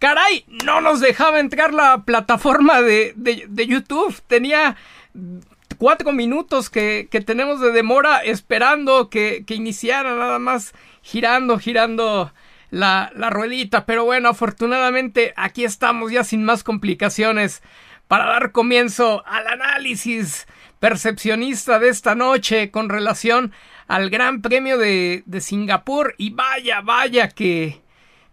Caray, no nos dejaba entrar la plataforma de, YouTube. Tenía cuatro minutos que, tenemos de demora esperando que, iniciara nada más girando, girando la, la ruedita. Pero bueno, afortunadamente aquí estamos ya sin más complicaciones para dar comienzo al análisis percepcionista de esta noche con relación al Gran Premio de, de Singapur. Y vaya, vaya que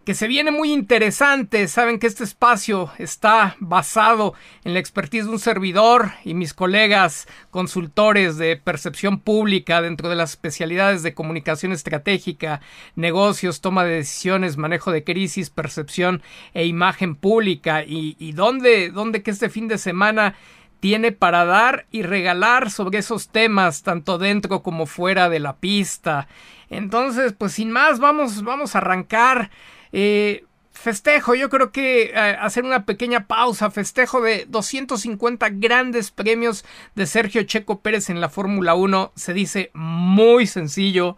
que se viene muy interesante. Saben que este espacio está basado en la expertise de un servidor y mis colegas consultores de percepción pública dentro de las especialidades de comunicación estratégica, negocios, toma de decisiones, manejo de crisis, percepción e imagen pública. Y, dónde, dónde que este fin de semana tiene para dar y regalar sobre esos temas, tanto dentro como fuera de la pista. Entonces, pues sin más, vamos, vamos a arrancar. Eh, festejo, yo creo que eh, hacer una pequeña pausa, festejo de 250 grandes premios de Sergio Checo Pérez en la Fórmula 1, se dice muy sencillo,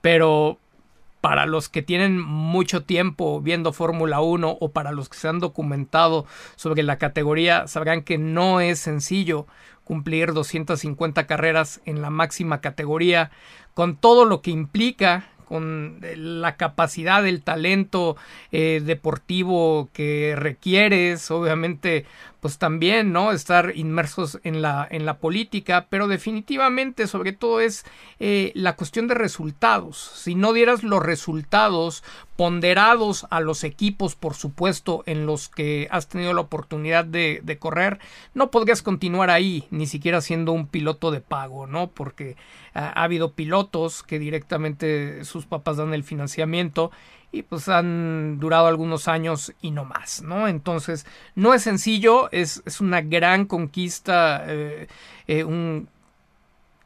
pero para los que tienen mucho tiempo viendo Fórmula 1 o para los que se han documentado sobre la categoría, sabrán que no es sencillo cumplir 250 carreras en la máxima categoría, con todo lo que implica con la capacidad, el talento eh, deportivo que requieres, obviamente pues también, ¿no? Estar inmersos en la, en la política, pero definitivamente, sobre todo, es eh, la cuestión de resultados. Si no dieras los resultados ponderados a los equipos, por supuesto, en los que has tenido la oportunidad de, correr, no podrías continuar ahí, ni siquiera siendo un piloto de pago, ¿no? Porque ha habido pilotos que directamente sus papás dan el financiamiento y pues han durado algunos años y no más, ¿no? Entonces, no es sencillo, es, es una gran conquista, eh, eh, un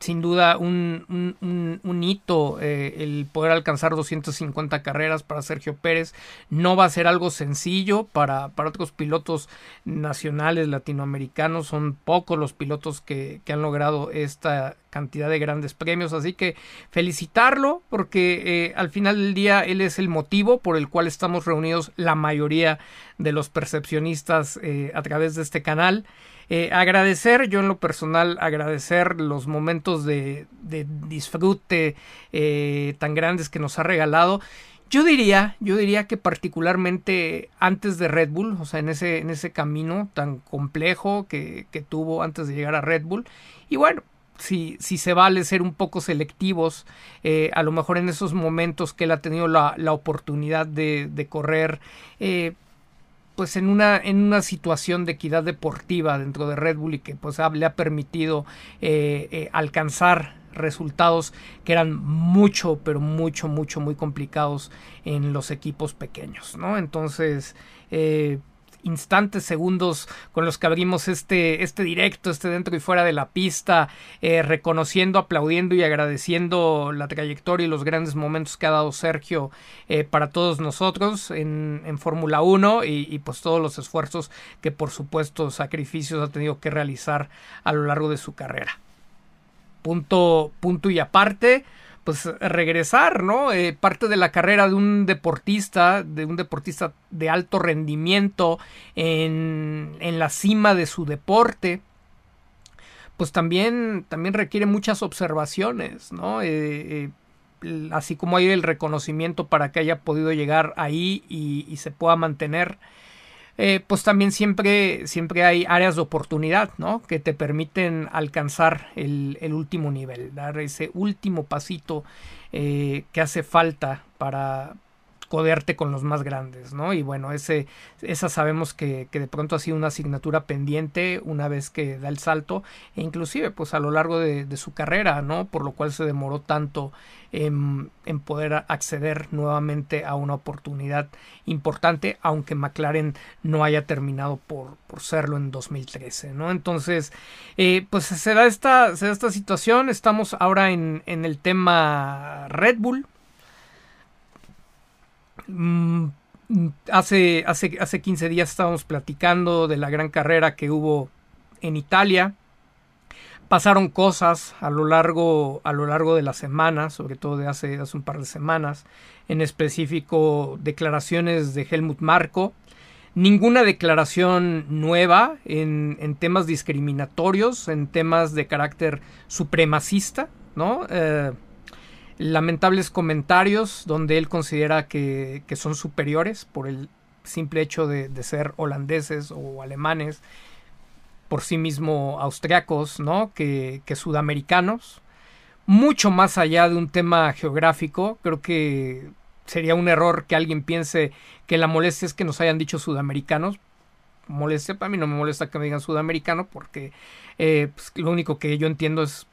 sin duda un, hito eh, el poder alcanzar 250 carreras para Sergio Pérez. No va a ser algo sencillo para, para otros pilotos nacionales latinoamericanos. Son pocos los pilotos que, que, han logrado esta cantidad de grandes premios. Así que felicitarlo porque eh, al final del día él es el motivo por el cual estamos reunidos la mayoría de los percepcionistas eh, a través de este canal. Eh, agradecer, yo en lo personal, agradecer los momentos de, de disfrute eh, tan grandes que nos ha regalado. Yo diría, yo diría que particularmente antes de Red Bull, o sea, en ese, en ese camino tan complejo que, que tuvo antes de llegar a Red Bull. Y bueno, si, si, se vale ser un poco selectivos, eh, a lo mejor en esos momentos que él ha tenido la, la oportunidad de, de correr, pues en una, en una situación de equidad deportiva dentro de Red Bull y que pues le ha permitido eh, eh, alcanzar resultados que eran mucho, pero mucho, mucho, muy complicados en los equipos pequeños, ¿no? Entonces, eh, instantes, segundos con los que abrimos este, este directo, este dentro y fuera de la pista, eh, reconociendo, aplaudiendo y agradeciendo la trayectoria y los grandes momentos que ha dado Sergio eh, para todos nosotros en, en Fórmula 1 y, y, pues todos los esfuerzos que por supuesto sacrificios ha tenido que realizar a lo largo de su carrera. Punto, punto y aparte pues regresar, ¿no? Eh, parte de la carrera de un deportista, de un deportista de alto rendimiento en, en la cima de su deporte, pues también, también requiere muchas observaciones, ¿no? Eh, eh, así como hay el reconocimiento para que haya podido llegar ahí y, y se pueda mantener eh, pues también siempre, siempre hay áreas de oportunidad, ¿no? Que te permiten alcanzar el, último nivel, dar ese último pasito eh, que hace falta para codearte con los más grandes, ¿no? Y bueno, ese, esa sabemos que, que, de pronto ha sido una asignatura pendiente una vez que da el salto, e inclusive pues a lo largo de, su carrera, ¿no? Por lo cual se demoró tanto en, en, poder acceder nuevamente a una oportunidad importante, aunque McLaren no haya terminado por, por serlo en 2013, ¿no? Entonces, eh, pues se da, esta, se da esta situación, estamos ahora en, en el tema Red Bull, Mm, hace, hace, hace 15 días estábamos platicando de la gran carrera que hubo en Italia. Pasaron cosas a lo largo, a lo largo de la semana, sobre todo de hace, hace un par de semanas, en específico declaraciones de Helmut Marko. Ninguna declaración nueva en, en temas discriminatorios, en temas de carácter supremacista, ¿no? Eh, lamentables comentarios donde él considera que, son superiores por el simple hecho de, ser holandeses o alemanes, por sí mismo austriacos, ¿no? Que, que, sudamericanos. Mucho más allá de un tema geográfico, creo que sería un error que alguien piense que la molestia es que nos hayan dicho sudamericanos. Molestia, para mí no me molesta que me digan sudamericano porque eh, pues, lo único que yo entiendo es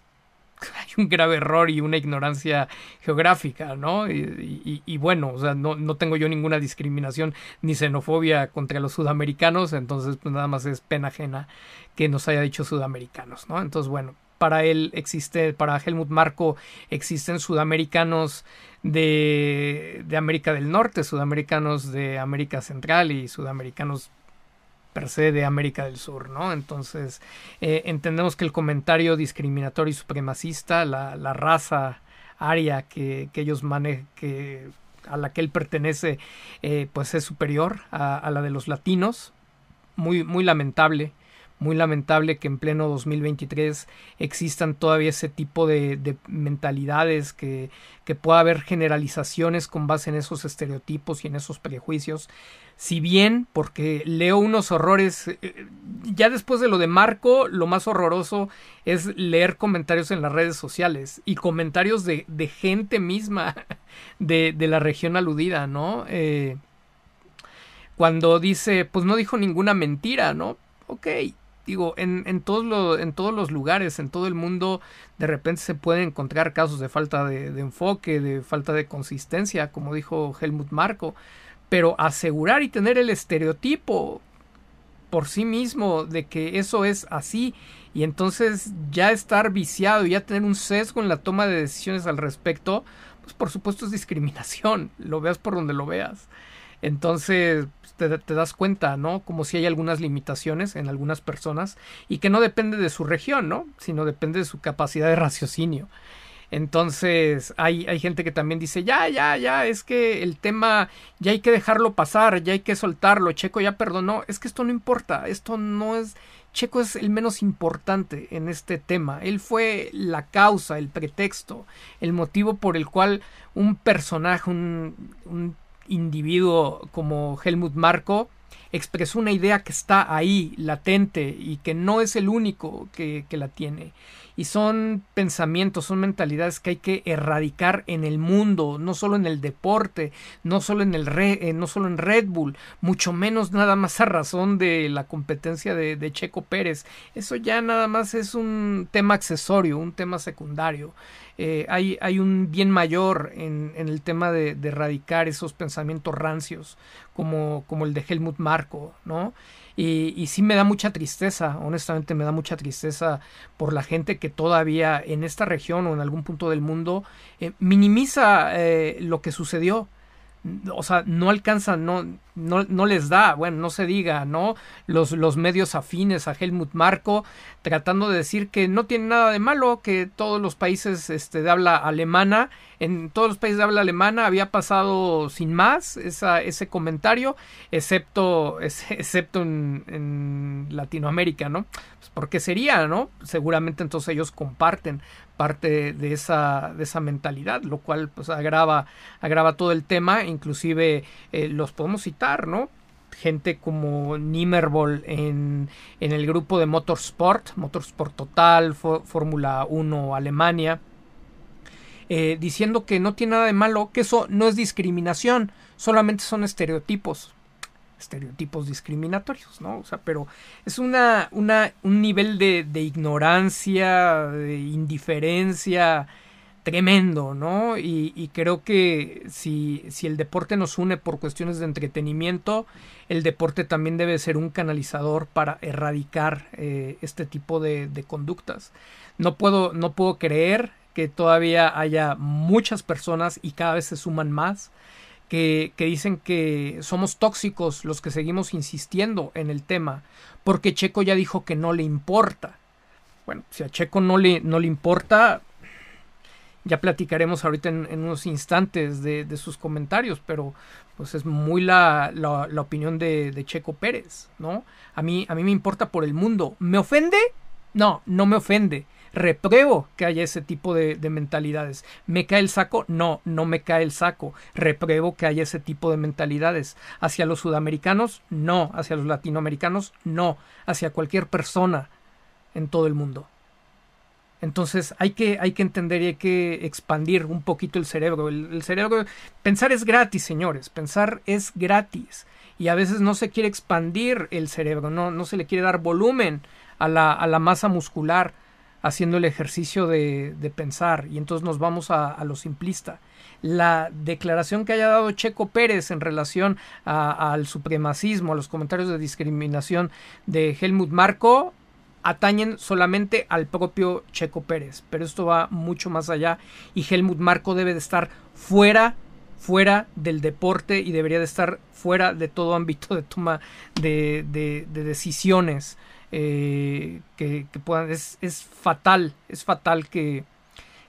hay un grave error y una ignorancia geográfica, ¿no? Y, bueno, o sea, no, no, tengo yo ninguna discriminación ni xenofobia contra los sudamericanos, entonces pues nada más es pena ajena que nos haya dicho sudamericanos, ¿no? Entonces, bueno, para él existe, para Helmut Marco existen sudamericanos de, de América del Norte, sudamericanos de América Central y sudamericanos per se de América del Sur, ¿no? Entonces, eh, entendemos que el comentario discriminatorio y supremacista, la, la raza aria que, que ellos manejan, que a la que él pertenece, eh, pues es superior a, a, la de los latinos. Muy, muy lamentable, muy lamentable que en pleno 2023 existan todavía ese tipo de, de mentalidades, que, que pueda haber generalizaciones con base en esos estereotipos y en esos prejuicios si bien, porque leo unos horrores, eh, ya después de lo de Marco, lo más horroroso es leer comentarios en las redes sociales y comentarios de, de gente misma de, de, la región aludida, ¿no? Eh, cuando dice, pues no dijo ninguna mentira, ¿no? Ok, digo, en, en, todos en todos los lugares, en todo el mundo, de repente se pueden encontrar casos de falta de, de enfoque, de falta de consistencia, como dijo Helmut Marco pero asegurar y tener el estereotipo por sí mismo de que eso es así y entonces ya estar viciado y ya tener un sesgo en la toma de decisiones al respecto, pues por supuesto es discriminación, lo veas por donde lo veas. Entonces te, das cuenta, ¿no? Como si hay algunas limitaciones en algunas personas y que no depende de su región, ¿no? Sino depende de su capacidad de raciocinio. Entonces hay, hay gente que también dice, ya, ya, ya, es que el tema ya hay que dejarlo pasar, ya hay que soltarlo, Checo ya perdonó, es que esto no importa, esto no es... Checo es el menos importante en este tema. Él fue la causa, el pretexto, el motivo por el cual un personaje, un, un individuo como Helmut Marko expresó una idea que está ahí, latente, y que no es el único que, que la tiene y son pensamientos, son mentalidades que hay que erradicar en el mundo, no solo en el deporte, no solo en el eh, no solo en Red Bull, mucho menos nada más a razón de la competencia de, de, Checo Pérez. Eso ya nada más es un tema accesorio, un tema secundario. Eh, hay, hay, un bien mayor en, el tema de, erradicar esos pensamientos rancios como, como el de Helmut Marko, ¿no? Y, y, sí me da mucha tristeza, honestamente me da mucha tristeza por la gente que todavía en esta región o en algún punto del mundo eh, minimiza eh, lo que sucedió o sea, no alcanzan, no, no, no, les da, bueno, no se diga, ¿no? Los, los medios afines a Helmut Marko tratando de decir que no tiene nada de malo, que todos los países este, de habla alemana, en todos los países de habla alemana había pasado sin más esa, ese comentario, excepto, excepto en, en Latinoamérica, ¿no? Pues porque sería, ¿no? Seguramente entonces ellos comparten parte de esa, de esa mentalidad, lo cual pues agrava, agrava todo el tema, inclusive eh, los podemos citar, ¿no? Gente como Nimmervoll en, en el grupo de Motorsport, Motorsport Total, Fórmula 1 Alemania, eh, diciendo que no tiene nada de malo, que eso no es discriminación, solamente son estereotipos estereotipos discriminatorios, ¿no? O sea, pero es una, una un nivel de, de ignorancia, de indiferencia tremendo, ¿no? Y, creo que si, si, el deporte nos une por cuestiones de entretenimiento, el deporte también debe ser un canalizador para erradicar eh, este tipo de, de, conductas. No puedo, no puedo creer que todavía haya muchas personas y cada vez se suman más que, dicen que somos tóxicos los que seguimos insistiendo en el tema, porque Checo ya dijo que no le importa. Bueno, si a Checo no le, no le importa, ya platicaremos ahorita en, en unos instantes de, sus comentarios, pero pues es muy la, la, la opinión de, de, Checo Pérez, ¿no? A mí, a mí me importa por el mundo. ¿Me ofende? No, no me ofende. Repruebo que haya ese tipo de, de, mentalidades. ¿Me cae el saco? No, no me cae el saco. Repruebo que haya ese tipo de mentalidades. ¿Hacia los sudamericanos? No. ¿Hacia los latinoamericanos? No. Hacia cualquier persona en todo el mundo. Entonces hay que, hay que entender y hay que expandir un poquito el cerebro. El, el, cerebro, pensar es gratis, señores. Pensar es gratis. Y a veces no se quiere expandir el cerebro, no, no se le quiere dar volumen a la, a la masa muscular haciendo el ejercicio de, pensar y entonces nos vamos a, lo simplista. La declaración que haya dado Checo Pérez en relación al supremacismo, a los comentarios de discriminación de Helmut Marco, atañen solamente al propio Checo Pérez, pero esto va mucho más allá y Helmut Marco debe de estar fuera fuera del deporte y debería de estar fuera de todo ámbito de toma de, de, de decisiones eh, que, puedan es, es, fatal es fatal que,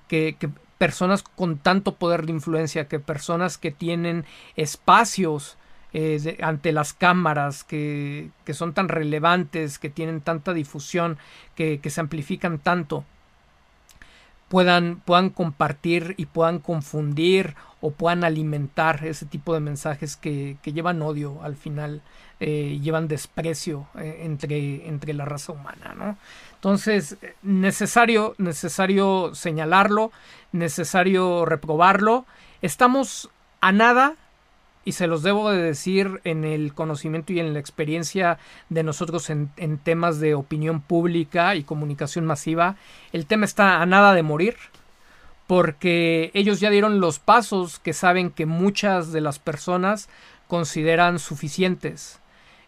que, personas con tanto poder de influencia que personas que tienen espacios eh, ante las cámaras que, que, son tan relevantes, que tienen tanta difusión, que, que se amplifican tanto, puedan, puedan compartir y puedan confundir o puedan alimentar ese tipo de mensajes que, que llevan odio al final, eh, llevan desprecio eh, entre, entre la raza humana, ¿no? Entonces, necesario, necesario señalarlo, necesario reprobarlo. Estamos a nada y se los debo de decir en el conocimiento y en la experiencia de nosotros en, temas de opinión pública y comunicación masiva, el tema está a nada de morir, porque ellos ya dieron los pasos que saben que muchas de las personas consideran suficientes.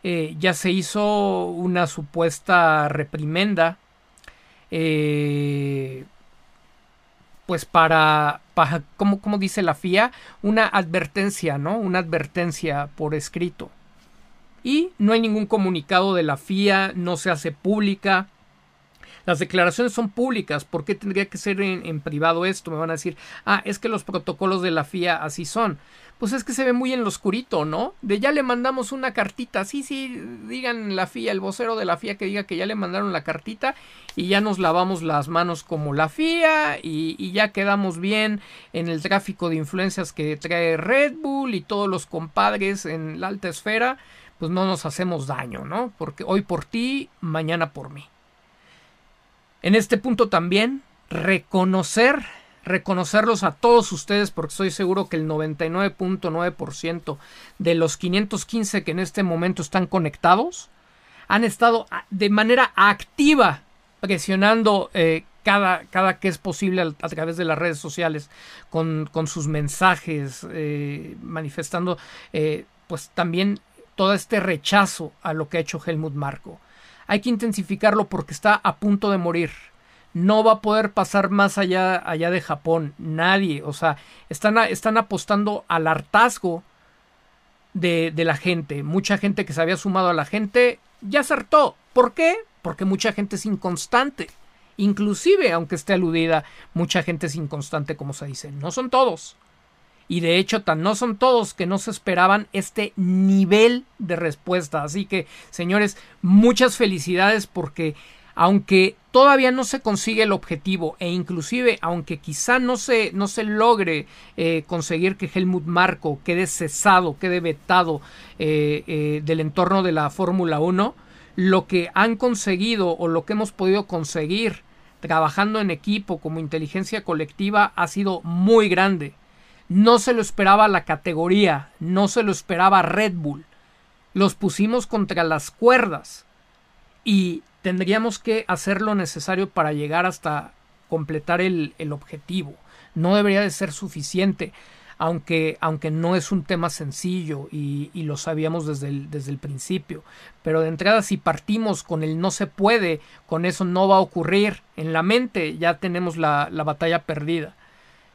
Eh, ya se hizo una supuesta reprimenda eh, pues para, para como, como dice la FIA, una advertencia, ¿no? Una advertencia por escrito. Y no hay ningún comunicado de la FIA, no se hace pública. Las declaraciones son públicas, ¿por qué tendría que ser en, en, privado esto? Me van a decir, ah, es que los protocolos de la FIA así son. Pues es que se ve muy en lo oscurito, ¿no? De ya le mandamos una cartita, sí, sí, digan la FIA, el vocero de la FIA que diga que ya le mandaron la cartita y ya nos lavamos las manos como la FIA y, y ya quedamos bien en el tráfico de influencias que trae Red Bull y todos los compadres en la alta esfera, pues no nos hacemos daño, ¿no? Porque hoy por ti, mañana por mí. En este punto también reconocer, reconocerlos a todos ustedes porque estoy seguro que el 99.9% de los 515 que en este momento están conectados han estado de manera activa presionando eh, cada, cada, que es posible a, través de las redes sociales con, con sus mensajes, eh, manifestando eh, pues también todo este rechazo a lo que ha hecho Helmut Marko hay que intensificarlo porque está a punto de morir. No va a poder pasar más allá, allá de Japón. Nadie. O sea, están, están apostando al hartazgo de, de, la gente. Mucha gente que se había sumado a la gente ya acertó. ¿Por qué? Porque mucha gente es inconstante. Inclusive, aunque esté aludida, mucha gente es inconstante, como se dice. No son todos y de hecho tan no son todos que no se esperaban este nivel de respuesta. Así que, señores, muchas felicidades porque aunque todavía no se consigue el objetivo e inclusive aunque quizá no se, no se logre eh, conseguir que Helmut Marco quede cesado, quede vetado eh, eh, del entorno de la Fórmula 1, lo que han conseguido o lo que hemos podido conseguir trabajando en equipo como inteligencia colectiva ha sido muy grande. No se lo esperaba la categoría, no se lo esperaba Red Bull. Los pusimos contra las cuerdas y tendríamos que hacer lo necesario para llegar hasta completar el, objetivo. No debería de ser suficiente aunque, aunque no es un tema sencillo y, lo sabíamos desde el, desde el principio. Pero de entrada, si partimos con el no se puede, con eso no va a ocurrir. En la mente ya tenemos la, la batalla perdida.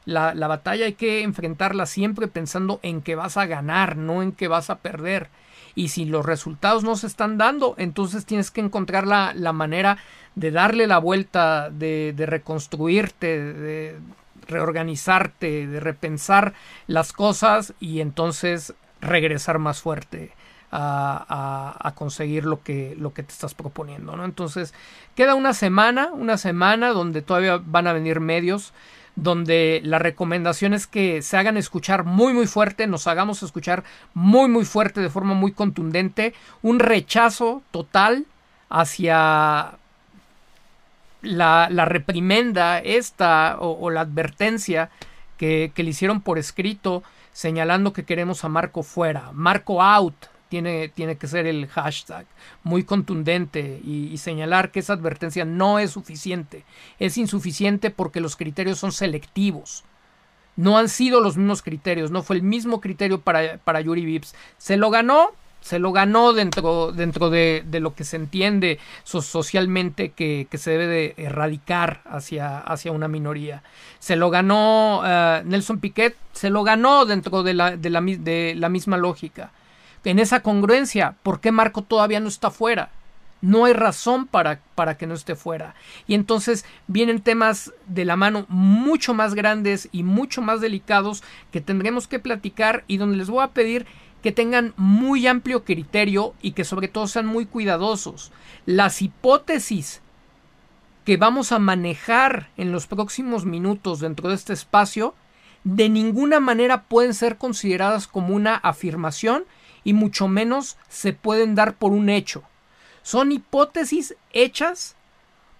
La, la, batalla hay que enfrentarla siempre pensando en que vas a ganar, no en que vas a perder. Y si los resultados no se están dando, entonces tienes que encontrar la, la manera de darle la vuelta, de, de reconstruirte, de, reorganizarte, de repensar las cosas y entonces regresar más fuerte a, a, conseguir lo que, lo que te estás proponiendo, ¿no? Entonces, queda una semana, una semana donde todavía van a venir medios, donde la recomendación es que se hagan escuchar muy muy fuerte, nos hagamos escuchar muy muy fuerte, de forma muy contundente, un rechazo total hacia la, la reprimenda esta o, la advertencia que, que, le hicieron por escrito señalando que queremos a Marco fuera. Marco out tiene, tiene que ser el hashtag muy contundente y, señalar que esa advertencia no es suficiente. Es insuficiente porque los criterios son selectivos. No han sido los mismos criterios, no fue el mismo criterio para, para Yuri Vips. Se lo ganó, se lo ganó dentro, dentro de, de lo que se entiende socialmente que, que, se debe de erradicar hacia, hacia una minoría. Se lo ganó uh, Nelson Piquet, se lo ganó dentro de la, de, la, de la misma lógica. En esa congruencia, ¿por qué Marco todavía no está fuera? No hay razón para, para, que no esté fuera. Y entonces vienen temas de la mano mucho más grandes y mucho más delicados que tendremos que platicar y donde les voy a pedir que tengan muy amplio criterio y que sobre todo sean muy cuidadosos. Las hipótesis que vamos a manejar en los próximos minutos dentro de este espacio de ninguna manera pueden ser consideradas como una afirmación y mucho menos se pueden dar por un hecho. Son hipótesis hechas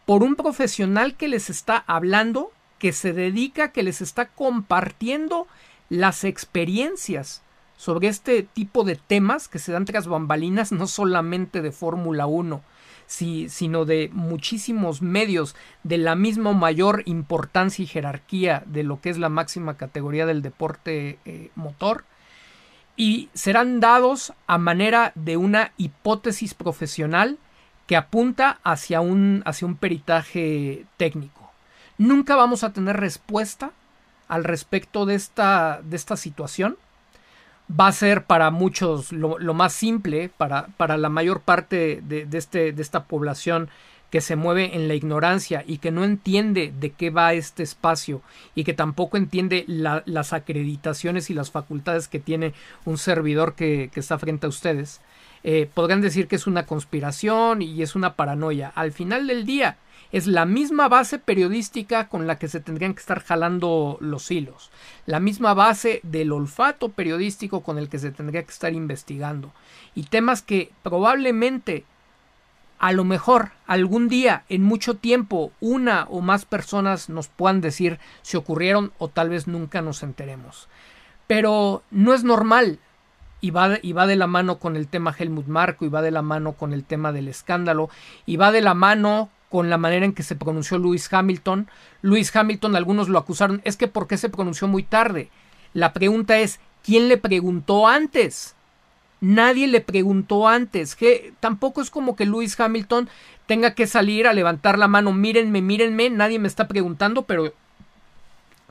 por un profesional que les está hablando, que se dedica, que les está compartiendo las experiencias sobre este tipo de temas que se dan tras bambalinas, no solamente de Fórmula 1, sino de muchísimos medios de la misma mayor importancia y jerarquía de lo que es la máxima categoría del deporte eh, motor y serán dados a manera de una hipótesis profesional que apunta hacia un, hacia un peritaje técnico. Nunca vamos a tener respuesta al respecto de esta, de esta situación va a ser para muchos lo, más simple, para, para, la mayor parte de, este, de esta población que se mueve en la ignorancia y que no entiende de qué va este espacio y que tampoco entiende las acreditaciones y las facultades que tiene un servidor que, que está frente a ustedes, eh, podrán decir que es una conspiración y es una paranoia. Al final del día, es la misma base periodística con la que se tendrían que estar jalando los hilos, la misma base del olfato periodístico con el que se tendría que estar investigando, y temas que probablemente a lo mejor algún día en mucho tiempo una o más personas nos puedan decir si ocurrieron o tal vez nunca nos enteremos. Pero no es normal y va, y va de la mano con el tema Helmut Marco y va de la mano con el tema del escándalo y va de la mano con la manera en que se pronunció Lewis Hamilton. Lewis Hamilton, algunos lo acusaron, es que ¿por qué se pronunció muy tarde? La pregunta es, ¿quién le preguntó antes? Nadie le preguntó antes. Que tampoco es como que Lewis Hamilton tenga que salir a levantar la mano, mírenme, mírenme, nadie me está preguntando, pero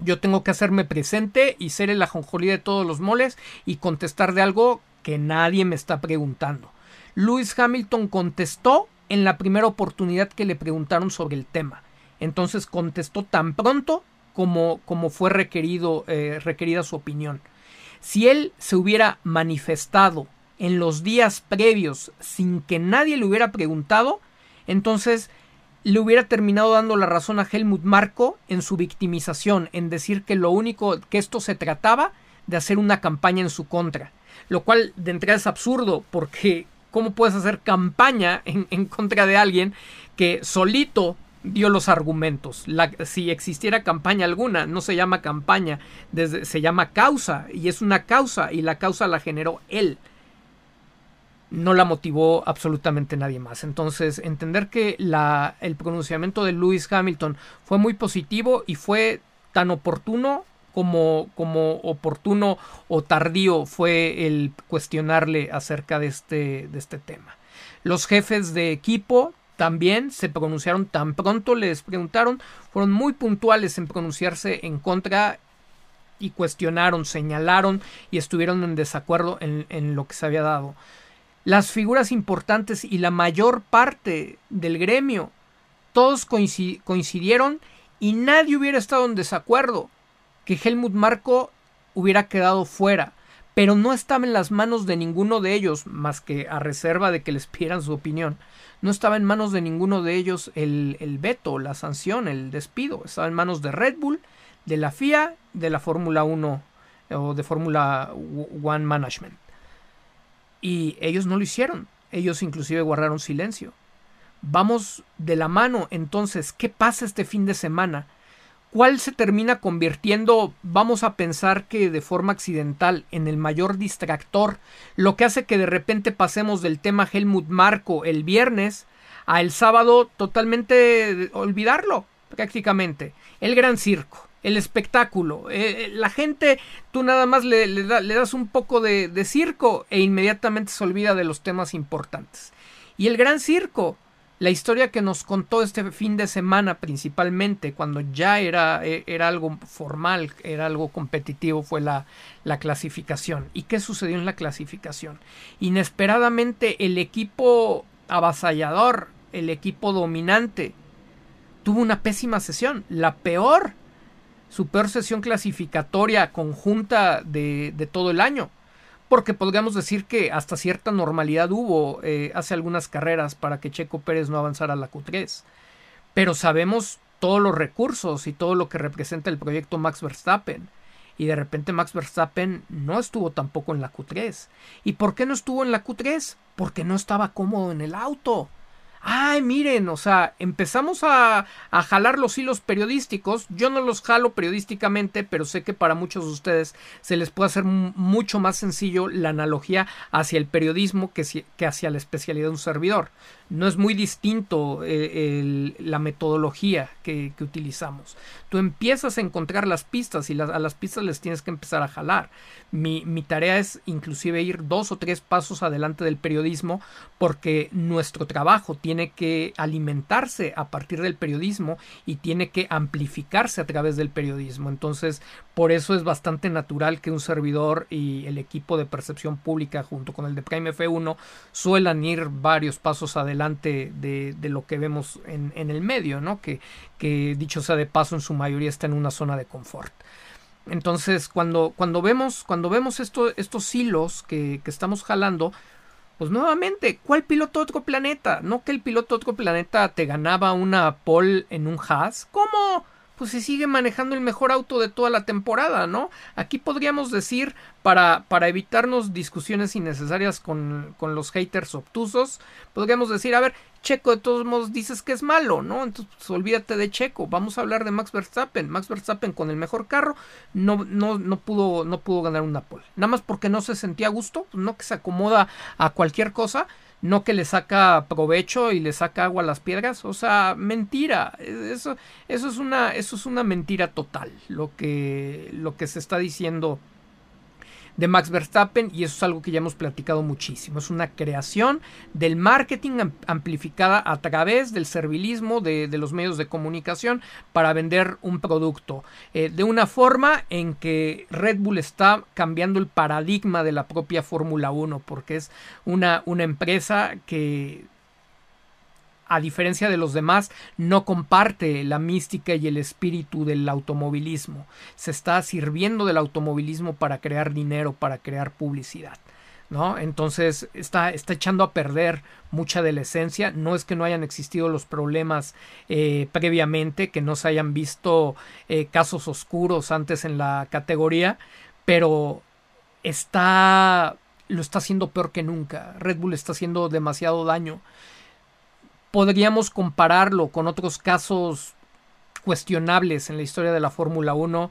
yo tengo que hacerme presente y ser el ajonjolí de todos los moles y contestar de algo que nadie me está preguntando. Lewis Hamilton contestó en la primera oportunidad que le preguntaron sobre el tema. Entonces contestó tan pronto como, como fue requerido, eh, requerida su opinión. Si él se hubiera manifestado en los días previos sin que nadie le hubiera preguntado, entonces le hubiera terminado dando la razón a Helmut Marko en su victimización, en decir que lo único que esto se trataba de hacer una campaña en su contra. Lo cual de entrada es absurdo porque ¿Cómo puedes hacer campaña en, contra de alguien que solito dio los argumentos. si existiera campaña alguna, no se llama campaña, desde, se llama causa, y es una causa, y la causa la generó él. No la motivó absolutamente nadie más. Entonces, entender que la, el pronunciamiento de Lewis Hamilton fue muy positivo y fue tan oportuno como, como oportuno o tardío fue el cuestionarle acerca de este, de este tema. Los jefes de equipo también se pronunciaron tan pronto les preguntaron, fueron muy puntuales en pronunciarse en contra y cuestionaron, señalaron y estuvieron en desacuerdo en, lo que se había dado. Las figuras importantes y la mayor parte del gremio, todos coincidieron y nadie hubiera estado en desacuerdo que Helmut Marco hubiera quedado fuera, pero no estaba en las manos de ninguno de ellos, más que a reserva de que les pidieran su opinión no estaba en manos de ninguno de ellos el, veto, la sanción, el despido. Estaba en manos de Red Bull, de la FIA, de la Fórmula 1 o de Fórmula One Management. Y ellos no lo hicieron. Ellos inclusive guardaron silencio. Vamos de la mano entonces. ¿Qué pasa este fin de semana? ¿Cuál se termina convirtiendo, vamos a pensar que de forma accidental, en el mayor distractor, lo que hace que de repente pasemos del tema Helmut Marco el viernes a el sábado totalmente olvidarlo, prácticamente? El gran circo, el espectáculo, eh, eh, la gente, tú nada más le, das un poco de, de circo e inmediatamente se olvida de los temas importantes. Y el gran circo, la historia que nos contó este fin de semana principalmente, cuando ya era, e, era algo formal, era algo competitivo, fue la, la clasificación. ¿Y qué sucedió en la clasificación? Inesperadamente el equipo avasallador, el equipo dominante, tuvo una pésima sesión, la peor, su peor sesión clasificatoria conjunta de, de todo el año porque podríamos decir que hasta cierta normalidad hubo eh, hace algunas carreras para que Checo Pérez no avanzara a la Q3. Pero sabemos todos los recursos y todo lo que representa el proyecto Max Verstappen. Y de repente Max Verstappen no estuvo tampoco en la Q3. ¿Y por qué no estuvo en la Q3? Porque no estaba cómodo en el auto ay, miren, o sea, empezamos a, a, jalar los hilos periodísticos. Yo no los jalo periodísticamente, pero sé que para muchos de ustedes se les puede hacer mucho más sencillo la analogía hacia el periodismo que, que hacia la especialidad de un servidor no es muy distinto eh, la metodología que, utilizamos. Tú empiezas a encontrar las pistas y a las pistas les tienes que empezar a jalar. Mi, mi, tarea es inclusive ir dos o tres pasos adelante del periodismo porque nuestro trabajo tiene que alimentarse a partir del periodismo y tiene que amplificarse a través del periodismo. Entonces, por eso es bastante natural que un servidor y el equipo de percepción pública junto con el de Prime F1 suelan ir varios pasos adelante delante de, lo que vemos en, el medio, ¿no? Que, dicho sea de paso en su mayoría está en una zona de confort. Entonces, cuando, cuando vemos, cuando vemos esto, estos hilos que, que estamos jalando, pues nuevamente, ¿cuál piloto de otro planeta? No que el piloto de otro planeta te ganaba una pole en un Haas. ¿Cómo? Pues se sigue manejando el mejor auto de toda la temporada, ¿no? Aquí podríamos decir, para, para evitarnos discusiones innecesarias con, con los haters obtusos, podríamos decir, a ver, Checo de todos modos dices que es malo, ¿no? Entonces pues, olvídate de Checo, vamos a hablar de Max Verstappen. Max Verstappen con el mejor carro no, no, no, pudo, no pudo ganar una pole. Nada más porque no se sentía a gusto, no que se acomoda a cualquier cosa no que le saca provecho y le saca agua a las piedras, o sea, mentira, eso, eso es una, eso es una mentira total, lo que, lo que se está diciendo de Max Verstappen y eso es algo que ya hemos platicado muchísimo. Es una creación del marketing amplificada a través del servilismo de, los medios de comunicación para vender un producto eh, de una forma en que Red Bull está cambiando el paradigma de la propia Fórmula 1 porque es una, una empresa que a diferencia de los demás, no comparte la mística y el espíritu del automovilismo. Se está sirviendo del automovilismo para crear dinero, para crear publicidad. ¿No? Entonces está, está echando a perder mucha de la esencia. No es que no hayan existido los problemas eh, previamente, que no se hayan visto eh, casos oscuros antes en la categoría, pero está lo está haciendo peor que nunca. Red Bull está haciendo demasiado daño podríamos compararlo con otros casos cuestionables en la historia de la Fórmula 1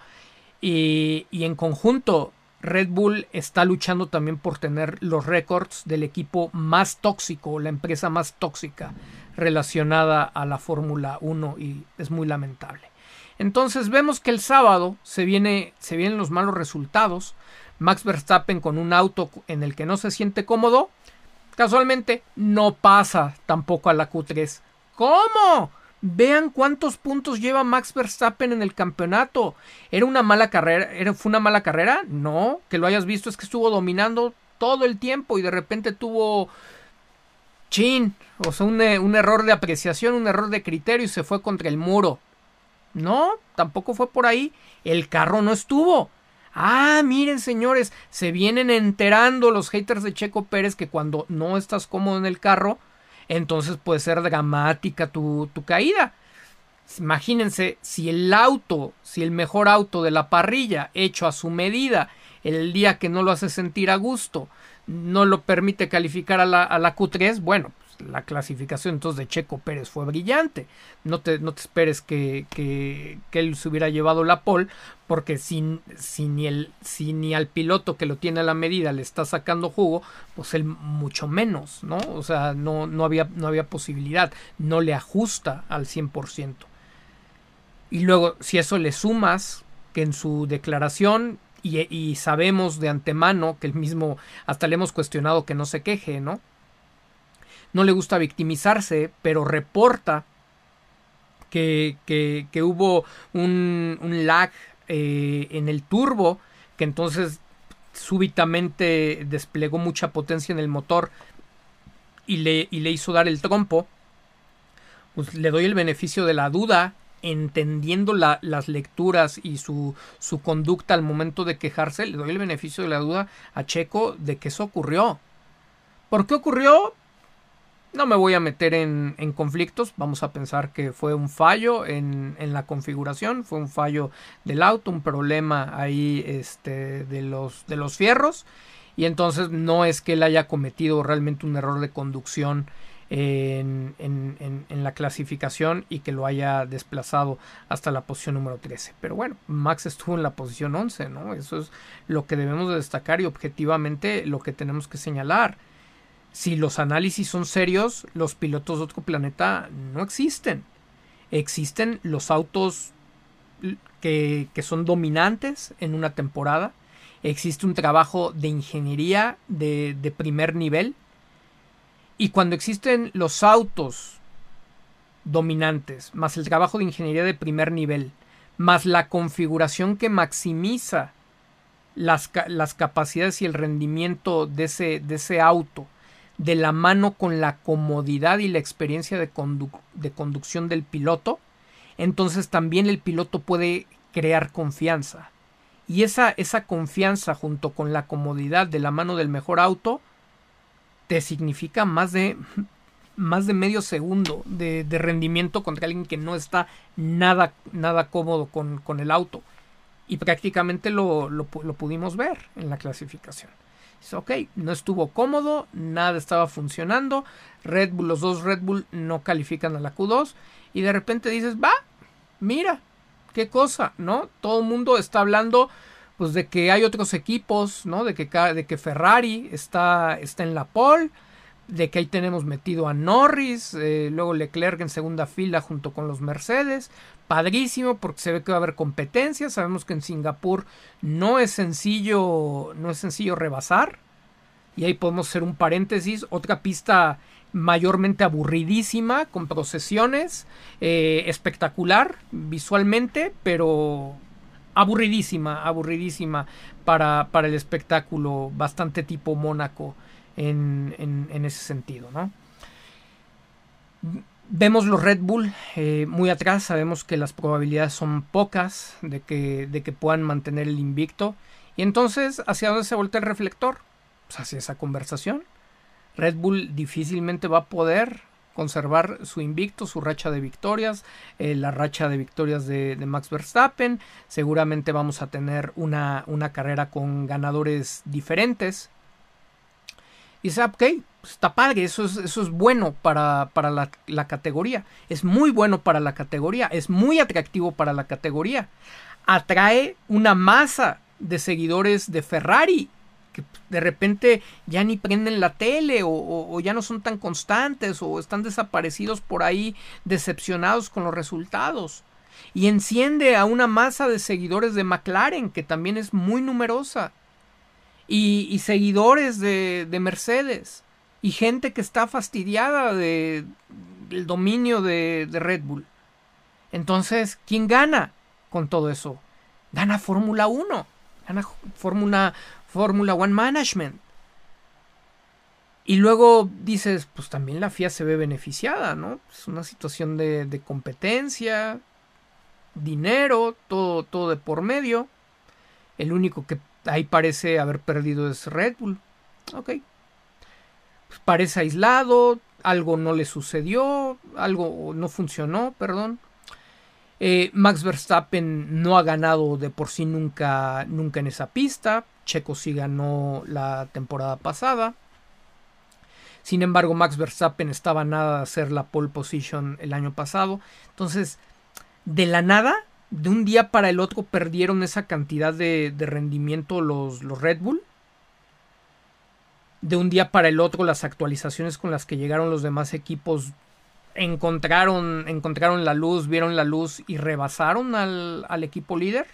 y, en conjunto Red Bull está luchando también por tener los récords del equipo más tóxico, la empresa más tóxica relacionada a la Fórmula 1 y es muy lamentable. Entonces vemos que el sábado se, viene, se vienen los malos resultados. Max Verstappen con un auto en el que no se siente cómodo, casualmente no pasa tampoco a la Q3. ¿Cómo? Vean cuántos puntos lleva Max Verstappen en el campeonato. ¿Era una mala carrera? ¿Era, ¿Fue una mala carrera? No, que lo hayas visto es que estuvo dominando todo el tiempo y de repente tuvo chin, o sea, un, un error de apreciación, un error de criterio y se fue contra el muro. No, tampoco fue por ahí. El carro no estuvo. Ah, miren señores, se vienen enterando los haters de Checo Pérez que cuando no estás cómodo en el carro, entonces puede ser dramática tu, tu caída. Imagínense si el auto, si el mejor auto de la parrilla, hecho a su medida, el día que no lo hace sentir a gusto, no lo permite calificar a la, a la Q3, bueno, la clasificación entonces de Checo Pérez fue brillante. No te, no te esperes que, que, que, él se hubiera llevado la pole, porque si, si, ni el, ni al piloto que lo tiene a la medida le está sacando jugo, pues él mucho menos, ¿no? O sea, no, no, había, no había posibilidad, no le ajusta al 100%. Y luego, si eso le sumas que en su declaración y, y, sabemos de antemano que el mismo hasta le hemos cuestionado que no se queje, ¿no? No le gusta victimizarse, pero reporta que, que, hubo un, un lag eh, en el turbo, que entonces súbitamente desplegó mucha potencia en el motor y le, y le hizo dar el trompo. Pues le doy el beneficio de la duda entendiendo la, las lecturas y su, su conducta al momento de quejarse, le doy el beneficio de la duda a Checo de que eso ocurrió. ¿Por qué ocurrió? No me voy a meter en, en conflictos, vamos a pensar que fue un fallo en, en, la configuración, fue un fallo del auto, un problema ahí este, de, los, de los fierros, y entonces no es que él haya cometido realmente un error de conducción en, en, en, la clasificación y que lo haya desplazado hasta la posición número 13. Pero bueno, Max estuvo en la posición 11, ¿no? Eso es lo que debemos de destacar y objetivamente lo que tenemos que señalar. Si los análisis son serios, los pilotos de otro planeta no existen. Existen los autos que, que son dominantes en una temporada. Existe un trabajo de ingeniería de, de primer nivel y cuando existen los autos dominantes, más el trabajo de ingeniería de primer nivel, más la configuración que maximiza las, las capacidades y el rendimiento de ese, de ese, auto, de la mano con la comodidad y la experiencia de, condu de conducción del piloto, entonces también el piloto puede crear confianza. Y esa, confianza junto con la comodidad de la mano del mejor auto te significa más de más de medio segundo de, rendimiento contra alguien que no está nada, cómodo con, el auto. Y prácticamente lo, pudimos ver en la clasificación. Ok, no estuvo cómodo, nada estaba funcionando. Red Bull, los dos Red Bull no califican a la Q2. Y de repente dices, va, mira, qué cosa, ¿no? Todo el mundo está hablando pues de que hay otros equipos, ¿no? De que, de que Ferrari está, está en la pole, de que ahí tenemos metido a Norris, eh, luego Leclerc en segunda fila junto con los Mercedes. Padrísimo porque se ve que va a haber competencia. Sabemos que en Singapur no es sencillo, no es sencillo rebasar. Y ahí podemos hacer un paréntesis, otra pista mayormente aburridísima, con procesiones, eh, espectacular visualmente, pero aburridísima, aburridísima para, para el espectáculo, bastante tipo Mónaco en, en, en, ese sentido, ¿no? Vemos los Red Bull eh, muy atrás, sabemos que las probabilidades son pocas de que, de que puedan mantener el invicto. Y entonces, ¿hacia dónde se voltea el reflector? Pues hacia esa conversación. Red Bull difícilmente va a poder conservar su invicto, su racha de victorias, eh, la racha de victorias de, de, Max Verstappen. Seguramente vamos a tener una, una carrera con ganadores diferentes. Y dice, ok, pues está padre, eso es, eso es bueno para, para la, la categoría. Es muy bueno para la categoría, es muy atractivo para la categoría. Atrae una masa de seguidores de Ferrari que de repente ya ni prenden la tele o, ya no son tan constantes o están desaparecidos por ahí decepcionados con los resultados. Y enciende a una masa de seguidores de McLaren que también es muy numerosa. Y, seguidores de, de, Mercedes. Y gente que está fastidiada de, del dominio de, Red Bull. Entonces, ¿quién gana con todo eso? Gana Fórmula 1. Gana Fórmula Fórmula One Management. Y luego dices, pues también la FIA se ve beneficiada, ¿no? Es una situación de, competencia, dinero, todo, todo de por medio. El único que ahí parece haber perdido es Red Bull. Ok. Parece aislado, algo no le sucedió, algo no funcionó, perdón. Eh, Max Verstappen no ha ganado de por sí nunca, nunca en esa pista. Checo sí ganó la temporada pasada. Sin embargo, Max Verstappen estaba nada de hacer la pole position el año pasado. Entonces, de la nada, de un día para el otro perdieron esa cantidad de, rendimiento los, los, Red Bull. De un día para el otro, las actualizaciones con las que llegaron los demás equipos encontraron, encontraron la luz, vieron la luz y rebasaron al, al equipo líder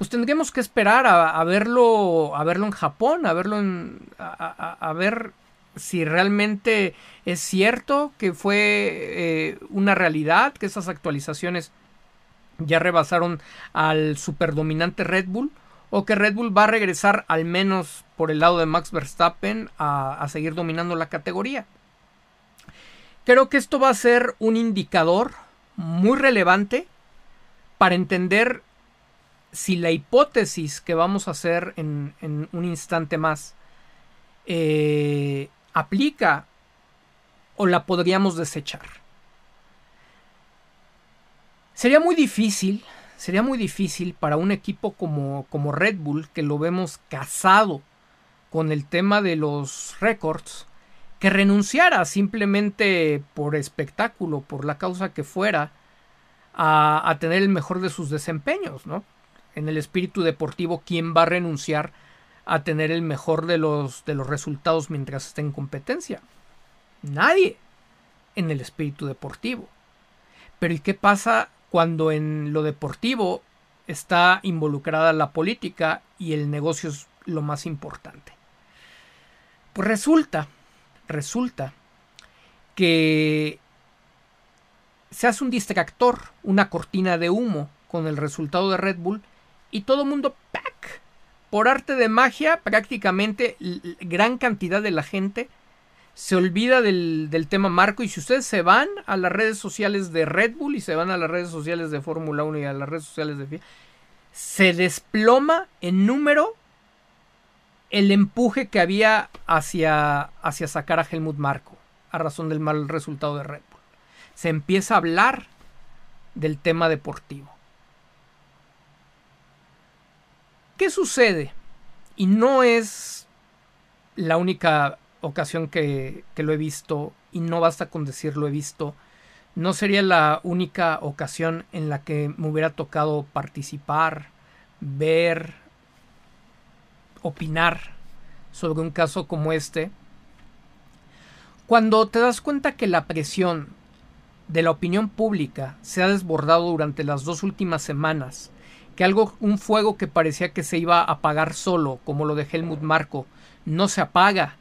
pues tendríamos que esperar a, verlo a verlo en Japón, a verlo en a, ver si realmente es cierto que fue eh, una realidad, que esas actualizaciones ya rebasaron al superdominante Red Bull o que Red Bull va a regresar al menos por el lado de Max Verstappen a, seguir dominando la categoría. Creo que esto va a ser un indicador muy relevante para entender si la hipótesis que vamos a hacer en, un instante más eh, aplica o la podríamos desechar. Sería muy difícil, sería muy difícil para un equipo como, como Red Bull, que lo vemos casado con el tema de los récords, que renunciara simplemente por espectáculo, por la causa que fuera, a, tener el mejor de sus desempeños, ¿no? en el espíritu deportivo, ¿quién va a renunciar a tener el mejor de los, de los resultados mientras esté en competencia? Nadie en el espíritu deportivo. Pero ¿y qué pasa cuando en lo deportivo está involucrada la política y el negocio es lo más importante? Pues resulta, resulta que se hace un distractor, una cortina de humo con el resultado de Red Bull y todo mundo ¡pac! Por arte de magia, prácticamente gran cantidad de la gente se olvida del, del, tema Marco. Y si ustedes se van a las redes sociales de Red Bull y se van a las redes sociales de Fórmula 1 y a las redes sociales de FIA, se desploma en número el empuje que había hacia, hacia sacar a Helmut Marco a razón del mal resultado de Red Bull. Se empieza a hablar del tema deportivo. ¿Qué sucede? Y no es la única ocasión que, lo he visto, y no basta con decir lo he visto, no sería la única ocasión en la que me hubiera tocado participar, ver, opinar sobre un caso como este. Cuando te das cuenta que la presión de la opinión pública se ha desbordado durante las dos últimas semanas que algo, un fuego que parecía que se iba a apagar solo, como lo de Helmut Marco, no se apaga,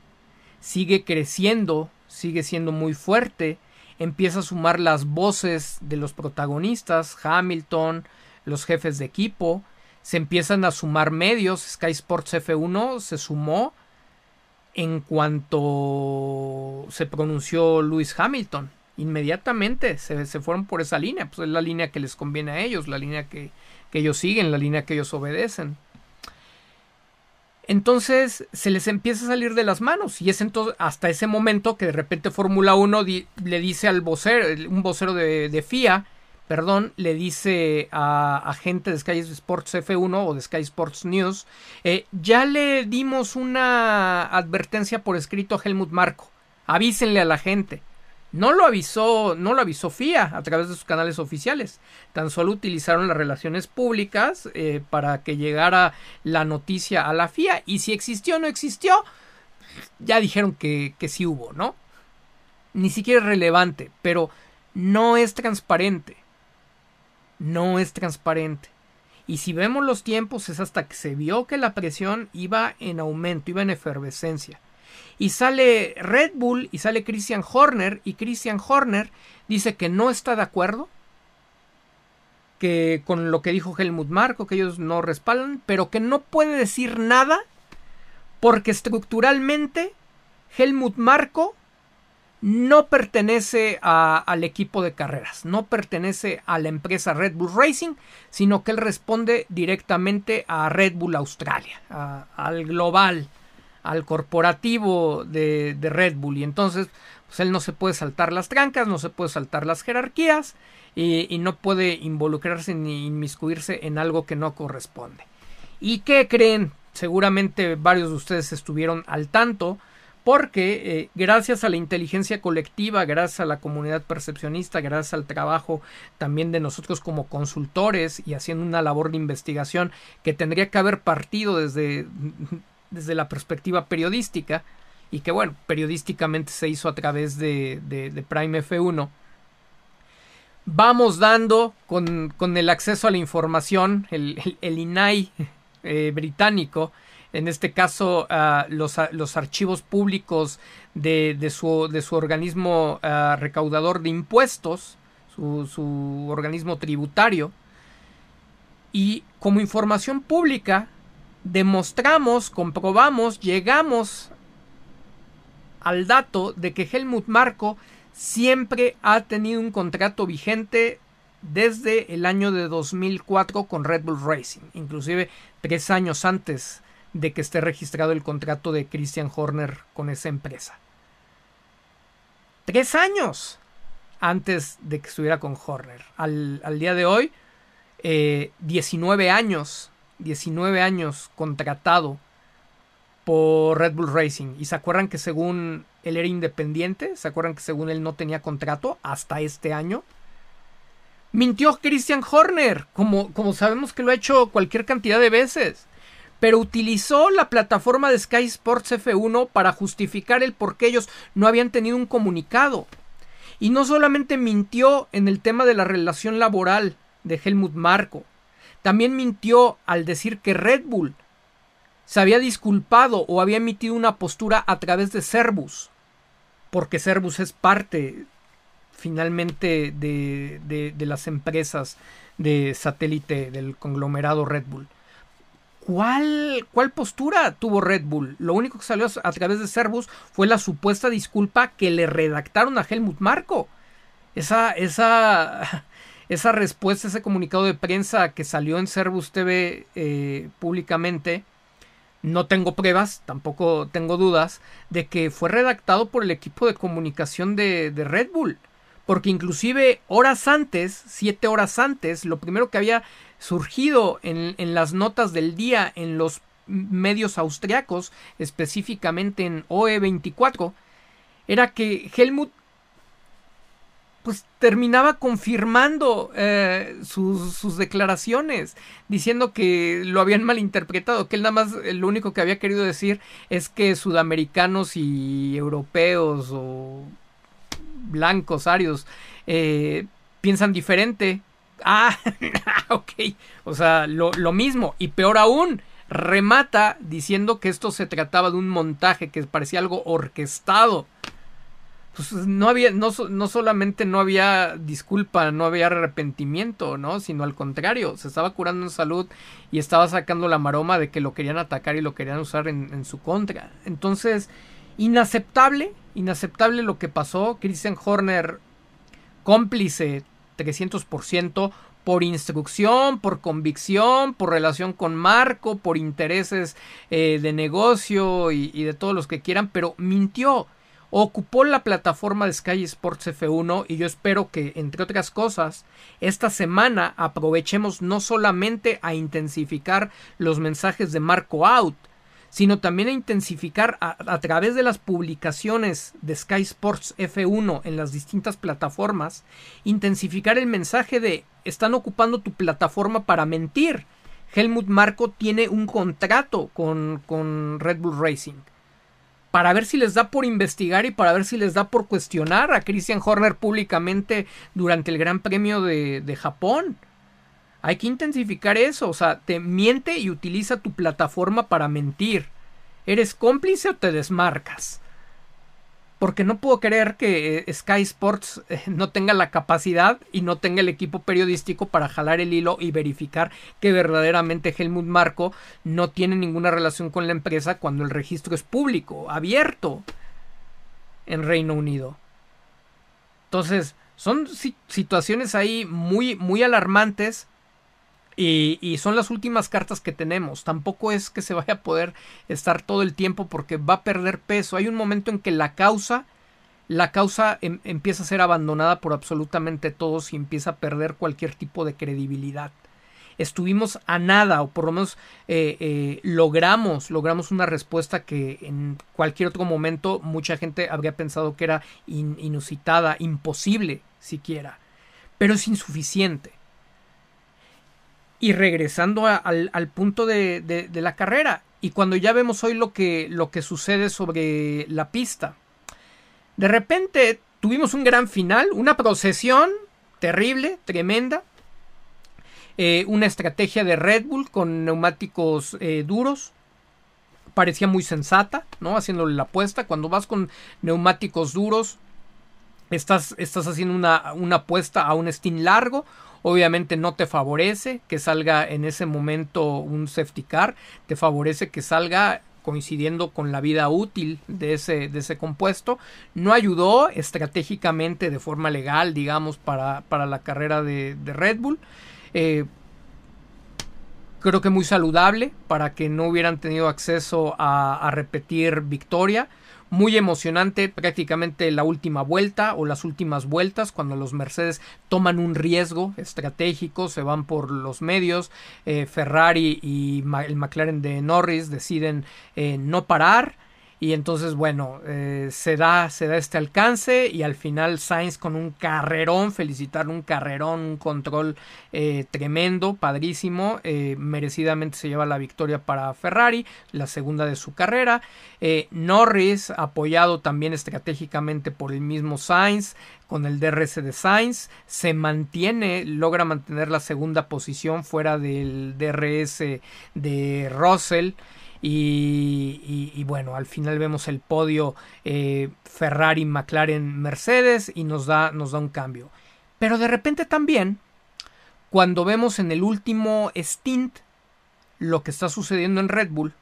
sigue creciendo, sigue siendo muy fuerte, empieza a sumar las voces de los protagonistas, Hamilton, los jefes de equipo, se empiezan a sumar medios, Sky Sports F1 se sumó en cuanto se pronunció Lewis Hamilton. Inmediatamente se, se, fueron por esa línea, pues es la línea que les conviene a ellos, la línea que, que ellos siguen, la línea que ellos obedecen. Entonces se les empieza a salir de las manos y es entonces hasta ese momento que de repente Fórmula 1 le dice al vocero, un vocero de, FIA, perdón, le dice a, gente de Sky Sports F1 o de Sky Sports News, eh, ya le dimos una advertencia por escrito a Helmut Marco, avísenle a la gente. No lo avisó, no lo avisó FIA a través de sus canales oficiales. Tan solo utilizaron las relaciones públicas eh, para que llegara la noticia a la FIA. Y si existió o no existió, ya dijeron que, que sí hubo, ¿no? Ni siquiera es relevante, pero no es transparente. No es transparente. Y si vemos los tiempos es hasta que se vio que la presión iba en aumento, iba en efervescencia. Y sale Red Bull y sale Christian Horner y Christian Horner dice que no está de acuerdo que con lo que dijo Helmut Marko, que ellos no respaldan, pero que no puede decir nada porque estructuralmente Helmut Marko no pertenece al equipo de carreras, no pertenece a la empresa Red Bull Racing, sino que él responde directamente a Red Bull Australia, al global al corporativo de, Red Bull y entonces pues él no se puede saltar las trancas, no se puede saltar las jerarquías y, no puede involucrarse ni inmiscuirse en algo que no corresponde. ¿Y qué creen? Seguramente varios de ustedes estuvieron al tanto porque eh, gracias a la inteligencia colectiva, gracias a la comunidad percepcionista, gracias al trabajo también de nosotros como consultores y haciendo una labor de investigación que tendría que haber partido desde desde la perspectiva periodística y que bueno, periodísticamente se hizo a través de, de, Prime F1. Vamos dando con, con, el acceso a la información, el, el, INAI eh, británico, en este caso los, los, archivos públicos de, de, su, de su, organismo recaudador de impuestos, su, su organismo tributario, y como información pública demostramos, comprobamos, llegamos al dato de que Helmut Marko siempre ha tenido un contrato vigente desde el año de 2004 con Red Bull Racing, inclusive tres años antes de que esté registrado el contrato de Christian Horner con esa empresa. Tres años antes de que estuviera con Horner. Al, día de hoy, 19 eh, años 19 años contratado por Red Bull Racing. Y se acuerdan que según él era independiente, se acuerdan que según él no tenía contrato hasta este año. Mintió Christian Horner, como, como sabemos que lo ha hecho cualquier cantidad de veces. Pero utilizó la plataforma de Sky Sports F1 para justificar el por qué ellos no habían tenido un comunicado. Y no solamente mintió en el tema de la relación laboral de Helmut Marko, también mintió al decir que Red Bull se había disculpado o había emitido una postura a través de Servus, porque Servus es parte finalmente de, de, las empresas de satélite del conglomerado Red Bull. ¿Cuál, ¿Cuál postura tuvo Red Bull? Lo único que salió a través de Servus fue la supuesta disculpa que le redactaron a Helmut Marko. Esa, esa esa respuesta, ese comunicado de prensa que salió en Servus TV eh, públicamente, no tengo pruebas, tampoco tengo dudas, de que fue redactado por el equipo de comunicación de, Red Bull. Porque inclusive horas antes, siete horas antes, lo primero que había surgido en, en las notas del día en los medios austriacos, específicamente en OE24, era que Helmut pues terminaba confirmando eh, sus, declaraciones, diciendo que lo habían malinterpretado, que él nada más lo único que había querido decir es que sudamericanos y europeos o blancos, arios, eh, piensan diferente. Ah, ok, o sea, lo, mismo, y peor aún, remata diciendo que esto se trataba de un montaje, que parecía algo orquestado pues no había, no, no solamente no había disculpa, no había arrepentimiento, ¿no? Sino al contrario, se estaba curando en salud y estaba sacando la maroma de que lo querían atacar y lo querían usar en, en su contra. Entonces, inaceptable, inaceptable lo que pasó. Christian Horner, cómplice 300%, por instrucción, por convicción, por relación con Marco, por intereses eh, de negocio y, y, de todos los que quieran, pero mintió. Ocupó la plataforma de Sky Sports F1 y yo espero que, entre otras cosas, esta semana aprovechemos no solamente a intensificar los mensajes de Marco Out, sino también a intensificar a, través de las publicaciones de Sky Sports F1 en las distintas plataformas, intensificar el mensaje de están ocupando tu plataforma para mentir. Helmut Marco tiene un contrato con, con Red Bull Racing para ver si les da por investigar y para ver si les da por cuestionar a Christian Horner públicamente durante el Gran Premio de, de Japón. Hay que intensificar eso, o sea, te miente y utiliza tu plataforma para mentir. ¿Eres cómplice o te desmarcas? Porque no puedo creer que eh, Sky Sports eh, no tenga la capacidad y no tenga el equipo periodístico para jalar el hilo y verificar que verdaderamente Helmut Marco no tiene ninguna relación con la empresa cuando el registro es público, abierto en Reino Unido. Entonces, son situaciones ahí muy, muy alarmantes y, son las últimas cartas que tenemos. Tampoco es que se vaya a poder estar todo el tiempo porque va a perder peso. Hay un momento en que la causa, la causa em, empieza a ser abandonada por absolutamente todos y empieza a perder cualquier tipo de credibilidad. Estuvimos a nada, o por lo menos eh, eh, logramos, logramos una respuesta que en cualquier otro momento mucha gente habría pensado que era inusitada, imposible siquiera. Pero es insuficiente. Y regresando al, punto de, la carrera, y cuando ya vemos hoy lo que, sucede sobre la pista, de repente tuvimos un gran final, una procesión terrible, tremenda, eh, una estrategia de Red Bull con neumáticos eh, duros, parecía muy sensata, ¿no? Haciéndole la apuesta, cuando vas con neumáticos duros, estás, estás haciendo una, una apuesta a un stint largo obviamente no te favorece que salga en ese momento un safety car, te favorece que salga coincidiendo con la vida útil de ese, de ese compuesto. No ayudó estratégicamente de forma legal, digamos, para, para la carrera de, Red Bull. Eh, creo que muy saludable para que no hubieran tenido acceso a repetir victoria muy emocionante prácticamente la última vuelta o las últimas vueltas cuando los Mercedes toman un riesgo estratégico, se van por los medios, eh, Ferrari y el McLaren de Norris deciden eh, no parar y entonces, bueno, eh, se, da, se da este alcance y al final Sainz con un carrerón, felicitar un carrerón, un control eh, tremendo, padrísimo, eh, merecidamente se lleva la victoria para Ferrari, la segunda de su carrera. Norris, apoyado también estratégicamente por el mismo Sainz, con el DRS de Sainz, se mantiene, logra mantener la segunda posición fuera del DRS de Russell. Y, bueno, al final vemos el podio eh, Ferrari, McLaren, Mercedes y nos da, nos da un cambio. Pero de repente también, cuando vemos en el último stint lo que está sucediendo en Red Bull,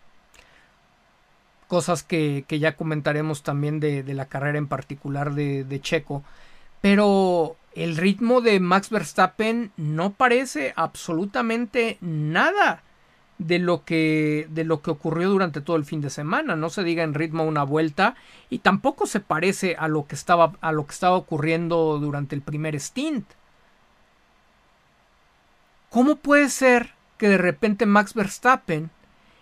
cosas que, ya comentaremos también de, la carrera en particular de Checo, pero el ritmo de Max Verstappen no parece absolutamente nada de lo que de lo que ocurrió durante todo el fin de semana. No se diga en ritmo una vuelta y tampoco se parece a lo que estaba a lo que estaba ocurriendo durante el primer stint. Cómo puede ser que de repente Max Verstappen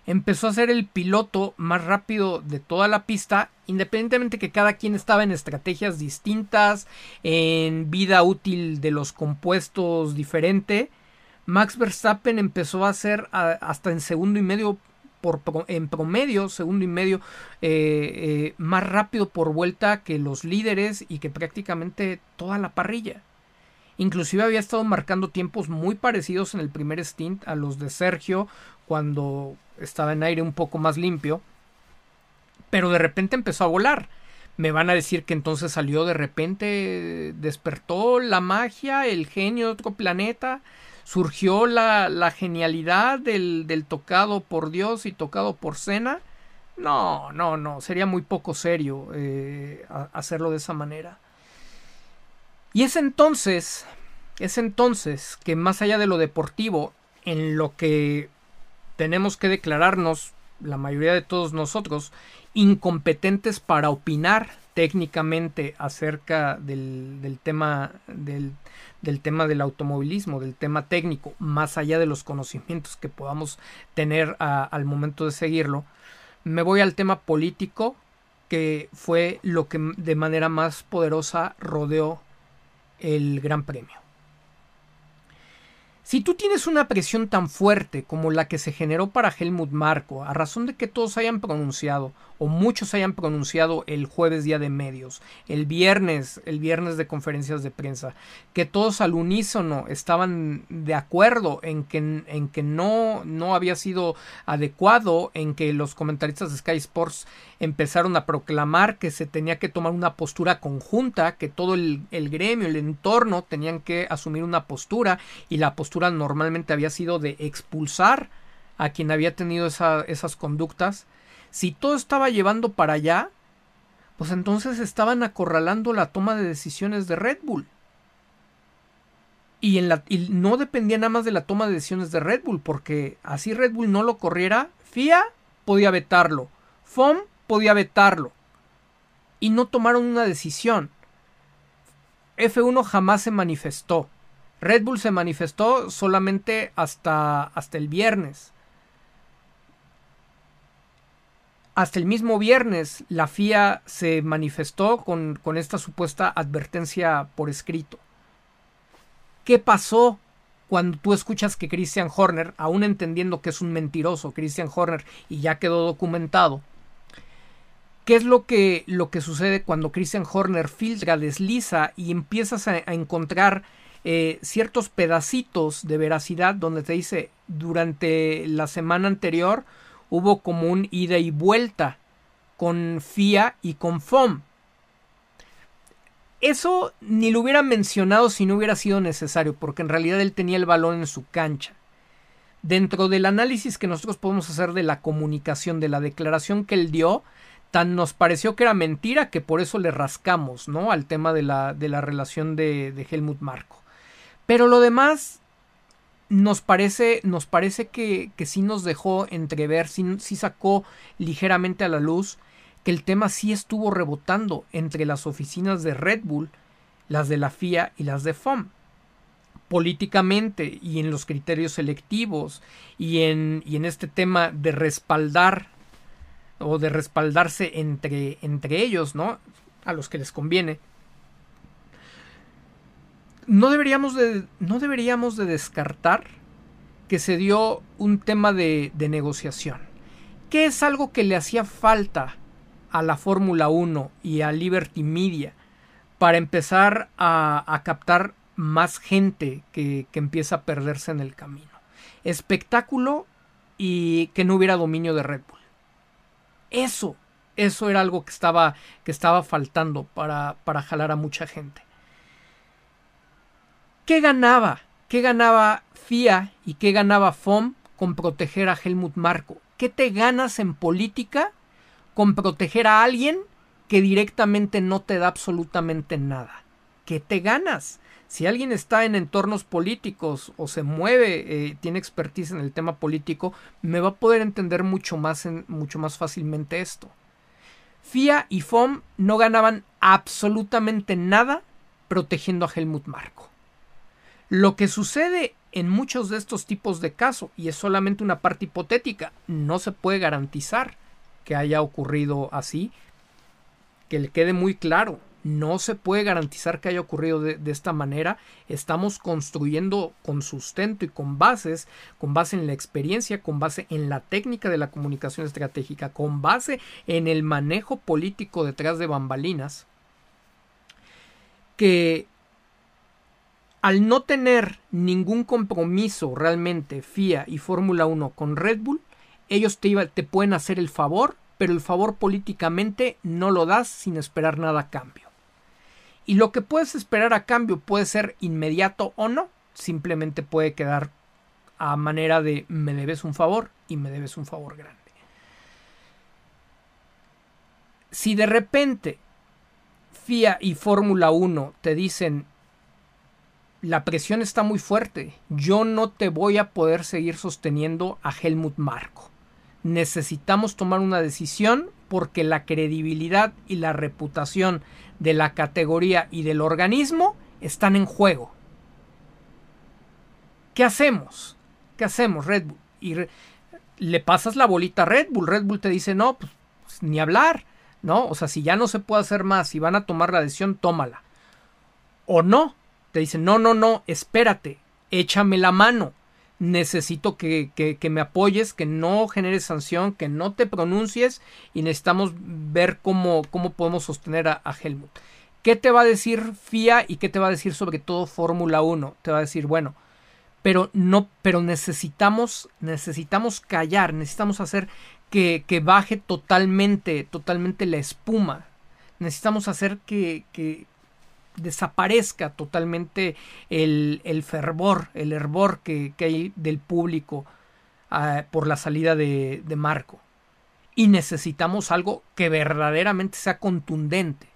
empezó a ser el piloto más rápido de toda la pista independientemente que cada quien estaba en estrategias distintas en vida útil de los compuestos diferente Max Verstappen empezó a ser hasta en segundo y medio por, en promedio, segundo y medio eh, eh, más rápido por vuelta que los líderes y que prácticamente toda la parrilla. Inclusive había estado marcando tiempos muy parecidos en el primer stint a los de Sergio cuando estaba en aire un poco más limpio. Pero de repente empezó a volar. Me van a decir que entonces salió de repente, despertó la magia, el genio de otro planeta surgió la, la genialidad del, del, tocado por Dios y tocado por Cena. No, no, no, sería muy poco serio eh, hacerlo de esa manera. Y es entonces, es entonces que más allá de lo deportivo, en lo que tenemos que declararnos la mayoría de todos nosotros, incompetentes para opinar técnicamente acerca del, tema del, tema del automovilismo, del tema técnico, más allá de los conocimientos que podamos tener al momento de seguirlo, me voy al tema político, que fue lo que de manera más poderosa rodeó el Gran Premio. Si tú tienes una presión tan fuerte como la que se generó para Helmut Marko, a razón de que todos hayan pronunciado, o muchos hayan pronunciado el jueves día de medios, el viernes, el viernes de conferencias de prensa, que todos al unísono estaban de acuerdo en que, en que no, no había sido adecuado, en que los comentaristas de Sky Sports empezaron a proclamar que se tenía que tomar una postura conjunta, que todo el, el gremio, el entorno tenían que asumir una postura y la postura normalmente había sido de expulsar a quien había tenido esas conductas si todo estaba llevando para allá, pues entonces estaban acorralando la toma de decisiones de Red Bull. Y, en la, no dependía nada más de la toma de decisiones de Red Bull, porque así Red Bull no lo corriera, FIA podía vetarlo, FOM podía vetarlo. Y no tomaron una decisión. F1 jamás se manifestó. Red Bull se manifestó solamente hasta, hasta el viernes. Hasta el mismo viernes la FIA se manifestó con, esta supuesta advertencia por escrito. ¿Qué pasó cuando tú escuchas que Christian Horner, aún entendiendo que es un mentiroso Christian Horner y ya quedó documentado, ¿qué es lo que, lo que sucede cuando Christian Horner filtra, desliza y empiezas a, encontrar eh, ciertos pedacitos de veracidad donde te dice durante la semana anterior hubo como un ida y vuelta con FIA y con FOM. Eso ni lo hubiera mencionado si no hubiera sido necesario, porque en realidad él tenía el balón en su cancha. Dentro del análisis que nosotros podemos hacer de la comunicación, de la declaración que él dio, tan nos pareció que era mentira que por eso le rascamos, ¿no? Al tema de la, de la relación de, de Helmut Marco. Pero lo demás nos parece, nos parece que, sí nos dejó entrever, sí, sí sacó ligeramente a la luz que el tema sí estuvo rebotando entre las oficinas de Red Bull, las de la FIA y las de FOM. Políticamente y en los criterios selectivos y en, y en este tema de respaldar o de respaldarse entre, entre ellos, ¿no? A los que les conviene no deberíamos de, no deberíamos de descartar que se dio un tema de, negociación, que es algo que le hacía falta a la Fórmula 1 y a Liberty Media para empezar a, captar más gente que, que, empieza a perderse en el camino. Espectáculo y que no hubiera dominio de Red Bull. Eso, eso era algo que estaba, que estaba faltando para, para jalar a mucha gente. ¿Qué ganaba? ¿Qué ganaba FIA y qué ganaba FOM con proteger a Helmut Marko? ¿Qué te ganas en política con proteger a alguien que directamente no te da absolutamente nada? ¿Qué te ganas? Si alguien está en entornos políticos o se mueve, eh, tiene expertise en el tema político, me va a poder entender mucho más, mucho más fácilmente esto. FIA y FOM no ganaban absolutamente nada protegiendo a Helmut Marko. Lo que sucede en muchos de estos tipos de casos, y es solamente una parte hipotética, no se puede garantizar que haya ocurrido así, que le quede muy claro, no se puede garantizar que haya ocurrido de, esta manera. Estamos construyendo con sustento y con bases, con base en la experiencia, con base en la técnica de la comunicación estratégica, con base en el manejo político detrás de bambalinas, que al no tener ningún compromiso realmente FIA y Fórmula 1 con Red Bull, ellos te, pueden hacer el favor, pero el favor políticamente no lo das sin esperar nada a cambio. Y lo que puedes esperar a cambio puede ser inmediato o no, simplemente puede quedar a manera de me debes un favor y me debes un favor grande. Si de repente FIA y Fórmula 1 te dicen la presión está muy fuerte. Yo no te voy a poder seguir sosteniendo a Helmut Marko. necesitamos tomar una decisión porque la credibilidad y la reputación de la categoría y del organismo están en juego. ¿Qué hacemos? ¿Qué hacemos, Red Bull? Y le pasas la bolita a Red Bull. Red Bull te dice, no, pues, pues ni hablar, ¿no? O sea, si ya no se puede hacer más, si van a tomar la decisión, tómala. O no, te dicen, no, no, no, espérate, échame la mano. Necesito que, que, me apoyes, que no generes sanción, que no te pronuncies y necesitamos ver cómo, cómo podemos sostener a, Helmut. ¿Qué te va a decir FIA y qué te va a decir sobre todo Fórmula 1? Te va a decir, bueno, pero no, pero necesitamos, necesitamos callar, necesitamos hacer que, que baje totalmente, totalmente la espuma. Necesitamos hacer que, que desaparezca totalmente el, el, fervor, el hervor que, que hay del público uh, por la salida de, de Marco. Y necesitamos algo que verdaderamente sea contundente.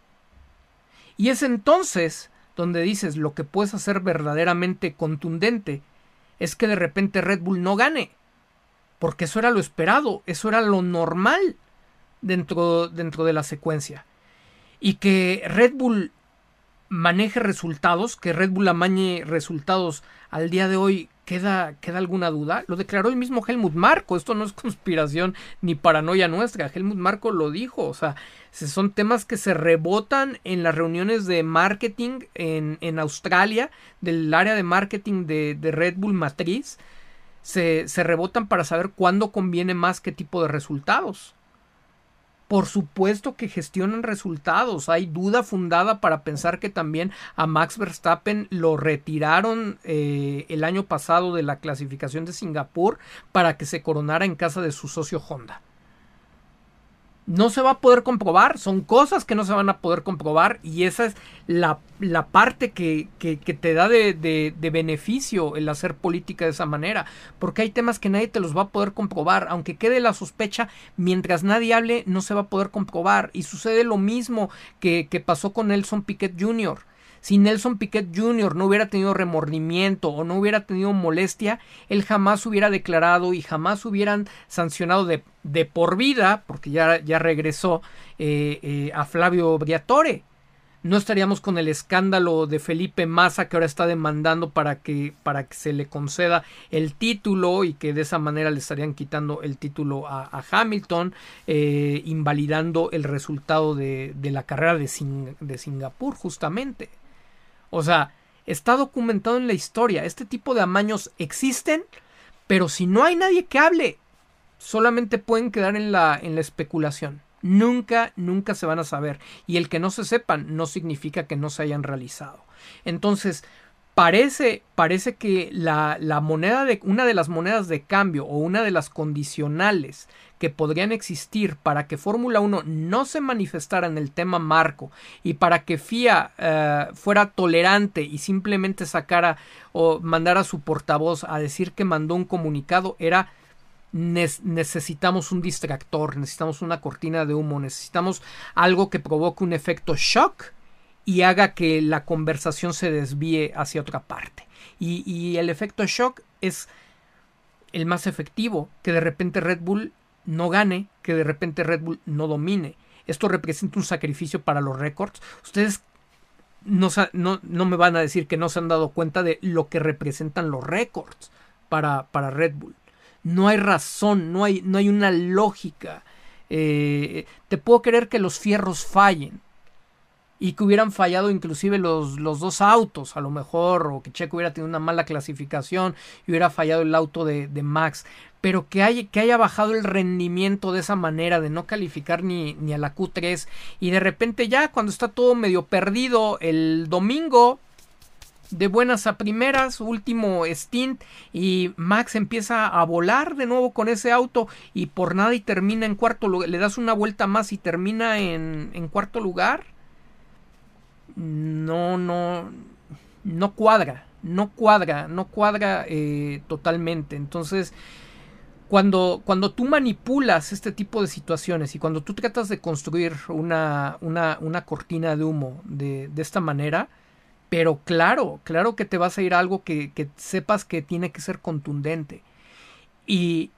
Y es entonces donde dices lo que puedes hacer verdaderamente contundente es que de repente Red Bull no gane. Porque eso era lo esperado, eso era lo normal dentro, dentro de la secuencia. Y que Red Bull maneje resultados, que Red Bull amañe resultados al día de hoy ¿Queda, ¿Queda alguna duda? Lo declaró el mismo Helmut Marco. Esto no es conspiración ni paranoia nuestra. Helmut Marco lo dijo. O sea, son temas que se rebotan en las reuniones de marketing en, en Australia, del área de marketing de, de Red Bull Matriz. Se, se rebotan para saber cuándo conviene más qué tipo de resultados. Por supuesto que gestionan resultados. Hay duda fundada para pensar que también a Max Verstappen lo retiraron eh, el año pasado de la clasificación de Singapur para que se coronara en casa de su socio Honda no se va a poder comprobar, son cosas que no se van a poder comprobar y esa es la, la parte que, que, te da de, de, de, beneficio el hacer política de esa manera, porque hay temas que nadie te los va a poder comprobar, aunque quede la sospecha, mientras nadie hable no se va a poder comprobar y sucede lo mismo que, que pasó con Nelson Piquet Jr. Si Nelson Piquet Jr. no hubiera tenido remordimiento o no hubiera tenido molestia, él jamás hubiera declarado y jamás hubieran sancionado de, de por vida, porque ya, ya regresó eh, eh, a Flavio Briatore. No estaríamos con el escándalo de Felipe Massa que ahora está demandando para que, para que se le conceda el título y que de esa manera le estarían quitando el título a, Hamilton, eh, invalidando el resultado de, de la carrera de, de Singapur justamente. O sea, está documentado en la historia. Este tipo de amaños existen, pero si no hay nadie que hable, solamente pueden quedar en la, en la especulación. Nunca, nunca se van a saber. Y el que no se sepan no significa que no se hayan realizado. Entonces, parece, parece que la, la, moneda de, una de las monedas de cambio o una de las condicionales que podrían existir para que Fórmula 1 no se manifestara en el tema marco y para que FIA eh, fuera tolerante y simplemente sacara o mandara a su portavoz a decir que mandó un comunicado era necesitamos un distractor, necesitamos una cortina de humo, necesitamos algo que provoque un efecto shock y haga que la conversación se desvíe hacia otra parte. Y, el efecto shock es el más efectivo, que de repente Red Bull no gane, que de repente Red Bull no domine. Esto representa un sacrificio para los récords. Ustedes no, no, no, me van a decir que no se han dado cuenta de lo que representan los récords para, para Red Bull. No hay razón, no hay, no hay una lógica. Eh, te puedo creer que los fierros fallen, y que hubieran fallado inclusive los, los dos autos, a lo mejor, o que Checo hubiera tenido una mala clasificación y hubiera fallado el auto de, de Max, pero que haya, que haya bajado el rendimiento de esa manera, de no calificar ni, ni a la Q3, y de repente ya cuando está todo medio perdido el domingo, de buenas a primeras, último stint y Max empieza a volar de nuevo con ese auto y por nada y termina en cuarto lugar, le das una vuelta más y termina en, en cuarto lugar no, no, no cuadra, no cuadra, no cuadra eh, totalmente. Entonces, cuando, cuando tú manipulas este tipo de situaciones y cuando tú tratas de construir una, una, una cortina de humo de, de, esta manera, pero claro, claro que te vas a ir a algo que, que sepas que tiene que ser contundente. Y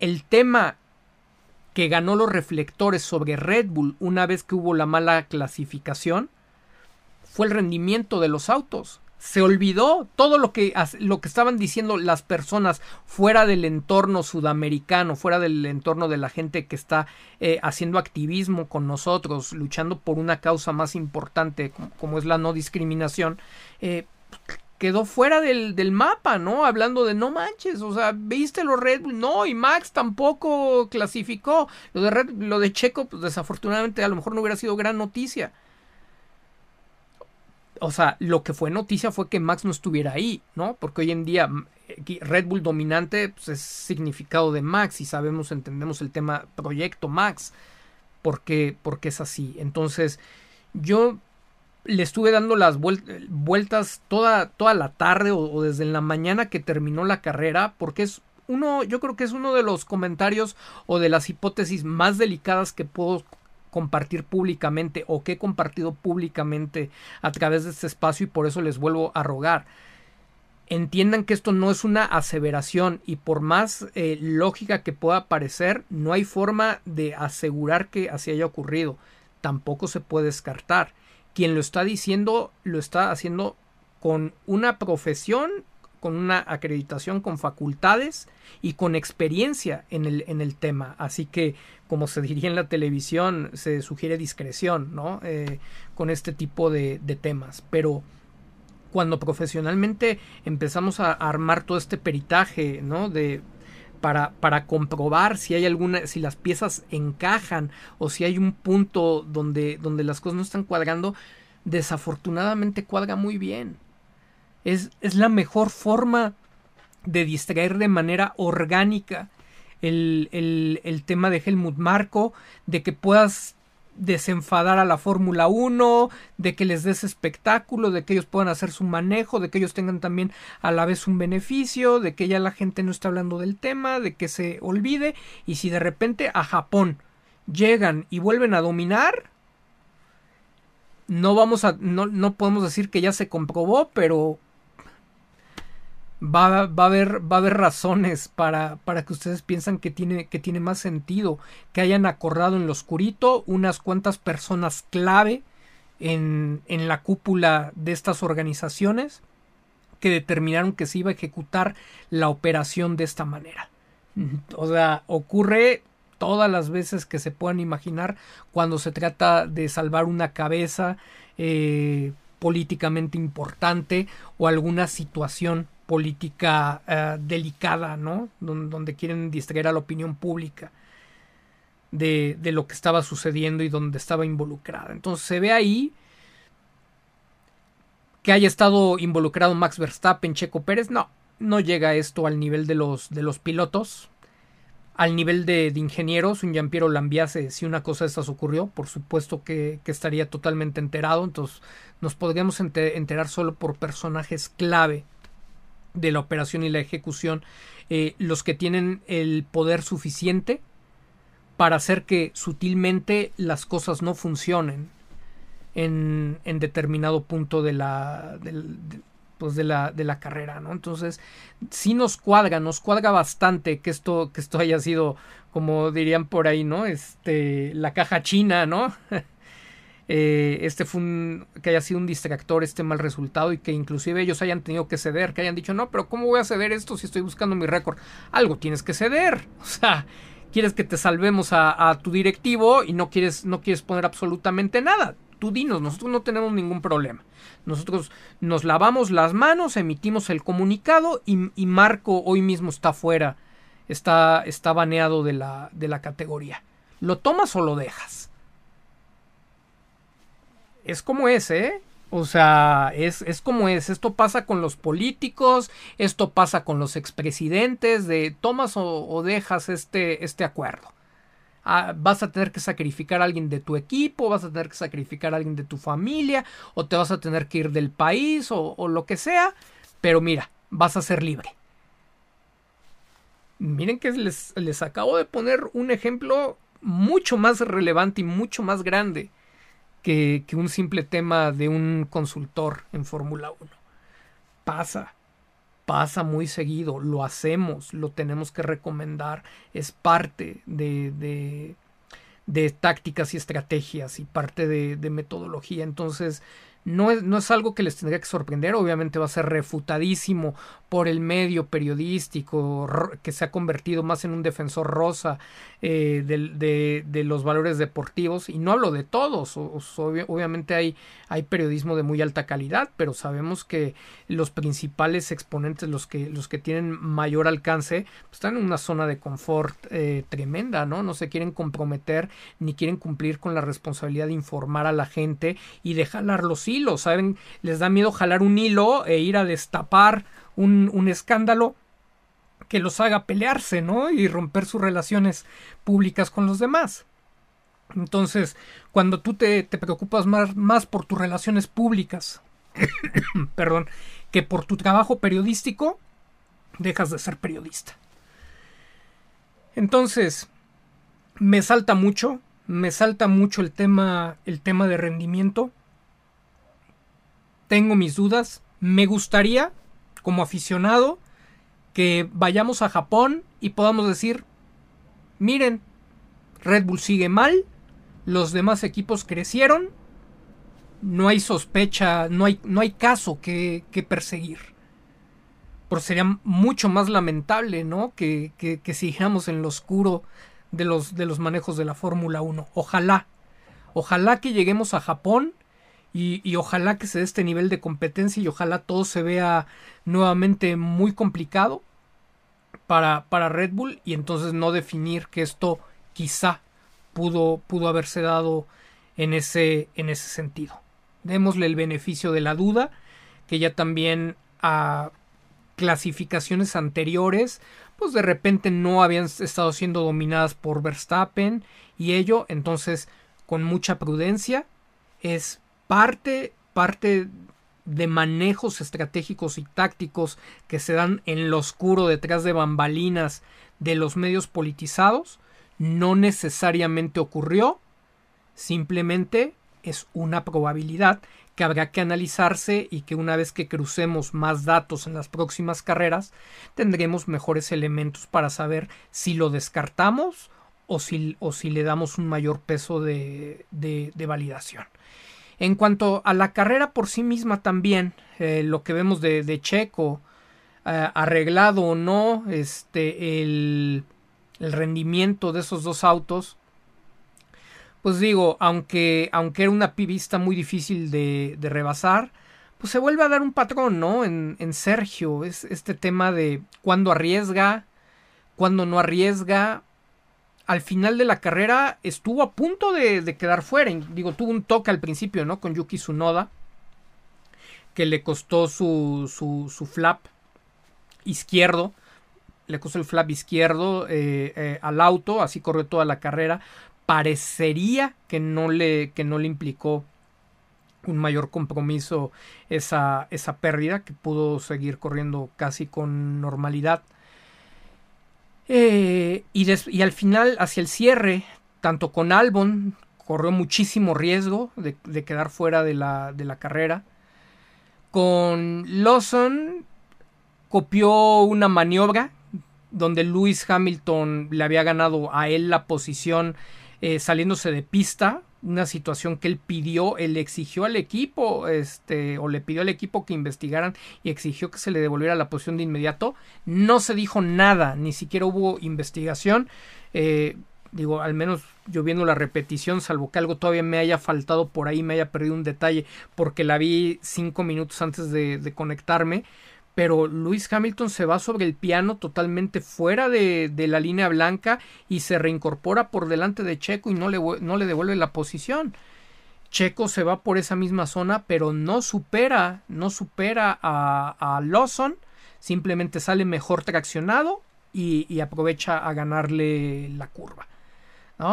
el tema que ganó los reflectores sobre Red Bull una vez que hubo la mala clasificación fue el rendimiento de los autos. Se olvidó todo lo que, lo que estaban diciendo las personas fuera del entorno sudamericano, fuera del entorno de la gente que está eh, haciendo activismo con nosotros, luchando por una causa más importante como, es la no discriminación. Eh, quedó fuera del, del, mapa, ¿no? Hablando de no manches, o sea, ¿viste los Red Bull? No, y Max tampoco clasificó. Lo de, Red, lo de Checo, pues desafortunadamente a lo mejor no hubiera sido gran noticia. O sea, lo que fue noticia fue que Max no estuviera ahí, ¿no? Porque hoy en día Red Bull dominante pues, es significado de Max y sabemos, entendemos el tema proyecto Max. Porque, porque es así. Entonces, yo le estuve dando las vueltas toda, toda la tarde o, desde la mañana que terminó la carrera, porque es uno, yo creo que es uno de los comentarios o de las hipótesis más delicadas que puedo compartir públicamente o que he compartido públicamente a través de este espacio y por eso les vuelvo a rogar. Entiendan que esto no es una aseveración y por más eh, lógica que pueda parecer, no hay forma de asegurar que así haya ocurrido. Tampoco se puede descartar quien lo está diciendo lo está haciendo con una profesión, con una acreditación, con facultades y con experiencia en el, en el tema. Así que, como se diría en la televisión, se sugiere discreción, ¿no? Eh, con este tipo de, de temas. Pero cuando profesionalmente empezamos a armar todo este peritaje, ¿no? De para, para comprobar si hay alguna, si las piezas encajan o si hay un punto donde, donde las cosas no están cuadrando, desafortunadamente cuadra muy bien. Es, es la mejor forma de distraer de manera orgánica el, el, el tema de Helmut Marco, de que puedas desenfadar a la Fórmula 1, de que les des espectáculo, de que ellos puedan hacer su manejo, de que ellos tengan también a la vez un beneficio, de que ya la gente no está hablando del tema, de que se olvide, y si de repente a Japón llegan y vuelven a dominar, no vamos a, no, no podemos decir que ya se comprobó, pero va, va, a haber, va a haber razones para, para que ustedes piensan que tiene, que tiene más sentido que hayan acordado en lo oscurito unas cuantas personas clave en, en la cúpula de estas organizaciones que determinaron que se iba a ejecutar la operación de esta manera. O sea, ocurre todas las veces que se puedan imaginar cuando se trata de salvar una cabeza eh, políticamente importante o alguna situación política eh, delicada, ¿no? Donde, quieren distraer a la opinión pública de, lo que estaba sucediendo y donde estaba involucrada. Entonces se ve ahí que haya estado involucrado Max Verstappen, Checo Pérez, no, no llega esto al nivel de los, de los pilotos. Al nivel de, de ingenieros, un Giampiero Lambiase, si una cosa de estas ocurrió, por supuesto que, que estaría totalmente enterado. Entonces, nos podríamos enterar solo por personajes clave de la operación y la ejecución eh, los que tienen el poder suficiente para hacer que sutilmente las cosas no funcionen en, en determinado punto de la, pues de la, de la carrera, ¿no? Entonces, sí nos cuadra, nos cuadra bastante que esto, que esto haya sido, como dirían por ahí, ¿no? Este, la caja china, ¿no? Eh, este fue un, que haya sido un distractor este mal resultado y que inclusive ellos hayan tenido que ceder, que hayan dicho, no, pero ¿cómo voy a ceder esto si estoy buscando mi récord? Algo tienes que ceder, o sea, quieres que te salvemos a, tu directivo y no quieres, no quieres poner absolutamente nada. Tú dinos, nosotros no tenemos ningún problema. Nosotros nos lavamos las manos, emitimos el comunicado y, y Marco hoy mismo está fuera, está, está baneado de la, de la categoría. ¿Lo tomas o lo dejas? Es como es, ¿eh? O sea, es, es como es. Esto pasa con los políticos, esto pasa con los expresidentes, de tomas o, dejas este, este acuerdo. Ah, vas a tener que sacrificar a alguien de tu equipo, vas a tener que sacrificar a alguien de tu familia, o te vas a tener que ir del país, o, o lo que sea, pero mira, vas a ser libre. Miren que les, les acabo de poner un ejemplo mucho más relevante y mucho más grande que, un simple tema de un consultor en Fórmula 1. Pasa, pasa muy seguido, lo hacemos, lo tenemos que recomendar, es parte de, de, de tácticas y estrategias y parte de, de metodología. Entonces, no es, no es, algo que les tendría que sorprender, obviamente va a ser refutadísimo por el medio periodístico que se ha convertido más en un defensor rosa eh, de, de, los valores deportivos, y no hablo de todos, obviamente hay, hay periodismo de muy alta calidad, pero sabemos que los principales exponentes, los que, los que tienen mayor alcance, pues están en una zona de confort eh, tremenda, ¿no? No se quieren comprometer ni quieren cumplir con la responsabilidad de informar a la gente y de jalar los hilos, ¿saben? Les da miedo jalar un hilo e ir a destapar un, escándalo que los haga pelearse, ¿no? Y romper sus relaciones públicas con los demás. Entonces, cuando tú te, te preocupas más, más por tus relaciones públicas, perdón, que por tu trabajo periodístico, dejas de ser periodista. Entonces, me salta mucho, me salta mucho el tema, el tema de rendimiento tengo mis dudas. Me gustaría, como aficionado, que vayamos a Japón y podamos decir, miren, Red Bull sigue mal, los demás equipos crecieron, no hay sospecha, no hay, no hay caso que, que perseguir. Porque sería mucho más lamentable, ¿no? Que, que, que siguiéramos en lo oscuro de los, de los manejos de la Fórmula 1. Ojalá, ojalá que lleguemos a Japón y, ojalá que se dé este nivel de competencia y ojalá todo se vea nuevamente muy complicado para, para Red Bull y entonces no definir que esto quizá pudo, pudo haberse dado en ese, en ese sentido. Démosle el beneficio de la duda, que ya también a clasificaciones anteriores, pues de repente no habían estado siendo dominadas por Verstappen y ello, entonces con mucha prudencia es parte, parte de manejos estratégicos y tácticos que se dan en lo oscuro detrás de bambalinas de los medios politizados no necesariamente ocurrió, simplemente es una probabilidad que habrá que analizarse y que una vez que crucemos más datos en las próximas carreras tendremos mejores elementos para saber si lo descartamos o si, o si le damos un mayor peso de, de, de validación. En cuanto a la carrera por sí misma también, eh, lo que vemos de, Checo, eh, arreglado o no, este, el, rendimiento de esos dos autos, pues digo, aunque, aunque era una pista muy difícil de, rebasar, pues se vuelve a dar un patrón, ¿no? En, en Sergio, es este tema de cuándo arriesga, cuándo no arriesga, al final de la carrera estuvo a punto de, quedar fuera. Digo, tuvo un toque al principio, ¿no? Con Yuki Tsunoda. Que le costó su, su, flap izquierdo. Le costó el flap izquierdo eh, eh, al auto. Así corrió toda la carrera. Parecería que no le, que no le implicó un mayor compromiso esa, esa pérdida. Que pudo seguir corriendo casi con normalidad. Eh, y, al final, hacia el cierre, tanto con Albon, corrió muchísimo riesgo de, quedar fuera de la, de la, carrera. Con Lawson copió una maniobra donde Lewis Hamilton le había ganado a él la posición eh, saliéndose de pista una situación que él pidió, él exigió al equipo, este, o le pidió al equipo que investigaran y exigió que se le devolviera la posición de inmediato. No se dijo nada, ni siquiera hubo investigación. Eh, digo, al menos yo viendo la repetición, salvo que algo todavía me haya faltado por ahí, me haya perdido un detalle, porque la vi cinco minutos antes de, de conectarme pero Lewis Hamilton se va sobre el piano totalmente fuera de, la línea blanca y se reincorpora por delante de Checo y no le, no le devuelve la posición. Checo se va por esa misma zona, pero no supera, no supera a, a Lawson, simplemente sale mejor traccionado y, aprovecha a ganarle la curva.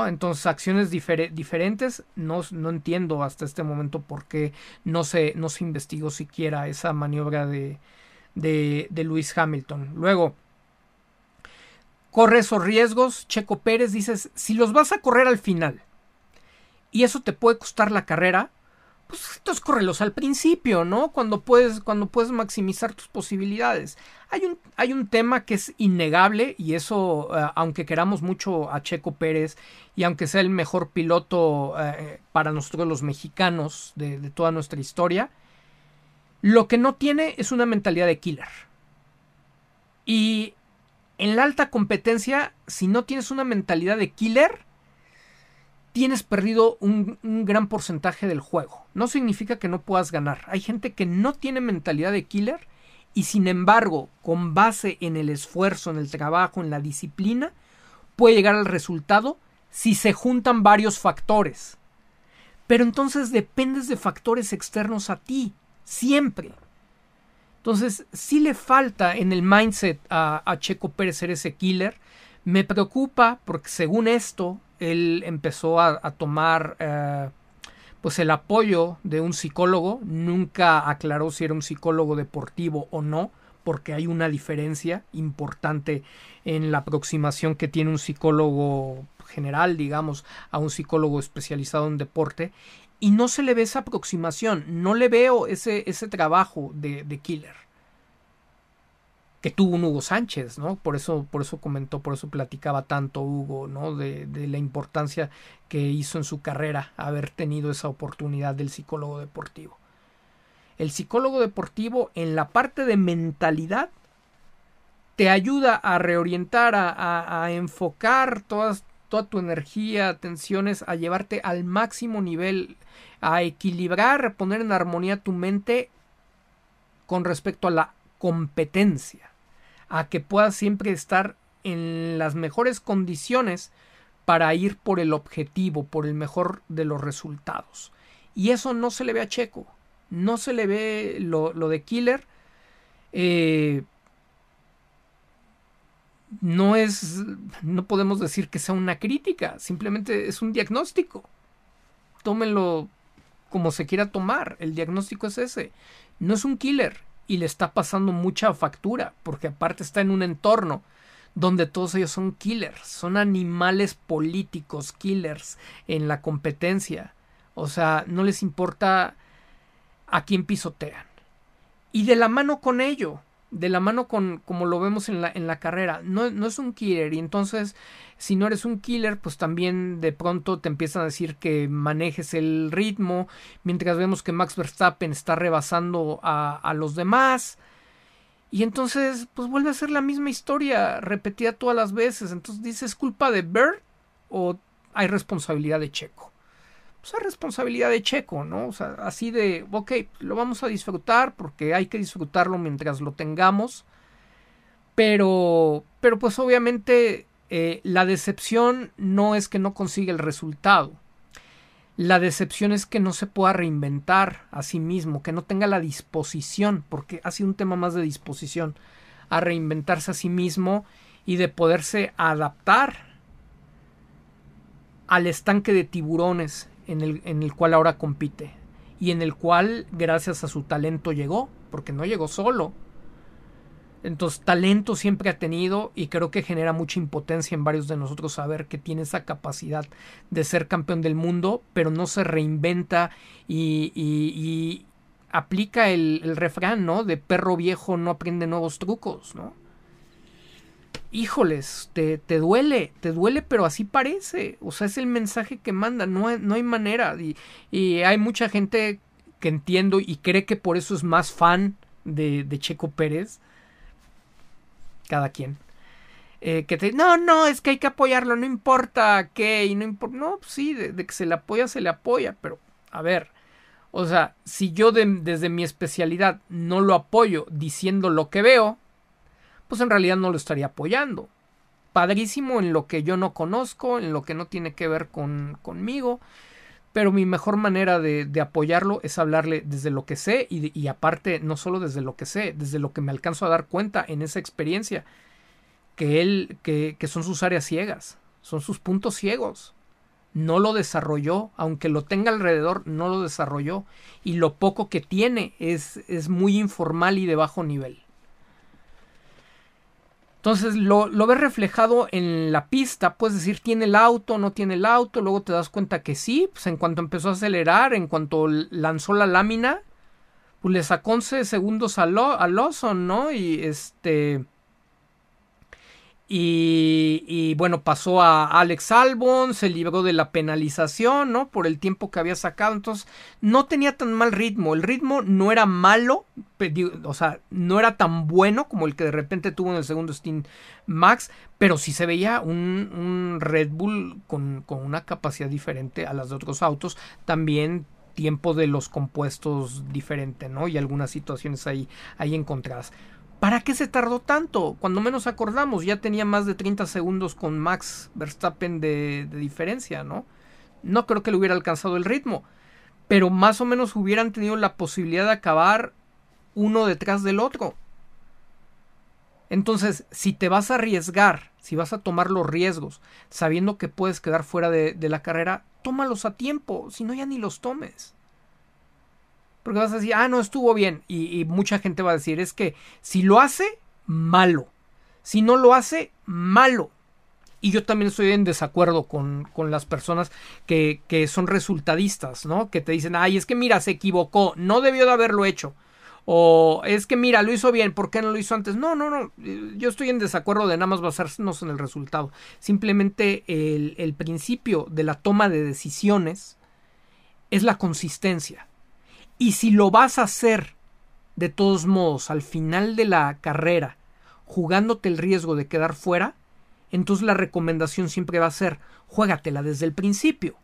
Entonces, acciones diferentes, no, no, entiendo hasta este momento por qué no se, no se investigó siquiera esa maniobra de, de, Luis Hamilton. Luego, corre esos riesgos. Checo Pérez dices, si los vas a correr al final y eso te puede costar la carrera, pues entonces córrelos al principio, ¿no? Cuando puedes, cuando puedes maximizar tus posibilidades. Hay un, hay un tema que es innegable y eso, eh, aunque queramos mucho a Checo Pérez y aunque sea el mejor piloto eh, para nosotros los mexicanos de toda nuestra historia, lo que no tiene es una mentalidad de killer. Y en la alta competencia, si no tienes una mentalidad de killer, tienes perdido un, gran porcentaje del juego. No significa que no puedas ganar. Hay gente que no tiene mentalidad de killer y sin embargo, con base en el esfuerzo, en el trabajo, en la disciplina, puede llegar al resultado si se juntan varios factores. Pero entonces dependes de factores externos a ti, siempre. Entonces, si le falta en el mindset a, Checo Pérez ser ese killer. Me preocupa porque según esto, él empezó a, tomar eh, pues el apoyo de un psicólogo. Nunca aclaró si era un psicólogo deportivo o no, porque hay una diferencia importante en la aproximación que tiene un psicólogo general, digamos, a un psicólogo especializado en deporte. Y no se le ve esa aproximación, no le veo ese, ese trabajo de, de killer que tuvo un Hugo Sánchez, ¿no? Por eso, por eso comentó, por eso platicaba tanto Hugo, ¿no? De, de, la importancia que hizo en su carrera haber tenido esa oportunidad del psicólogo deportivo. El psicólogo deportivo en la parte de mentalidad te ayuda a reorientar, a, a, enfocar todas, toda tu energía, atenciones, a llevarte al máximo nivel, a equilibrar, a poner en armonía tu mente con respecto a la competencia, a que puedas siempre estar en las mejores condiciones para ir por el objetivo, por el mejor de los resultados. Y eso no se le ve a Checo, no se le ve lo, de Killer. Eh, no es, no podemos decir que sea una crítica, simplemente es un diagnóstico. Tómenlo como se quiera tomar, el diagnóstico es ese. No es un killer, y le está pasando mucha factura, porque aparte está en un entorno donde todos ellos son killers, son animales políticos, killers en la competencia. O sea, no les importa a quién pisotean. Y de la mano con ello, de la mano con como lo vemos en la, en la carrera. No, no, es un killer y entonces si no eres un killer pues también de pronto te empiezan a decir que manejes el ritmo mientras vemos que Max Verstappen está rebasando a, a los demás. Y entonces pues vuelve a ser la misma historia repetida todas las veces. Entonces dices ¿es culpa de Bird o hay responsabilidad de Checo? Pues responsabilidad de Checo, ¿no? O sea, así de, ok, lo vamos a disfrutar porque hay que disfrutarlo mientras lo tengamos. Pero, pero pues obviamente eh, la decepción no es que no consiga el resultado. La decepción es que no se pueda reinventar a sí mismo, que no tenga la disposición, porque ha sido un tema más de disposición, a reinventarse a sí mismo y de poderse adaptar al estanque de tiburones en el, en el cual ahora compite y en el cual gracias a su talento llegó, porque no llegó solo. Entonces, talento siempre ha tenido y creo que genera mucha impotencia en varios de nosotros saber que tiene esa capacidad de ser campeón del mundo, pero no se reinventa y, aplica el, el, refrán, ¿no? De perro viejo no aprende nuevos trucos, ¿no? Híjoles, te, te, duele, te duele, pero así parece. O sea, es el mensaje que manda, no hay, no hay manera. Y, y, hay mucha gente que entiendo y cree que por eso es más fan de, de Checo Pérez. Cada quien. Eh, que te no, no, es que hay que apoyarlo, no importa qué, y no importa. No, pues sí, de, que se le apoya, se le apoya, pero a ver. O sea, si yo desde mi especialidad no lo apoyo diciendo lo que veo, pues en realidad no lo estaría apoyando. Padrísimo en lo que yo no conozco, en lo que no tiene que ver con, conmigo, pero mi mejor manera de, de, apoyarlo es hablarle desde lo que sé y, y, aparte no solo desde lo que sé, desde lo que me alcanzo a dar cuenta en esa experiencia, que él, que, que son sus áreas ciegas, son sus puntos ciegos. No lo desarrolló, aunque lo tenga alrededor, no lo desarrolló. Y lo poco que tiene es, es muy informal y de bajo nivel. Entonces lo, lo, ves reflejado en la pista, puedes decir tiene el auto, no tiene el auto, luego te das cuenta que sí, pues en cuanto empezó a acelerar, en cuanto lanzó la lámina, pues le sacó 11 segundos a, a Lawson, ¿no? Y este... Y, bueno, pasó a Alex Albon, se libró de la penalización, ¿no? Por el tiempo que había sacado. Entonces, no tenía tan mal ritmo. El ritmo no era malo, o sea, no era tan bueno como el que de repente tuvo en el segundo Steam Max, pero sí se veía un, Red Bull con, con, una capacidad diferente a las de otros autos. También tiempo de los compuestos diferente, ¿no? Y algunas situaciones ahí, ahí encontradas. ¿Para qué se tardó tanto? Cuando menos acordamos, ya tenía más de 30 segundos con Max Verstappen de, diferencia, ¿no? No creo que le hubiera alcanzado el ritmo, pero más o menos hubieran tenido la posibilidad de acabar uno detrás del otro. Entonces, si te vas a arriesgar, si vas a tomar los riesgos, sabiendo que puedes quedar fuera de, de la carrera, tómalos a tiempo, si no ya ni los tomes. Porque vas a decir, ah, no, estuvo bien. Y, mucha gente va a decir, es que si lo hace, malo. Si no lo hace, malo. Y yo también estoy en desacuerdo con, con las personas que, que, son resultadistas, ¿no? Que te dicen, ay, es que mira, se equivocó, no debió de haberlo hecho. O es que mira, lo hizo bien, ¿por qué no lo hizo antes? No, no, no. Yo estoy en desacuerdo de nada más basarnos en el resultado. Simplemente el, el principio de la toma de decisiones es la consistencia. Y si lo vas a hacer de todos modos al final de la carrera, jugándote el riesgo de quedar fuera, entonces la recomendación siempre va a ser juégatela desde el principio.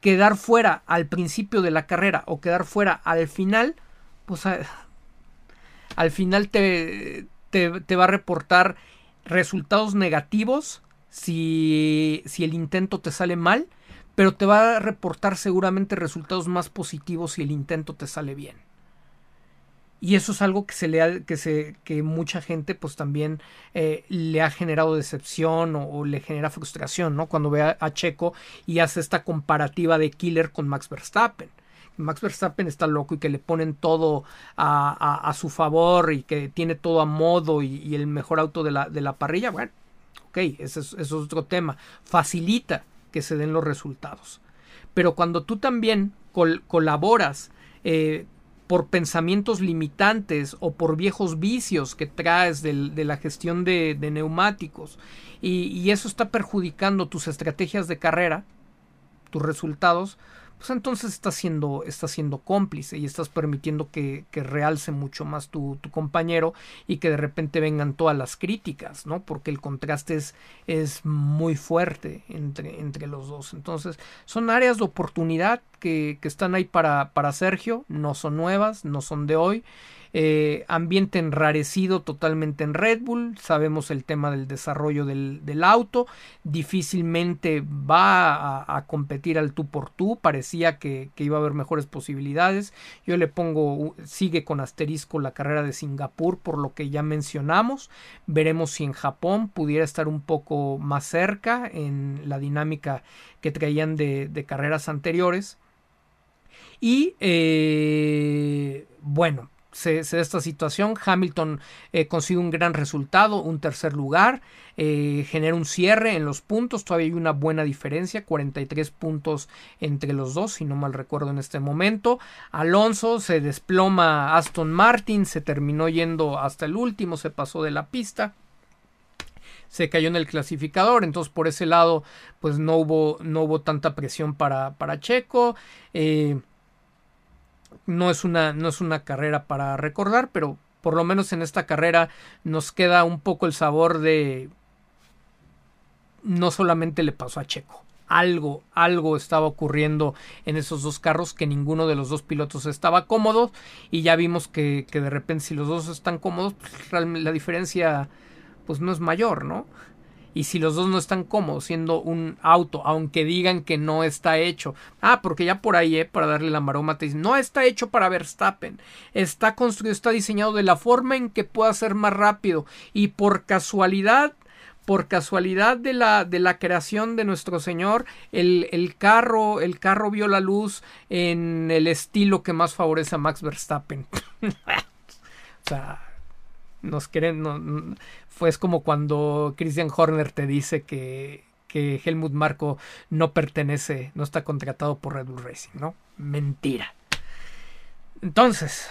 Quedar fuera al principio de la carrera o quedar fuera al final, pues al final te, te, te va a reportar resultados negativos si, si el intento te sale mal pero te va a reportar seguramente resultados más positivos si el intento te sale bien. Y eso es algo que se le ha, que se, que mucha gente pues también eh, le ha generado decepción o, le genera frustración, ¿no? Cuando ve a, Checo y hace esta comparativa de Killer con Max Verstappen. Max Verstappen está loco y que le ponen todo a, su favor y que tiene todo a modo y, el mejor auto de la, de la parrilla, bueno, ok, ese es, es otro tema. Facilita que se den los resultados. Pero cuando tú también colaboras eh, por pensamientos limitantes o por viejos vicios que traes de la gestión de, neumáticos y, eso está perjudicando tus estrategias de carrera, tus resultados, pues entonces estás siendo, estás siendo cómplice y estás permitiendo que, que realce mucho más tu, tu, compañero y que de repente vengan todas las críticas, ¿no? Porque el contraste es, es muy fuerte entre, entre los dos. Entonces, son áreas de oportunidad que, que están ahí para, para Sergio, no son nuevas, no son de hoy eh, ambiente enrarecido totalmente en Red Bull, sabemos el tema del desarrollo del, auto, difícilmente va a, competir al tú por tú, parecía que, iba a haber mejores posibilidades, yo le pongo, sigue con asterisco la carrera de Singapur por lo que ya mencionamos, veremos si en Japón pudiera estar un poco más cerca en la dinámica que traían de, carreras anteriores. Y eh, bueno, se, da esta situación. Hamilton eh, consigue un gran resultado, un tercer lugar, eh, genera un cierre en los puntos, todavía hay una buena diferencia, 43 puntos entre los dos, si no mal recuerdo en este momento. Alonso se desploma Aston Martin, se terminó yendo hasta el último, se pasó de la pista se cayó en el clasificador, entonces por ese lado pues no hubo, no hubo tanta presión para, para Checo. Eh, no es una, no es una carrera para recordar, pero por lo menos en esta carrera nos queda un poco el sabor de no solamente le pasó a Checo, algo, algo estaba ocurriendo en esos dos carros que ninguno de los dos pilotos estaba cómodo y ya vimos que, que de repente si los dos están cómodos, pues, la diferencia pues no es mayor, ¿no? Y si los dos no están cómodos siendo un auto, aunque digan que no está hecho. Ah, porque ya por ahí, eh, para darle la maroma, te dicen, no está hecho para Verstappen. Está construido, está diseñado de la forma en que pueda ser más rápido. Y por casualidad, por casualidad de la, de la creación de nuestro Señor, el, el, carro, el carro vio la luz en el estilo que más favorece a Max Verstappen. o sea, Nos quieren, fue como cuando Christian Horner te dice que, que Helmut Marco no pertenece, no está contratado por Red Bull Racing, ¿no? Mentira. Entonces,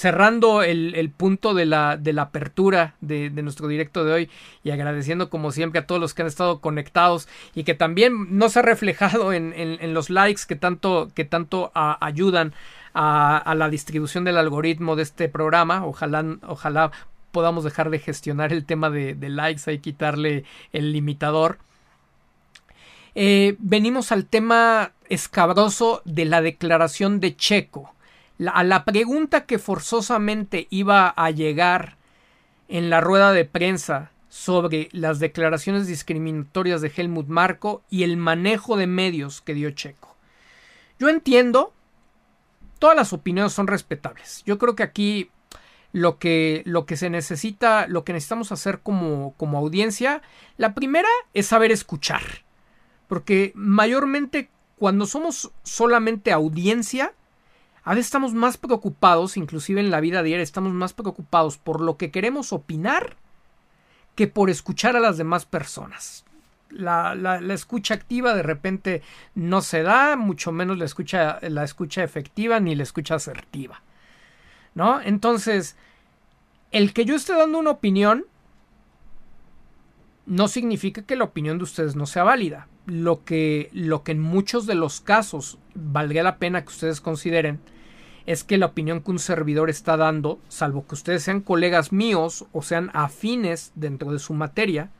cerrando el, punto de la, de la apertura de, nuestro directo de hoy y agradeciendo como siempre a todos los que han estado conectados y que también nos ha reflejado en, en, los likes que tanto, que tanto ayudan a, la distribución del algoritmo de este programa. Ojalá, ojalá podamos dejar de gestionar el tema de, likes y quitarle el limitador. Eh, venimos al tema escabroso de la declaración de Checo a la pregunta que forzosamente iba a llegar en la rueda de prensa sobre las declaraciones discriminatorias de Helmut Marco y el manejo de medios que dio Checo. Yo entiendo, todas las opiniones son respetables. Yo creo que aquí lo que, lo que se necesita, lo que necesitamos hacer como, como audiencia, la primera es saber escuchar. Porque mayormente cuando somos solamente audiencia, a veces estamos más preocupados, inclusive en la vida diaria, estamos más preocupados por lo que queremos opinar que por escuchar a las demás personas. La, escucha activa de repente no se da, mucho menos la escucha, la escucha efectiva ni la escucha asertiva. ¿No? Entonces, el que yo esté dando una opinión no significa que la opinión de ustedes no sea válida. Lo que, lo que en muchos de los casos valdría la pena que ustedes consideren es que la opinión que un servidor está dando, salvo que ustedes sean colegas míos o sean afines dentro de su materia,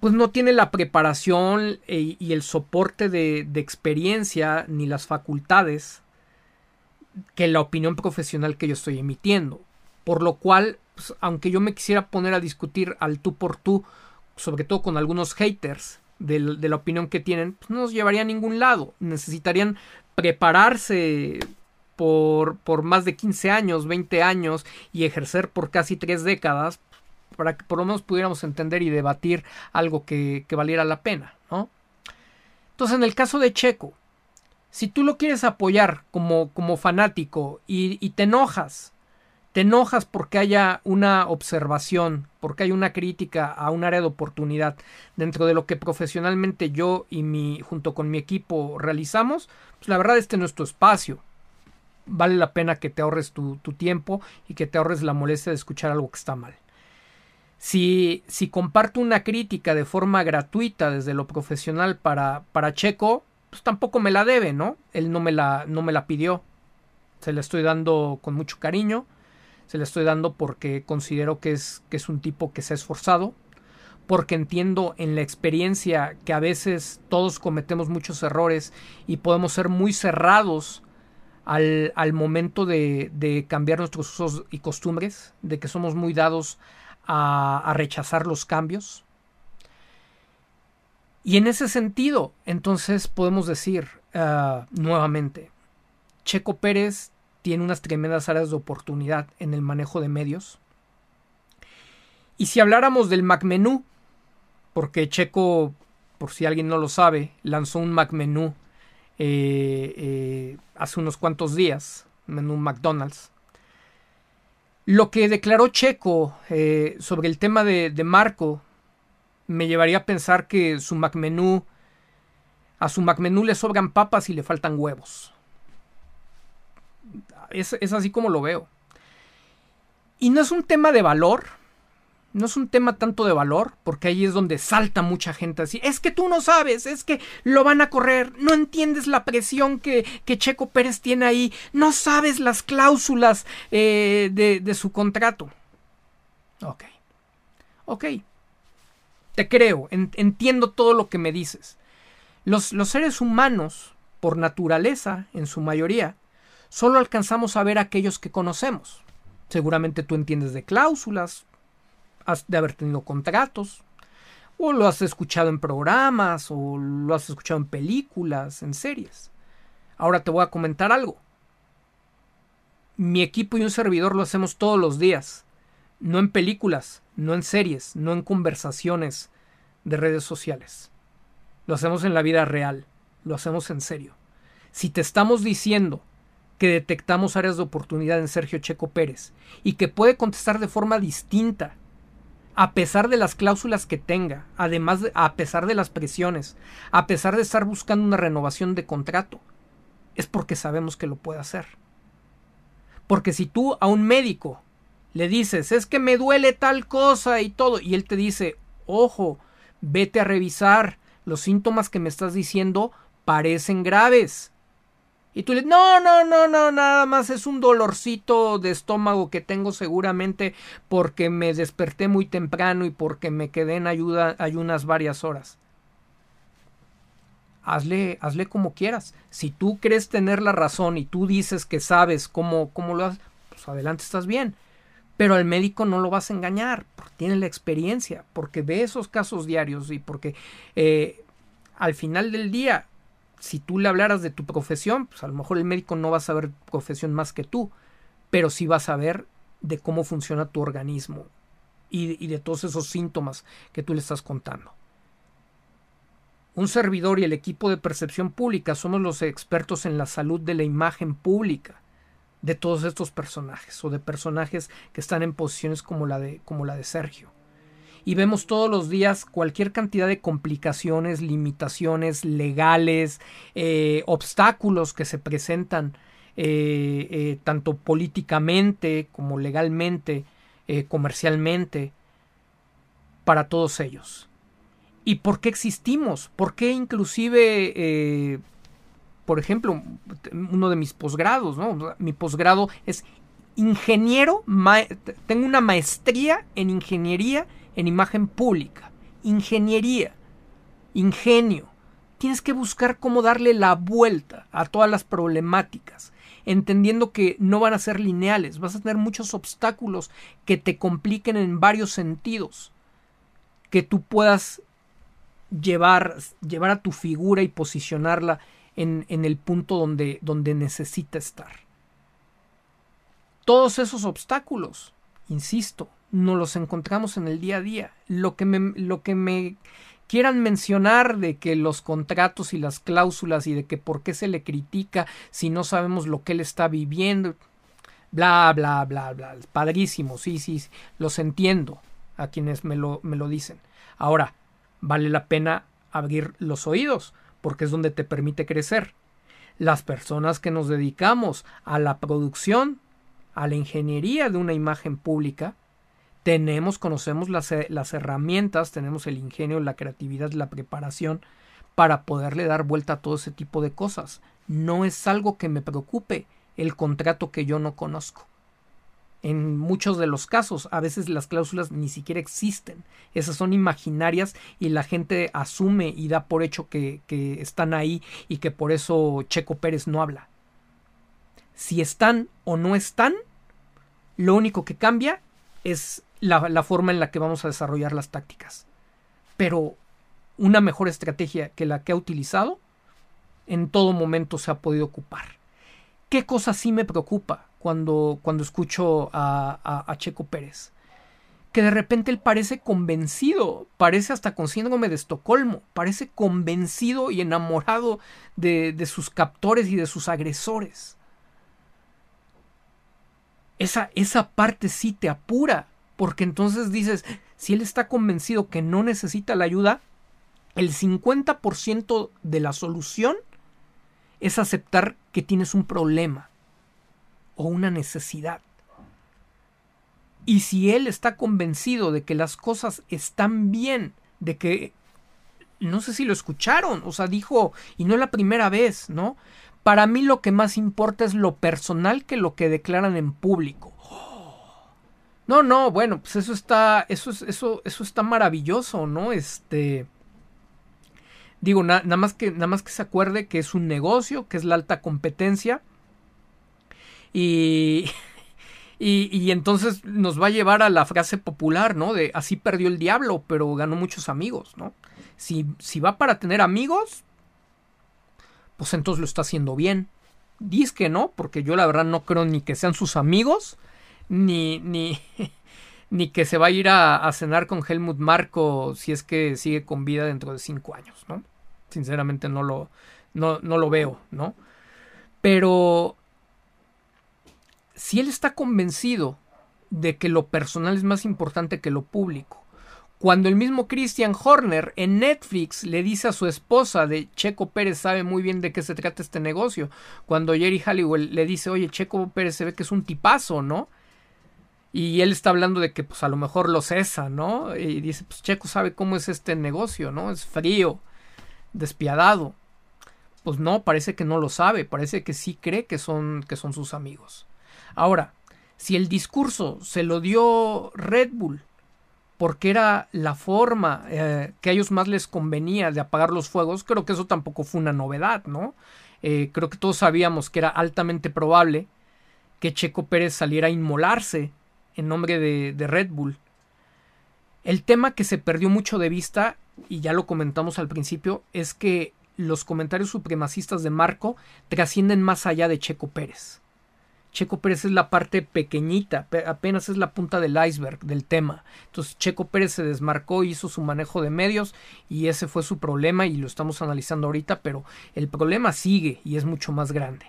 pues no tiene la preparación e, y el soporte de, experiencia ni las facultades que la opinión profesional que yo estoy emitiendo. Por lo cual, pues, aunque yo me quisiera poner a discutir al tú por tú, sobre todo con algunos haters de, la opinión que tienen, pues no nos llevaría a ningún lado. Necesitarían prepararse por, por más de 15 años, 20 años y ejercer por casi tres décadas para que por lo menos pudiéramos entender y debatir algo que, que valiera la pena, ¿no? Entonces, en el caso de Checo, si tú lo quieres apoyar como, como fanático y, y, te enojas, te enojas porque haya una observación, porque hay una crítica a un área de oportunidad dentro de lo que profesionalmente yo y mi, junto con mi equipo realizamos, pues la verdad este no es tu espacio vale la pena que te ahorres tu, tiempo y que te ahorres la molestia de escuchar algo que está mal. Si, si comparto una crítica de forma gratuita desde lo profesional para, para Checo, pues tampoco me la debe, ¿no? Él no me la, no me la pidió. Se la estoy dando con mucho cariño. Se la estoy dando porque considero que es, que es un tipo que se ha esforzado. Porque entiendo en la experiencia que a veces todos cometemos muchos errores y podemos ser muy cerrados al, momento de, cambiar nuestros usos y costumbres, de que somos muy dados a, rechazar los cambios. Y en ese sentido, entonces podemos decir ah, nuevamente, Checo Pérez tiene unas tremendas áreas de oportunidad en el manejo de medios. Y si habláramos del MacMenú, porque Checo, por si alguien no lo sabe, lanzó un MacMenú eh, eh, hace unos cuantos días, un McDonald's. Lo que declaró Checo eh, sobre el tema de, Marco me llevaría a pensar que su McMenú, a su McMenú le sobran papas y le faltan huevos. Es así como lo veo. Y no es un tema de valor, no es un tema tanto de valor, porque ahí es donde salta mucha gente así. Es que tú no sabes, es que lo van a correr, no entiendes la presión que, que Checo Pérez tiene ahí, no sabes las cláusulas eh, de, su contrato. Ok, ok, te creo, entiendo todo lo que me dices. Los, los seres humanos, por naturaleza, en su mayoría, solo alcanzamos a ver aquellos que conocemos. Seguramente tú entiendes de cláusulas, de haber tenido contratos, o lo has escuchado en programas, o lo has escuchado en películas, en series. Ahora te voy a comentar algo. Mi equipo y un servidor lo hacemos todos los días, no en películas, no en series, no en conversaciones de redes sociales. Lo hacemos en la vida real, lo hacemos en serio. Si te estamos diciendo que detectamos áreas de oportunidad en Sergio Checo Pérez y que puede contestar de forma distinta a pesar de las cláusulas que tenga, además de, a pesar de las presiones, a pesar de estar buscando una renovación de contrato, es porque sabemos que lo puede hacer. Porque si tú a un médico le dices, es que me duele tal cosa y todo, y él te dice, ojo, vete a revisar, los síntomas que me estás diciendo parecen graves. Y tú le no, no, no, no, nada más es un dolorcito de estómago que tengo seguramente porque me desperté muy temprano y porque me quedé en ayuda, ayunas varias horas. Hazle, hazle como quieras. Si tú crees tener la razón y tú dices que sabes cómo, cómo lo haces, pues adelante estás bien. Pero al médico no lo vas a engañar, porque tiene la experiencia, porque ve esos casos diarios y porque eh, al final del día si tú le hablaras de tu profesión, pues a lo mejor el médico no va a saber profesión más que tú, pero sí va a saber de cómo funciona tu organismo y, y de todos esos síntomas que tú le estás contando. Un servidor y el equipo de percepción pública somos los expertos en la salud de la imagen pública de todos estos personajes o de personajes que están en posiciones como la de, como la de Sergio y vemos todos los días cualquier cantidad de complicaciones, limitaciones legales, eh, obstáculos que se presentan eh, eh, tanto políticamente como legalmente, comercialmente, para todos ellos. ¿Y por qué existimos? ¿Por qué inclusive, por ejemplo, uno de mis posgrados, ¿no? Mi posgrado es ingeniero, tengo una maestría en ingeniería en imagen pública, ingeniería, ingenio. Tienes que buscar cómo darle la vuelta a todas las problemáticas, entendiendo que no van a ser lineales, vas a tener muchos obstáculos que te compliquen en varios sentidos, que tú puedas llevar, llevar a tu figura y posicionarla en, en el punto donde, donde necesita estar. Todos esos obstáculos, insisto, no los encontramos en el día a día. Lo que me, lo que me quieran mencionar de que los contratos y las cláusulas y de que por qué se le critica si no sabemos lo que él está viviendo, bla, bla, bla, bla. Padrísimo, sí, sí, los entiendo a quienes me lo, me lo dicen. Ahora, vale la pena abrir los oídos, porque es donde te permite crecer. Las personas que nos dedicamos a la producción, a la ingeniería de una imagen pública, tenemos, conocemos las, las herramientas, tenemos el ingenio, la creatividad, la preparación para poderle dar vuelta a todo ese tipo de cosas. No es algo que me preocupe el contrato que yo no conozco. En muchos de los casos, a veces las cláusulas ni siquiera existen. Esas son imaginarias y la gente asume y da por hecho que, que están ahí y que por eso Checo Pérez no habla. Si están o no están, lo único que cambia es la, forma en la que vamos a desarrollar las tácticas. Pero una mejor estrategia que la que ha utilizado, en todo momento se ha podido ocupar. ¿Qué cosa sí me preocupa cuando, cuando escucho a, a, Checo Pérez? Que de repente él parece convencido, parece hasta con síndrome de Estocolmo, parece convencido y enamorado de, de sus captores y de sus agresores. Esa, esa parte sí te apura porque entonces dices, si él está convencido que no necesita la ayuda, el 50% de la solución es aceptar que tienes un problema o una necesidad. Y si él está convencido de que las cosas están bien, de que no sé si lo escucharon, o sea, dijo, y no es la primera vez, ¿no? Para mí lo que más importa es lo personal que lo que declaran en público. No, no, bueno, pues eso está, eso es, eso, eso está maravilloso, ¿no? Este, digo, nada más que, nada más que se acuerde que es un negocio, que es la alta competencia y, y, y entonces nos va a llevar a la frase popular, ¿no? De así perdió el diablo, pero ganó muchos amigos, ¿no? Si, si va para tener amigos, pues entonces lo está haciendo bien. Dice que no, porque yo la verdad no creo ni que sean sus amigos, ni, ni, ni que se va a ir a, cenar con Helmut Marco si es que sigue con vida dentro de cinco años, ¿no? Sinceramente no lo, no, no lo veo, ¿no? Pero si él está convencido de que lo personal es más importante que lo público, cuando el mismo Christian Horner en Netflix le dice a su esposa de Checo Pérez sabe muy bien de qué se trata este negocio, cuando Jerry Halliwell le dice, oye, Checo Pérez se ve que es un tipazo, ¿no? Y él está hablando de que pues a lo mejor lo cesa, ¿no? Y dice, pues Checo sabe cómo es este negocio, ¿no? Es frío, despiadado. Pues no, parece que no lo sabe, parece que sí cree que son, que son sus amigos. Ahora, si el discurso se lo dio Red Bull porque era la forma eh, que a ellos más les convenía de apagar los fuegos, creo que eso tampoco fue una novedad, ¿no? Eh, creo que todos sabíamos que era altamente probable que Checo Pérez saliera a inmolarse en nombre de, Red Bull. El tema que se perdió mucho de vista, y ya lo comentamos al principio, es que los comentarios supremacistas de Marco trascienden más allá de Checo Pérez. Checo Pérez es la parte pequeñita, apenas es la punta del iceberg del tema. Entonces Checo Pérez se desmarcó, hizo su manejo de medios y ese fue su problema y lo estamos analizando ahorita, pero el problema sigue y es mucho más grande.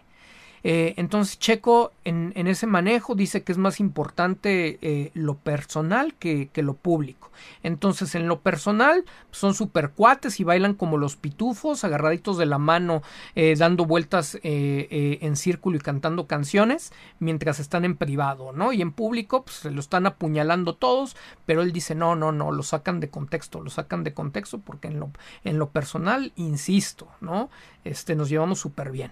Eh, entonces Checo en, ese manejo dice que es más importante eh, lo personal que, lo público. Entonces en lo personal son super cuates y bailan como los pitufos, agarraditos de la mano, eh, dando vueltas en círculo y cantando canciones, mientras están en privado, ¿no? Y en público pues, se lo están apuñalando todos, pero él dice no, no, no, lo sacan de contexto, lo sacan de contexto porque en lo, en lo personal, insisto, ¿no? Este, nos llevamos súper bien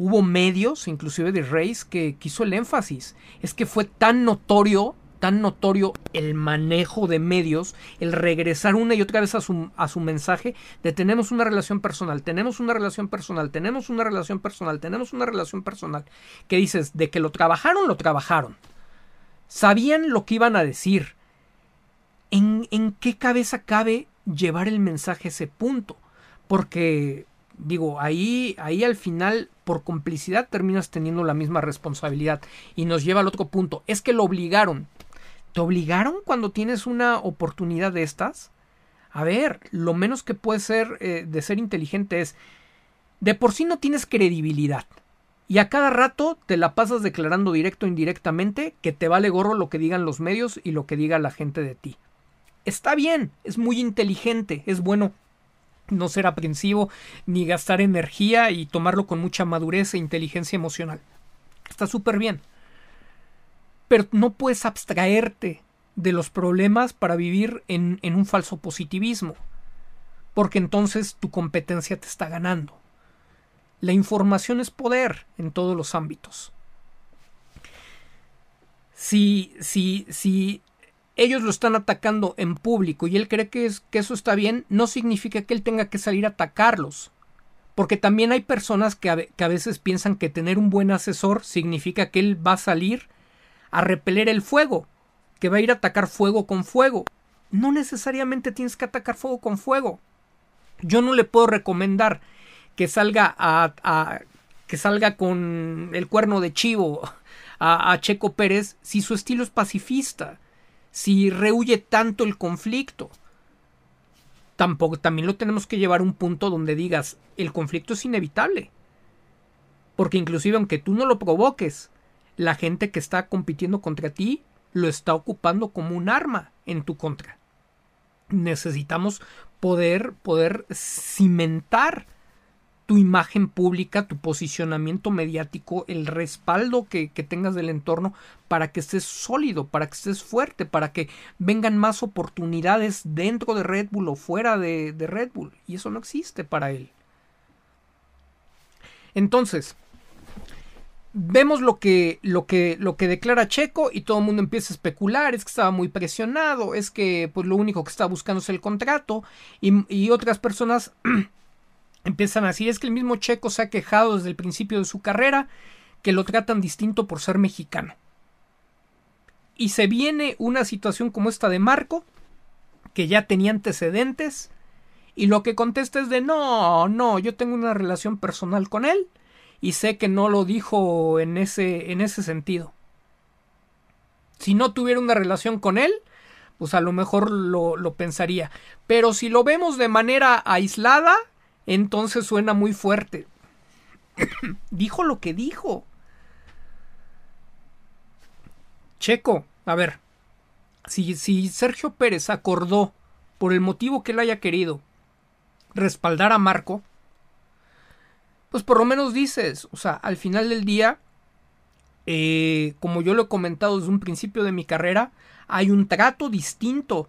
hubo medios, inclusive de Race, que quiso el énfasis. Es que fue tan notorio, tan notorio el manejo de medios, el regresar una y otra vez a su, a su mensaje de tenemos una relación personal, tenemos una relación personal, tenemos una relación personal, tenemos una relación personal. Que dices, de que lo trabajaron, lo trabajaron. Sabían lo que iban a decir. ¿En, en qué cabeza cabe llevar el mensaje a ese punto? Porque digo, ahí, ahí al final, por complicidad, terminas teniendo la misma responsabilidad. Y nos lleva al otro punto. Es que lo obligaron. ¿Te obligaron cuando tienes una oportunidad de estas? A ver, lo menos que puede ser eh, de ser inteligente es, de por sí no tienes credibilidad. Y a cada rato te la pasas declarando directo o indirectamente que te vale gorro lo que digan los medios y lo que diga la gente de ti. Está bien, es muy inteligente, es bueno no ser aprensivo ni gastar energía y tomarlo con mucha madurez e inteligencia emocional. Está súper bien. Pero no puedes abstraerte de los problemas para vivir en, en un falso positivismo, porque entonces tu competencia te está ganando. La información es poder en todos los ámbitos. Si, si, si ellos lo están atacando en público y él cree que, es, que eso está bien, no significa que él tenga que salir a atacarlos. Porque también hay personas que a, veces piensan que tener un buen asesor significa que él va a salir a repeler el fuego, que va a ir a atacar fuego con fuego. No necesariamente tienes que atacar fuego con fuego. Yo no le puedo recomendar que salga a, a que salga con el cuerno de chivo a Checo Pérez si su estilo es pacifista si rehuye tanto el conflicto. Tampoco, también lo tenemos que llevar a un punto donde digas, el conflicto es inevitable. Porque inclusive aunque tú no lo provoques, la gente que está compitiendo contra ti lo está ocupando como un arma en tu contra. Necesitamos poder, poder cimentar tu imagen pública, tu posicionamiento mediático, el respaldo que, tengas del entorno para que estés sólido, para que estés fuerte, para que vengan más oportunidades dentro de Red Bull o fuera de, Red Bull. Y eso no existe para él. Entonces, vemos lo que, lo que, lo que declara Checo y todo el mundo empieza a especular, es que estaba muy presionado, es que pues lo único que está buscando es el contrato y otras personas empiezan a decir es que el mismo Checo se ha quejado desde el principio de su carrera que lo tratan distinto por ser mexicano. Y se viene una situación como esta de Marco, que ya tenía antecedentes, y lo que contesta es de no, no, yo tengo una relación personal con él, y sé que no lo dijo en ese, en ese sentido. Si no tuviera una relación con él, pues a lo mejor lo, lo pensaría. Pero si lo vemos de manera aislada, entonces suena muy fuerte. dijo lo que dijo. Checo, a ver, si, si Sergio Pérez acordó, por el motivo que él haya querido, respaldar a Marco, pues por lo menos dices, o sea, al final del día, eh, como yo lo he comentado desde un principio de mi carrera, hay un trato distinto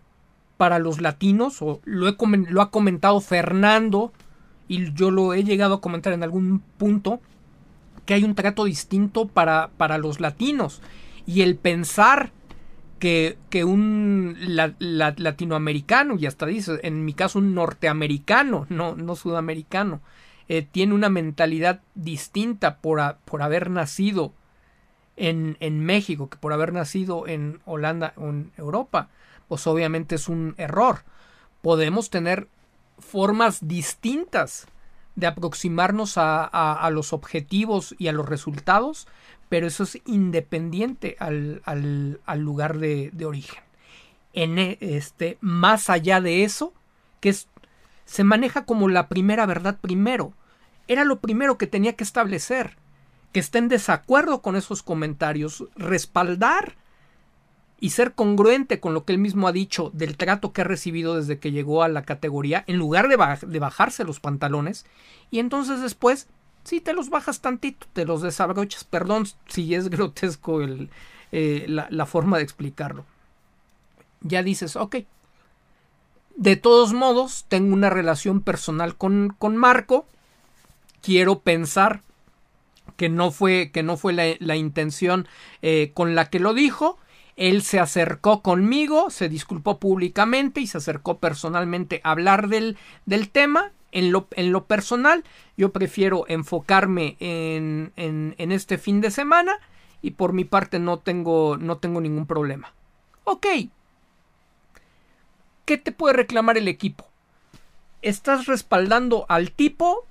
para los latinos, o lo, he, lo ha comentado Fernando, y yo lo he llegado a comentar en algún punto, que hay un trato distinto para, para los latinos. Y el pensar que, que un latinoamericano, y hasta dice, en mi caso un norteamericano, no, no sudamericano, eh, tiene una mentalidad distinta por, por haber nacido en, en, México que por haber nacido en Holanda o en Europa, pues obviamente es un error. Podemos tener formas distintas de aproximarnos a, los objetivos y a los resultados, pero eso es independiente al, lugar de, origen. En e, este, más allá de eso, que se maneja como la primera verdad primero. Era lo primero que tenía que establecer. Que esté en desacuerdo con esos comentarios, respaldar y ser congruente con lo que él mismo ha dicho del trato que ha recibido desde que llegó a la categoría, en lugar de, de bajarse los pantalones, y entonces después, si te los bajas tantito, te los desabrochas, perdón si es grotesco el, eh, la, forma de explicarlo. Ya dices, ok, de todos modos, tengo una relación personal con, con Marco, quiero pensar que no fue, que no fue la, la intención eh, con la que lo dijo, él se acercó conmigo, se disculpó públicamente y se acercó personalmente a hablar del, del tema. En lo, en lo, personal, yo prefiero enfocarme en, en, este fin de semana y por mi parte no tengo, no tengo ningún problema. Ok. ¿Qué te puede reclamar el equipo? Estás respaldando al tipo,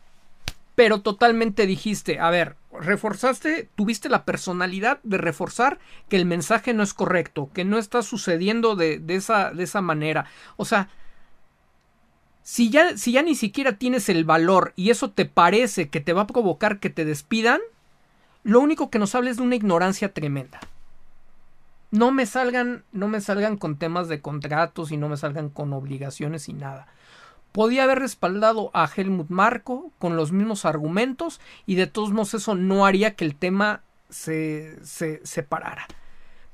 pero totalmente dijiste, a ver, reforzaste, tuviste la personalidad de reforzar que el mensaje no es correcto, que no está sucediendo de, esa, de esa manera. O sea, si ya, si ya ni siquiera tienes el valor y eso te parece que te va a provocar que te despidan, lo único que nos habla es de una ignorancia tremenda. No me salgan, no me salgan con temas de contratos y no me salgan con obligaciones y nada podía haber respaldado a Helmut Marco con los mismos argumentos y de todos modos eso no haría que el tema se, se separara.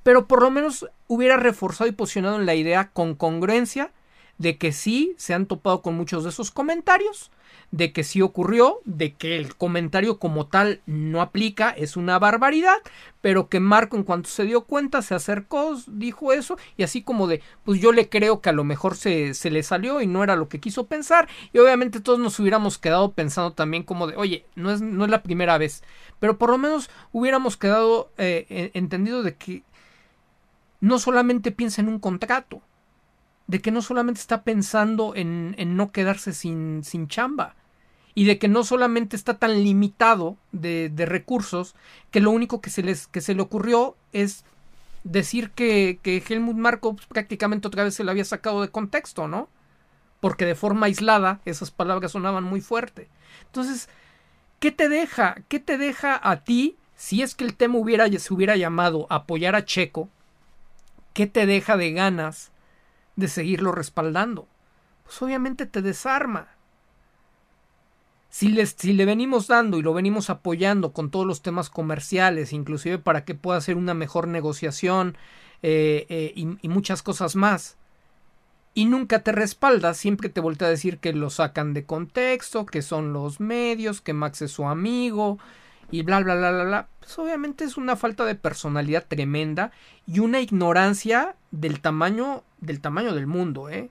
Pero por lo menos hubiera reforzado y posicionado en la idea con congruencia de que sí se han topado con muchos de esos comentarios, de que sí ocurrió, de que el comentario como tal no aplica, es una barbaridad, pero que Marco en cuanto se dio cuenta se acercó, dijo eso, y así como de, pues yo le creo que a lo mejor se, se le salió y no era lo que quiso pensar, y obviamente todos nos hubiéramos quedado pensando también como de, oye, no es, no es la primera vez, pero por lo menos hubiéramos quedado eh, entendido de que no solamente piensa en un contrato, de que no solamente está pensando en, en no quedarse sin, sin, chamba y de que no solamente está tan limitado de, de recursos que lo único que se, les, que se le ocurrió es decir que, que Helmut Marko pues, prácticamente otra vez se lo había sacado de contexto, ¿no? Porque de forma aislada esas palabras sonaban muy fuerte. Entonces, ¿qué te deja? ¿Qué te deja a ti si es que el tema hubiera, se hubiera llamado apoyar a Checo? ¿Qué te deja de ganas de seguirlo respaldando. Pues obviamente te desarma. Si, si, le venimos dando y lo venimos apoyando con todos los temas comerciales, inclusive para que pueda hacer una mejor negociación eh, eh, y, muchas cosas más, y nunca te respalda, siempre te voltea a decir que lo sacan de contexto, que son los medios, que Max es su amigo, y bla bla bla bla bla. Pues obviamente es una falta de personalidad tremenda y una ignorancia del tamaño del tamaño del mundo, ¿eh?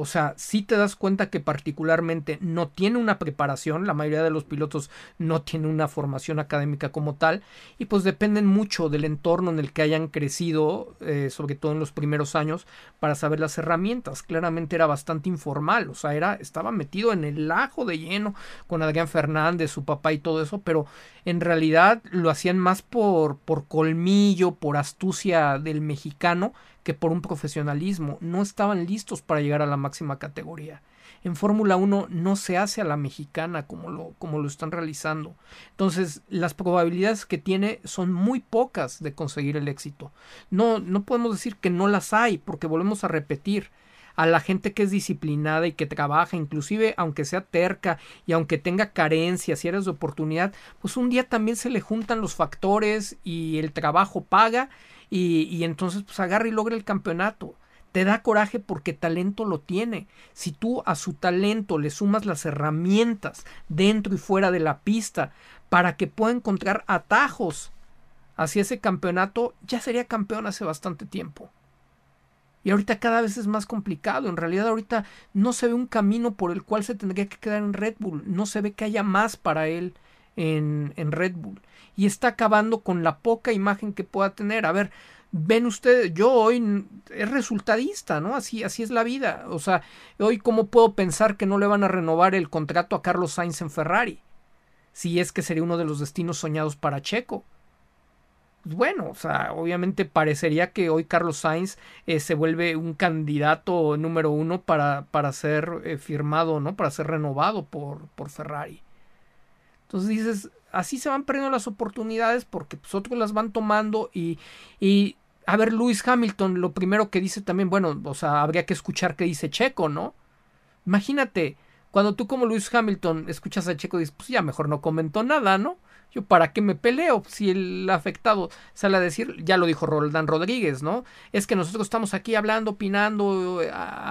O sea, si te das cuenta que particularmente no tiene una preparación, la mayoría de los pilotos no tiene una formación académica como tal, y pues dependen mucho del entorno en el que hayan crecido, eh, sobre todo en los primeros años, para saber las herramientas. Claramente era bastante informal, o sea, era, estaba metido en el ajo de lleno con Adrián Fernández, su papá y todo eso, pero en realidad lo hacían más por, por colmillo, por astucia del mexicano, que por un profesionalismo. No estaban listos para llegar a la máxima categoría. en Fórmula 1 no se hace a la mexicana como lo, como lo están realizando. Entonces, las probabilidades que tiene son muy pocas de conseguir el éxito. No, no podemos decir que no las hay, porque volvemos a repetir a la gente que es disciplinada y que trabaja, inclusive aunque sea terca y aunque tenga carencias y áreas de oportunidad, pues un día también se le juntan los factores y el trabajo paga y, entonces pues agarra y logra el campeonato. Te da coraje porque talento lo tiene. Si tú a su talento le sumas las herramientas dentro y fuera de la pista para que pueda encontrar atajos hacia ese campeonato, ya sería campeón hace bastante tiempo. Y ahorita cada vez es más complicado. En realidad ahorita no se ve un camino por el cual se tendría que quedar en Red Bull. No se ve que haya más para él en, en Red Bull. Y está acabando con la poca imagen que pueda tener. A ver, ven ustedes, yo hoy es resultadista, ¿no? Así, así es la vida. O sea, hoy cómo puedo pensar que no le van a renovar el contrato a Carlos Sainz en Ferrari. Si es que sería uno de los destinos soñados para Checo. Bueno, o sea, obviamente parecería que hoy Carlos Sainz eh, se vuelve un candidato número uno para, para ser eh, firmado, ¿no? Para ser renovado por, por Ferrari. Entonces dices, así se van perdiendo las oportunidades porque pues, otros las van tomando y, y a ver, Lewis Hamilton, lo primero que dice también, bueno, o sea, habría que escuchar qué dice Checo, ¿no? Imagínate, cuando tú como Lewis Hamilton escuchas a Checo, dices, pues ya mejor no comentó nada, ¿no? Yo para qué me peleo si el afectado sale a decir, ya lo dijo Roldán Rodríguez, ¿no? Es que nosotros estamos aquí hablando, opinando,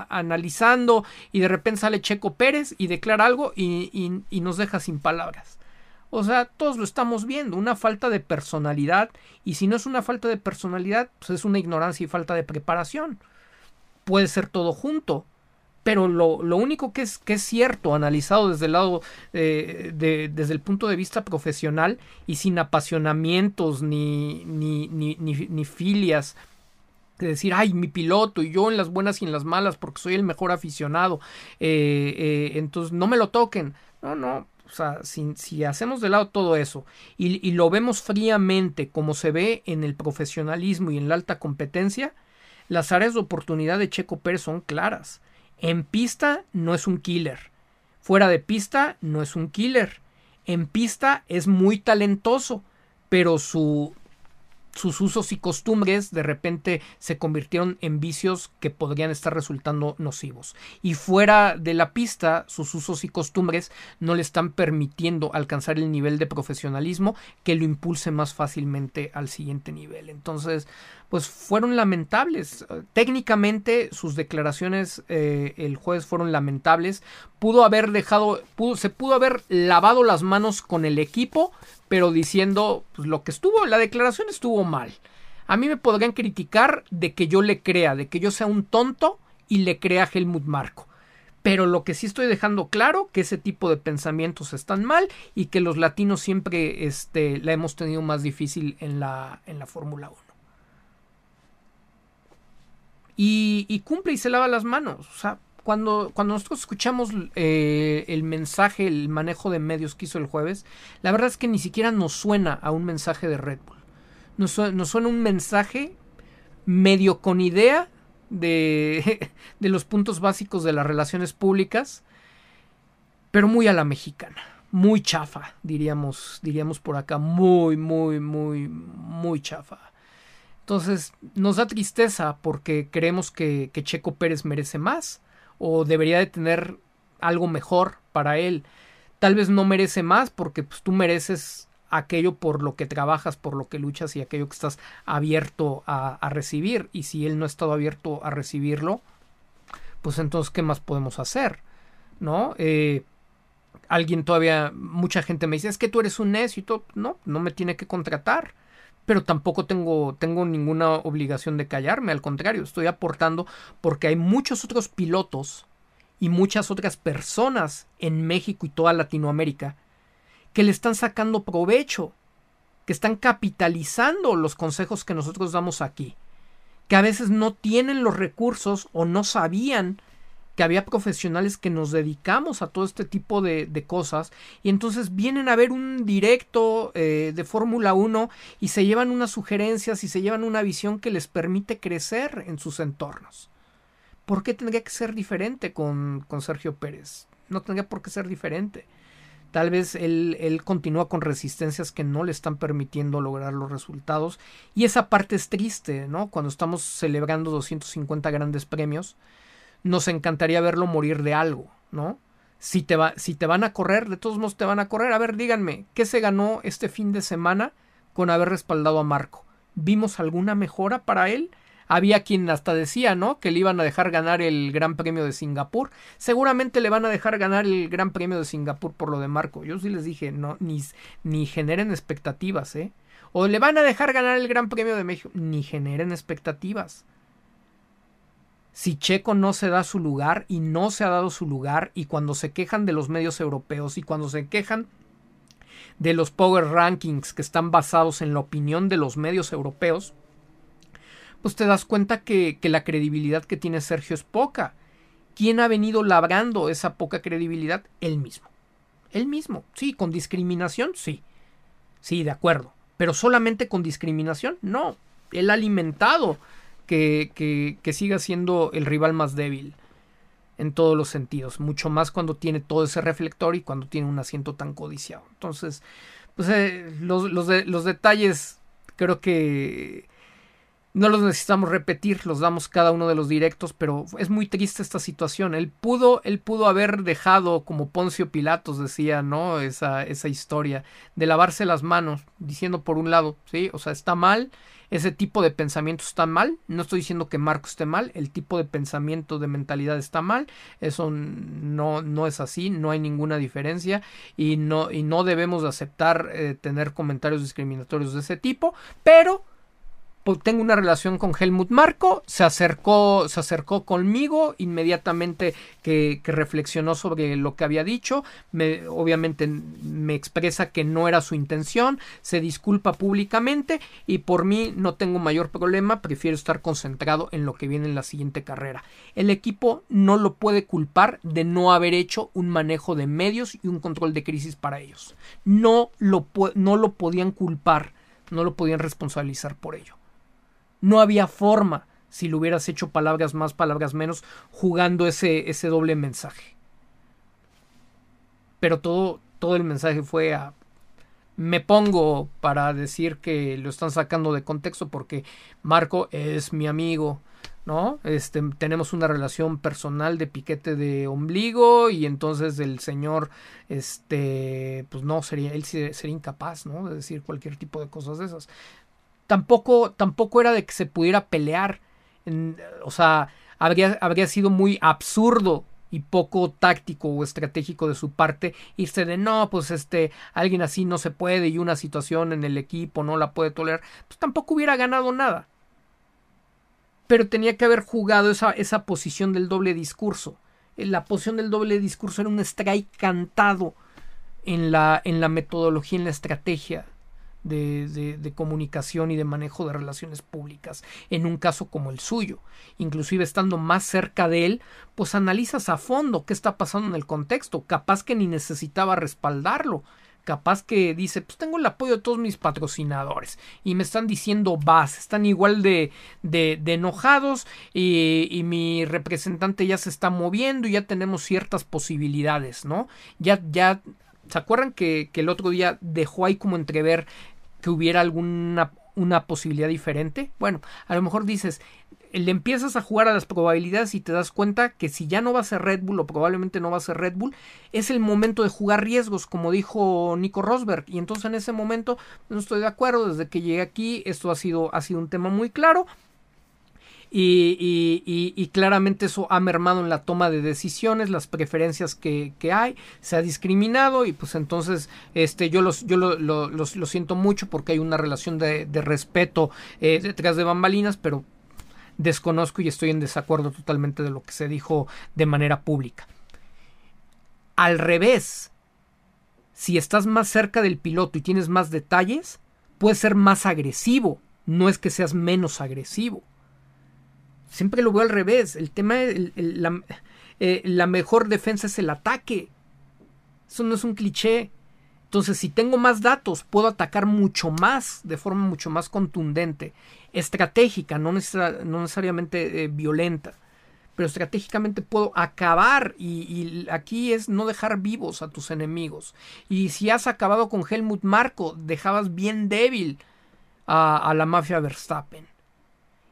analizando y de repente sale Checo Pérez y declara algo y, y nos deja sin palabras. O sea, todos lo estamos viendo, una falta de personalidad y si no es una falta de personalidad, pues es una ignorancia y falta de preparación. Puede ser todo junto, pero lo, lo único que es, que es cierto, analizado desde el lado, eh, de, desde el punto de vista profesional y sin apasionamientos ni, ni, ni, ni, filias, de decir, ay, mi piloto y yo en las buenas y en las malas porque soy el mejor aficionado, eh, eh, entonces no me lo toquen. No, no, o sea, si, hacemos de lado todo eso y, lo vemos fríamente como se ve en el profesionalismo y en la alta competencia, las áreas de oportunidad de Checo Pérez son claras. En pista no es un killer. Fuera de pista no es un killer. En pista es muy talentoso, pero su sus usos y costumbres de repente se convirtieron en vicios que podrían estar resultando nocivos. Y fuera de la pista, sus usos y costumbres no le están permitiendo alcanzar el nivel de profesionalismo que lo impulse más fácilmente al siguiente nivel. Entonces, pues fueron lamentables. Técnicamente sus declaraciones eh, el jueves fueron lamentables. Pudo haber dejado, se pudo haber lavado las manos con el equipo, pero diciendo pues, lo que estuvo, la declaración estuvo mal. A mí me podrían criticar de que yo le crea, de que yo sea un tonto y le crea a Helmut Marco. Pero lo que sí estoy dejando claro que ese tipo de pensamientos están mal y que los latinos siempre este, la hemos tenido más difícil en la, en la Fórmula 1 y, cumple y se lava las manos. O sea, cuando, cuando nosotros escuchamos eh, el mensaje, el manejo de medios que hizo el jueves, la verdad es que ni siquiera nos suena a un mensaje de Red Bull. Nos, suena un mensaje medio con idea de, de los puntos básicos de las relaciones públicas, pero muy a la mexicana muy chafa, diríamos, diríamos por acá, muy, muy, muy, muy chafa. Entonces nos da tristeza porque creemos que, Checo Pérez merece más o debería de tener algo mejor para él. Tal vez no merece más porque pues, tú mereces aquello por lo que trabajas, por lo que luchas y aquello que estás abierto a, recibir. Y si él no ha estado abierto a recibirlo, pues entonces, ¿qué más podemos hacer? ¿No? Eh, alguien todavía, mucha gente me dice, es que tú eres un necio y todo. No, no me tiene que contratar pero tampoco tengo, tengo ninguna obligación de callarme, al contrario, estoy aportando porque hay muchos otros pilotos y muchas otras personas en México y toda Latinoamérica que le están sacando provecho, que están capitalizando los consejos que nosotros damos aquí, que a veces no tienen los recursos o no sabían que había profesionales que nos dedicamos a todo este tipo de, cosas y entonces vienen a ver un directo eh, de Fórmula 1 y se llevan unas sugerencias y se llevan una visión que les permite crecer en sus entornos. ¿Por qué tendría que ser diferente con, con Sergio Pérez? No tendría por qué ser diferente. Tal vez él, él, continúa con resistencias que no le están permitiendo lograr los resultados. Y esa parte es triste, ¿no? Cuando estamos celebrando 250 grandes premios, nos encantaría verlo morir de algo, ¿no? Si te, van a correr, de todos modos te van a correr. A ver, díganme, ¿qué se ganó este fin de semana con haber respaldado a Marco? ¿Vimos alguna mejora para él? Había quien hasta decía, ¿no? Que le iban a dejar ganar el Gran Premio de Singapur. Seguramente le van a dejar ganar el Gran Premio de Singapur por lo de Marco. Yo sí les dije, no, ni, ni generen expectativas, ¿eh? O le van a dejar ganar el Gran Premio de México. Ni generen expectativas si Checo no se da su lugar y no se ha dado su lugar y cuando se quejan de los medios europeos y cuando se quejan de los power rankings que están basados en la opinión de los medios europeos, pues te das cuenta que, que la credibilidad que tiene Sergio es poca. ¿Quién ha venido labrando esa poca credibilidad? Él mismo. Él mismo. Sí, con discriminación, sí. Sí, de acuerdo. Pero solamente con discriminación, no. Él ha alimentado que, que, siga siendo el rival más débil en todos los sentidos, mucho más cuando tiene todo ese reflector y cuando tiene un asiento tan codiciado. Entonces, pues eh, los, los, los, detalles creo que no los necesitamos repetir, los damos cada uno de los directos, pero es muy triste esta situación. Él pudo, él pudo haber dejado, como Poncio Pilatos decía, ¿no? Esa, esa historia de lavarse las manos, diciendo por un lado, sí, o sea, está mal ese tipo de pensamiento está mal. No estoy diciendo que Marco esté mal, el tipo de pensamiento, de mentalidad está mal. Eso no, no es así, no hay ninguna diferencia y no, y no debemos de aceptar eh, tener comentarios discriminatorios de ese tipo, pero tengo una relación con Helmut Marco, se acercó, se acercó conmigo inmediatamente que, reflexionó sobre lo que había dicho, me, obviamente me expresa que no era su intención, se disculpa públicamente y por mí no tengo mayor problema, prefiero estar concentrado en lo que viene en la siguiente carrera. El equipo no lo puede culpar de no haber hecho un manejo de medios y un control de crisis para ellos. No lo, no lo podían culpar, no lo podían responsabilizar por ello. No había forma si lo hubieras hecho palabras más, palabras menos, jugando ese, ese doble mensaje. Pero todo, todo el mensaje fue a me pongo para decir que lo están sacando de contexto porque Marco es mi amigo, ¿no? Este, tenemos una relación personal de piquete de ombligo y entonces el señor, este, pues no, sería, él sería incapaz, ¿no? De decir cualquier tipo de cosas de esas tampoco, tampoco era de que se pudiera pelear. o sea, habría, habría sido muy absurdo y poco táctico o estratégico de su parte irse de no, pues este, alguien así no se puede y una situación en el equipo no la puede tolerar, pues tampoco hubiera ganado nada. Pero tenía que haber jugado esa, esa posición del doble discurso. La posición del doble discurso era un strike cantado en la, en la metodología, en la estrategia de, de, comunicación y de manejo de relaciones públicas en un caso como el suyo. Inclusive estando más cerca de él, pues analizas a fondo qué está pasando en el contexto. Capaz que ni necesitaba respaldarlo. Capaz que dice, pues tengo el apoyo de todos mis patrocinadores y me están diciendo vas, están igual de, de, enojados y, y, mi representante ya se está moviendo y ya tenemos ciertas posibilidades, ¿no? Ya, ya ¿Se acuerdan que, que, el otro día dejó ahí como entrever que hubiera alguna una posibilidad diferente? Bueno, a lo mejor dices, le empiezas a jugar a las probabilidades y te das cuenta que si ya no va a ser Red Bull o probablemente no va a ser Red Bull, es el momento de jugar riesgos, como dijo Nico Rosberg. Y entonces en ese momento no estoy de acuerdo. Desde que llegué aquí, esto ha sido, ha sido un tema muy claro. Y, claramente eso ha mermado en la toma de decisiones, las preferencias que, hay, se ha discriminado y pues entonces este, yo, los, yo lo, siento mucho porque hay una relación de, respeto eh, detrás de bambalinas, pero desconozco y estoy en desacuerdo totalmente de lo que se dijo de manera pública. Al revés, si estás más cerca del piloto y tienes más detalles, puedes ser más agresivo, no es que seas menos agresivo. Siempre lo veo al revés. El tema, la, eh, la mejor defensa es el ataque. Eso no es un cliché. Entonces, si tengo más datos, puedo atacar mucho más, de forma mucho más contundente, estratégica, no, necesariamente eh, violenta. pero estratégicamente puedo acabar y, aquí es no dejar vivos a tus enemigos. Y si has acabado con Helmut Marco, dejabas bien débil a la mafia Verstappen.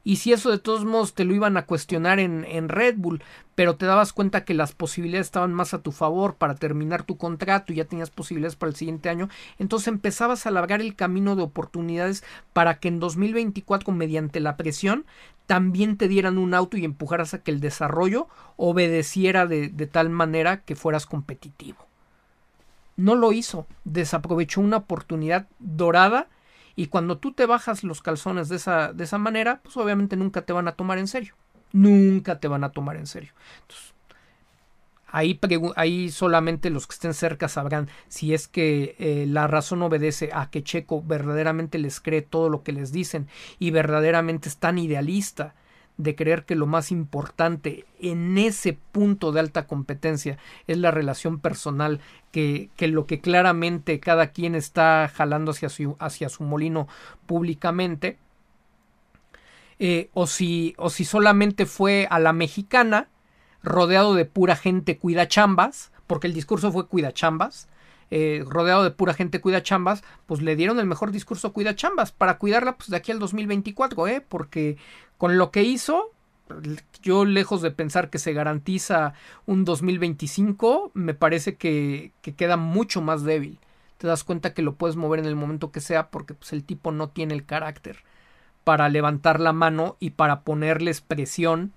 Y si eso de todos modos te lo iban a cuestionar en, en, Red Bull, pero te dabas cuenta que las posibilidades estaban más a tu favor para terminar tu contrato y ya tenías posibilidades para el siguiente año, entonces empezabas a alargar el camino de oportunidades para que en 2024, mediante la presión, también te dieran un auto y empujaras a que el desarrollo obedeciera de, de tal manera que fueras competitivo. No lo hizo, desaprovechó una oportunidad dorada y cuando tú te bajas los calzones de esa, de esa manera, pues obviamente nunca te van a tomar en serio. Nunca te van a tomar en serio. Entonces, ahí, ahí solamente los que estén cerca sabrán si es que eh, la razón obedece a que Checo verdaderamente les cree todo lo que les dicen y verdaderamente es tan idealista de creer que lo más importante en ese punto de alta competencia es la relación personal, que, que lo que claramente cada quien está jalando hacia su, hacia su molino públicamente, eh, o, si, o si solamente fue a la mexicana, rodeado de pura gente cuida chambas, porque el discurso fue cuida chambas, eh, rodeado de pura gente cuida chambas, pues le dieron el mejor discurso cuida chambas para cuidarla pues de aquí al 2024, ¿eh? Porque con lo que hizo, yo lejos de pensar que se garantiza un 2025, me parece que, que queda mucho más débil. Te das cuenta que lo puedes mover en el momento que sea porque pues, el tipo no tiene el carácter para levantar la mano y para ponerles presión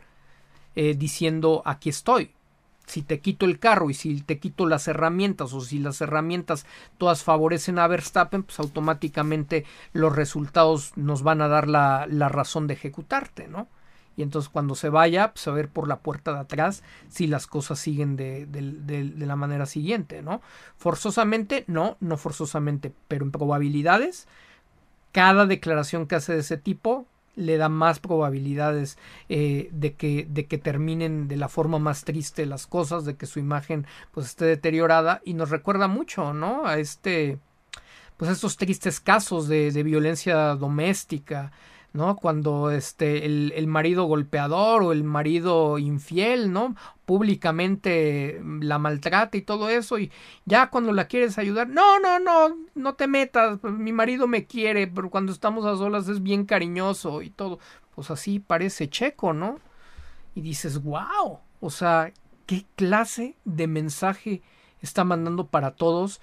eh, diciendo aquí estoy si te quito el carro y si te quito las herramientas o si las herramientas todas favorecen a Verstappen, pues automáticamente los resultados nos van a dar la, la razón de ejecutarte, ¿no? Y entonces cuando se vaya, pues a ver por la puerta de atrás si las cosas siguen de, de la manera siguiente, ¿no? Forzosamente, no, no forzosamente, pero en probabilidades, cada declaración que hace de ese tipo le da más probabilidades eh, de, que, de que terminen de la forma más triste las cosas, de que su imagen pues esté deteriorada y nos recuerda mucho, ¿no? A este, pues estos tristes casos de, de violencia doméstica, ¿no? Cuando este, el, el, marido golpeador o el marido infiel, ¿no? Públicamente la maltrata y todo eso, y ya cuando la quieres ayudar, no, no, no, no te metas, pues, mi marido me quiere, pero cuando estamos a solas es bien cariñoso y todo. Pues así parece checo, ¿no? Y dices, wow, o sea, ¿qué clase de mensaje está mandando para todos?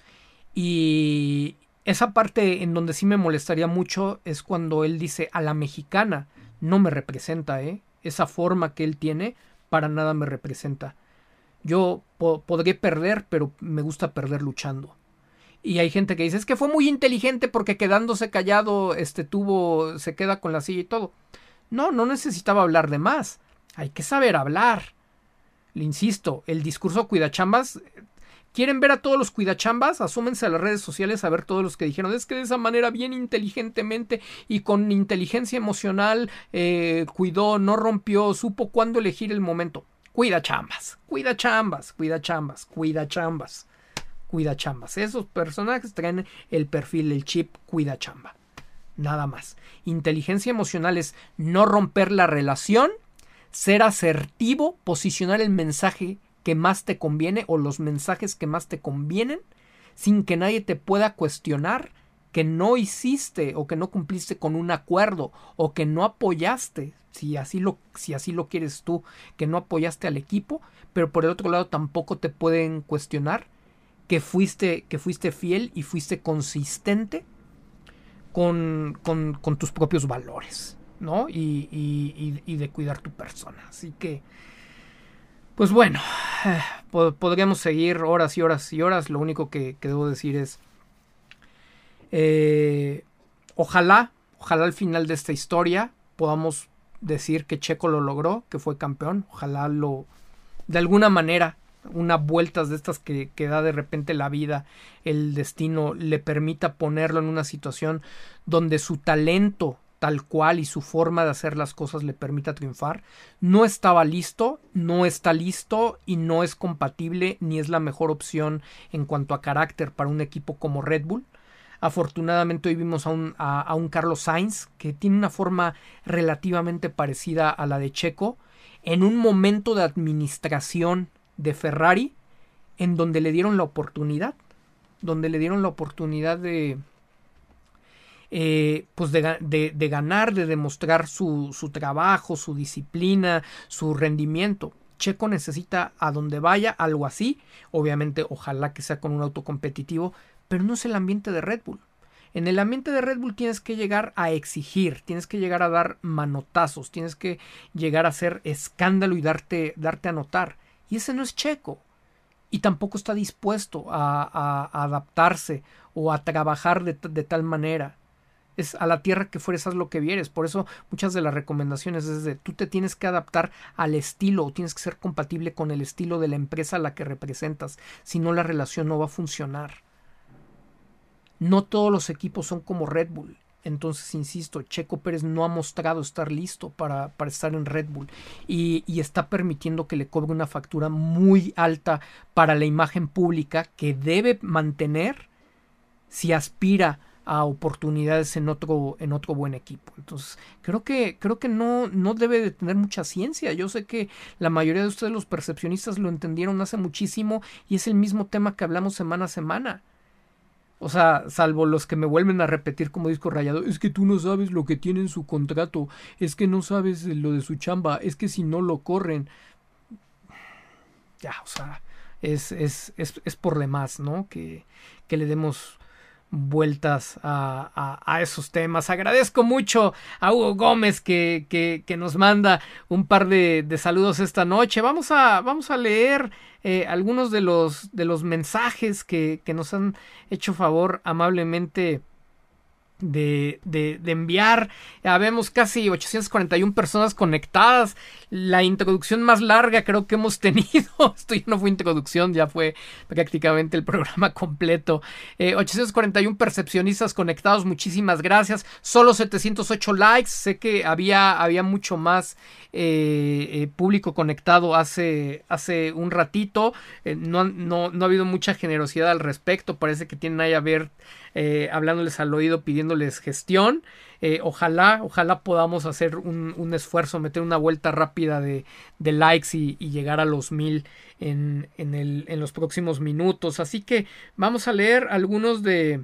Y, esa parte en donde sí me molestaría mucho es cuando él dice a la mexicana no me representa, ¿eh? Esa forma que él tiene para nada me representa. Yo podré perder, pero me gusta perder luchando. Y hay gente que dice, es que fue muy inteligente porque quedándose callado, este tuvo, se queda con la silla y todo. No, no necesitaba hablar de más. Hay que saber hablar. Le insisto, el discurso cuidachambas ¿Quieren ver a todos los cuidachambas? Asúmense a las redes sociales a ver todos los que dijeron. Es que de esa manera, bien inteligentemente y con inteligencia emocional, eh, cuidó, no rompió, supo cuándo elegir el momento. Cuida chambas, cuida chambas, cuida chambas, cuida chambas, cuida chambas. Esos personajes traen el perfil, el chip, cuida chamba. Nada más. Inteligencia emocional es no romper la relación, ser asertivo, posicionar el mensaje que más te conviene o los mensajes que más te convienen sin que nadie te pueda cuestionar que no hiciste o que no cumpliste con un acuerdo o que no apoyaste, si así lo, si así lo quieres tú, que no apoyaste al equipo, pero por el otro lado tampoco te pueden cuestionar que fuiste, que fuiste fiel y fuiste consistente con, con, tus propios valores, ¿no? Y, y, y de cuidar tu persona. Así que pues bueno, podríamos seguir horas y horas y horas. Lo único que, debo decir es, eh, ojalá, ojalá al final de esta historia podamos decir que Checo lo logró, que fue campeón. Ojalá lo, de alguna manera, unas vueltas de estas que, que, da de repente la vida, el destino, le permita ponerlo en una situación donde su talento tal cual y su forma de hacer las cosas le permita triunfar. No estaba listo, no está listo y no es compatible ni es la mejor opción en cuanto a carácter para un equipo como Red Bull. Afortunadamente hoy vimos a un, a, un Carlos Sainz que tiene una forma relativamente parecida a la de Checo en un momento de administración de Ferrari en donde le dieron la oportunidad, donde le dieron la oportunidad de, eh, pues de, de, ganar, de demostrar su, su, trabajo, su disciplina, su rendimiento. Checo necesita a donde vaya algo así, obviamente ojalá que sea con un auto competitivo, pero no es el ambiente de Red Bull. En el ambiente de Red Bull tienes que llegar a exigir, tienes que llegar a dar manotazos, tienes que llegar a hacer escándalo y darte, darte a notar. Y ese no es Checo. Y tampoco está dispuesto a, adaptarse o a trabajar de, tal manera. Es a la tierra que fueres, haz lo que vieres. Por eso muchas de las recomendaciones es de tú te tienes que adaptar al estilo o tienes que ser compatible con el estilo de la empresa a la que representas. Si no, la relación no va a funcionar. No todos los equipos son como Red Bull. Entonces, insisto, Checo Pérez no ha mostrado estar listo para, para estar en Red Bull y, y, está permitiendo que le cobre una factura muy alta para la imagen pública que debe mantener si aspira a oportunidades en otro, en otro buen equipo. Entonces, creo que, creo que no, no debe de tener mucha ciencia. Yo sé que la mayoría de ustedes, los percepcionistas, lo entendieron hace muchísimo y es el mismo tema que hablamos semana a semana. O sea, salvo los que me vuelven a repetir como disco rayado, es que tú no sabes lo que tiene en su contrato, es que no sabes lo de su chamba, es que si no lo corren. Ya, o sea, es, es, es, es por demás, ¿no? Que, que le demos vueltas a, esos temas. Agradezco mucho a Hugo Gómez que, que, nos manda un par de, de, saludos esta noche. Vamos a, vamos a leer eh, algunos de los, de los mensajes que, que nos han hecho favor amablemente de, de, de, enviar. Habemos casi 841 personas conectadas. La introducción más larga creo que hemos tenido. Esto ya no fue introducción, ya fue prácticamente el programa completo. 841 eh, percepcionistas conectados, muchísimas gracias. Solo 708 likes. Sé que había, había mucho más eh, eh, público conectado hace, hace un ratito. no, no, no ha habido mucha generosidad al respecto. Parece que tienen ahí a ver eh, hablándoles al oído, pidiéndoles gestión. Eh, ojalá, ojalá podamos hacer un, esfuerzo, meter una vuelta rápida de, likes y, llegar a los mil en, en, el, en los próximos minutos. Así que vamos a leer algunos de,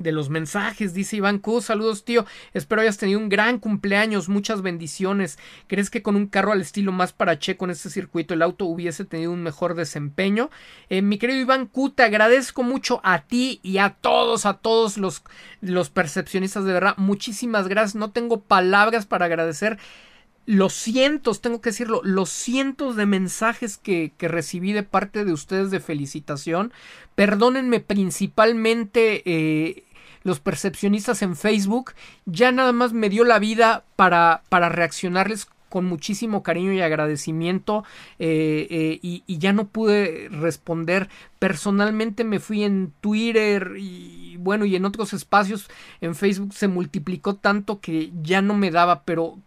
de los mensajes, dice Iván Q. Saludos, tío. Espero hayas tenido un gran cumpleaños, muchas bendiciones. ¿Crees que con un carro al estilo más para Checo en este circuito el auto hubiese tenido un mejor desempeño? Eh, mi querido Iván Q, te agradezco mucho a ti y a todos, a todos los, los percepcionistas de verdad. Muchísimas gracias. No tengo palabras para agradecer los cientos, tengo que decirlo, los cientos de mensajes que, que, recibí de parte de ustedes de felicitación. Perdónenme principalmente eh, los percepcionistas en Facebook, ya nada más me dio la vida para, para reaccionarles con muchísimo cariño y agradecimiento eh, eh, y, y, ya no pude responder. Personalmente me fui en Twitter y bueno y en otros espacios. En Facebook se multiplicó tanto que ya no me daba pero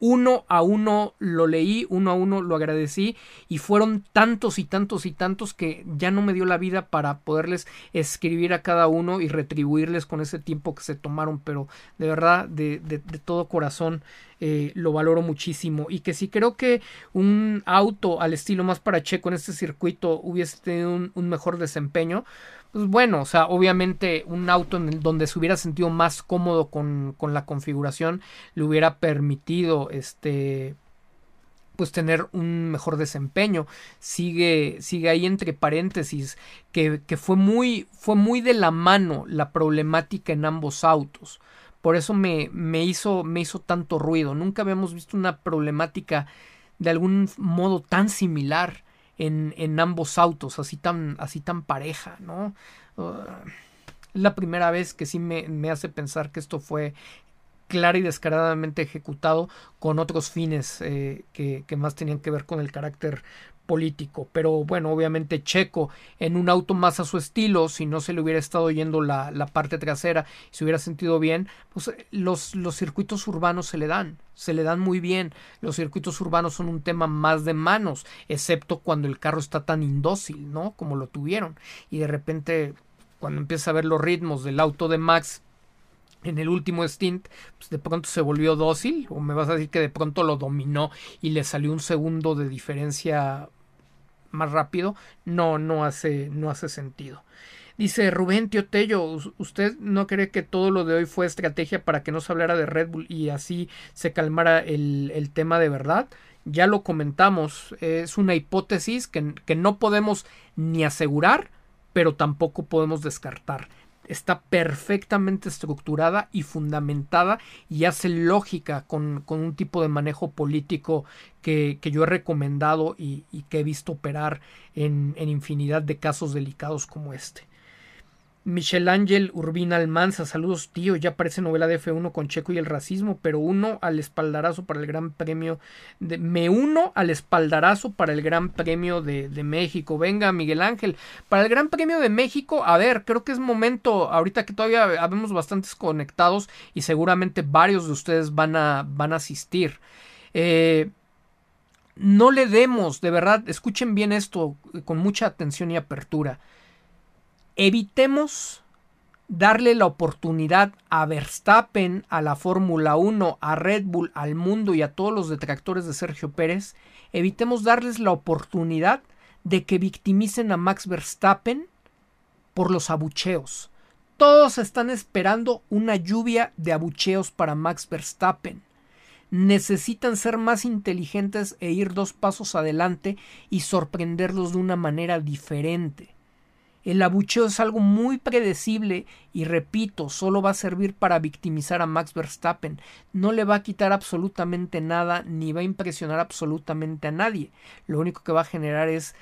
uno a uno lo leí, uno a uno lo agradecí y fueron tantos y tantos y tantos que ya no me dio la vida para poderles escribir a cada uno y retribuirles con ese tiempo que se tomaron, pero de verdad, de, de, todo corazón eh, lo valoro muchísimo. Y que si creo que un auto al estilo más para Checo en este circuito hubiese tenido un mejor desempeño, pues bueno, o sea, obviamente un auto en el donde se hubiera sentido más cómodo con, con la configuración le hubiera permitido este pues tener un mejor desempeño. Sigue, sigue ahí entre paréntesis que, que, fue muy, fue muy de la mano la problemática en ambos autos. Por eso me, me, hizo, me hizo tanto ruido. Nunca habíamos visto una problemática de algún modo tan similar en, en ambos autos, así tan, así tan pareja, ¿no? Uh, es la primera vez que sí me, me hace pensar que esto fue clara y descaradamente ejecutado con otros fines eh, que, que, más tenían que ver con el carácter político. Pero bueno, obviamente Checo en un auto más a su estilo, si no se le hubiera estado yendo la, la parte trasera se hubiera sentido bien, pues eh, los, los circuitos urbanos se le dan, se le dan muy bien. Los circuitos urbanos son un tema más de manos, excepto cuando el carro está tan indócil, ¿no? Como lo tuvieron. Y de repente, cuando empieza a ver los ritmos del auto de Max, en el último stint, pues de pronto se volvió dócil, o me vas a decir que de pronto lo dominó y le salió un segundo de diferencia más rápido, no, no hace, no hace sentido. Dice Rubén Tiotello, ¿usted no cree que todo lo de hoy fue estrategia para que no se hablara de Red Bull y así se calmara el, el tema de verdad? Ya lo comentamos, es una hipótesis que, que no podemos ni asegurar, pero tampoco podemos descartar está perfectamente estructurada y fundamentada y hace lógica con, con un tipo de manejo político que, que yo he recomendado y, y, que he visto operar en, en infinidad de casos delicados como este. Michel Ángel Urbina Almanza, saludos tío, ya parece novela de F1 con Checo y el racismo, pero uno al espaldarazo para el Gran Premio de... Me uno al espaldarazo para el Gran Premio de, México. Venga, Miguel Ángel, para el Gran Premio de México, a ver, creo que es momento, ahorita que todavía habemos bastantes conectados y seguramente varios de ustedes van a, van a asistir. Eh, no le demos, de verdad, escuchen bien esto con mucha atención y apertura evitemos darle la oportunidad a Verstappen, a la Fórmula 1, a Red Bull, al mundo y a todos los detractores de Sergio Pérez, evitemos darles la oportunidad de que victimicen a Max Verstappen por los abucheos. Todos están esperando una lluvia de abucheos para Max Verstappen. Necesitan ser más inteligentes e ir dos pasos adelante y sorprenderlos de una manera diferente. El abucheo es algo muy predecible y repito, solo va a servir para victimizar a Max Verstappen. No le va a quitar absolutamente nada ni va a impresionar absolutamente a nadie. Lo único que va a generar es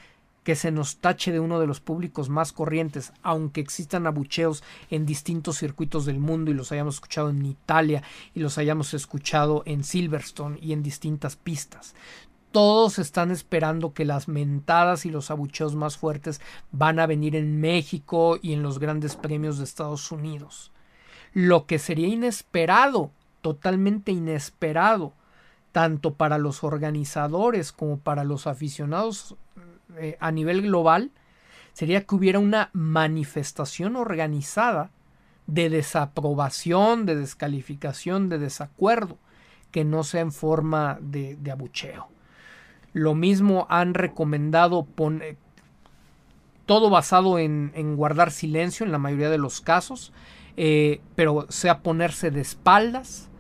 que se nos tache de uno de los públicos más corrientes, aunque existan abucheos en distintos circuitos del mundo y los hayamos escuchado en Italia y los hayamos escuchado en Silverstone y en distintas pistas todos están esperando que las mentadas y los abucheos más fuertes van a venir en México y en los grandes premios de Estados Unidos. Lo que sería inesperado, totalmente inesperado, tanto para los organizadores como para los aficionados eh, a nivel global, sería que hubiera una manifestación organizada de desaprobación, de descalificación, de desacuerdo, que no sea en forma de, de abucheo. Lo mismo han recomendado poner todo basado en, guardar silencio en la mayoría de los casos, eh, pero sea ponerse de espaldas,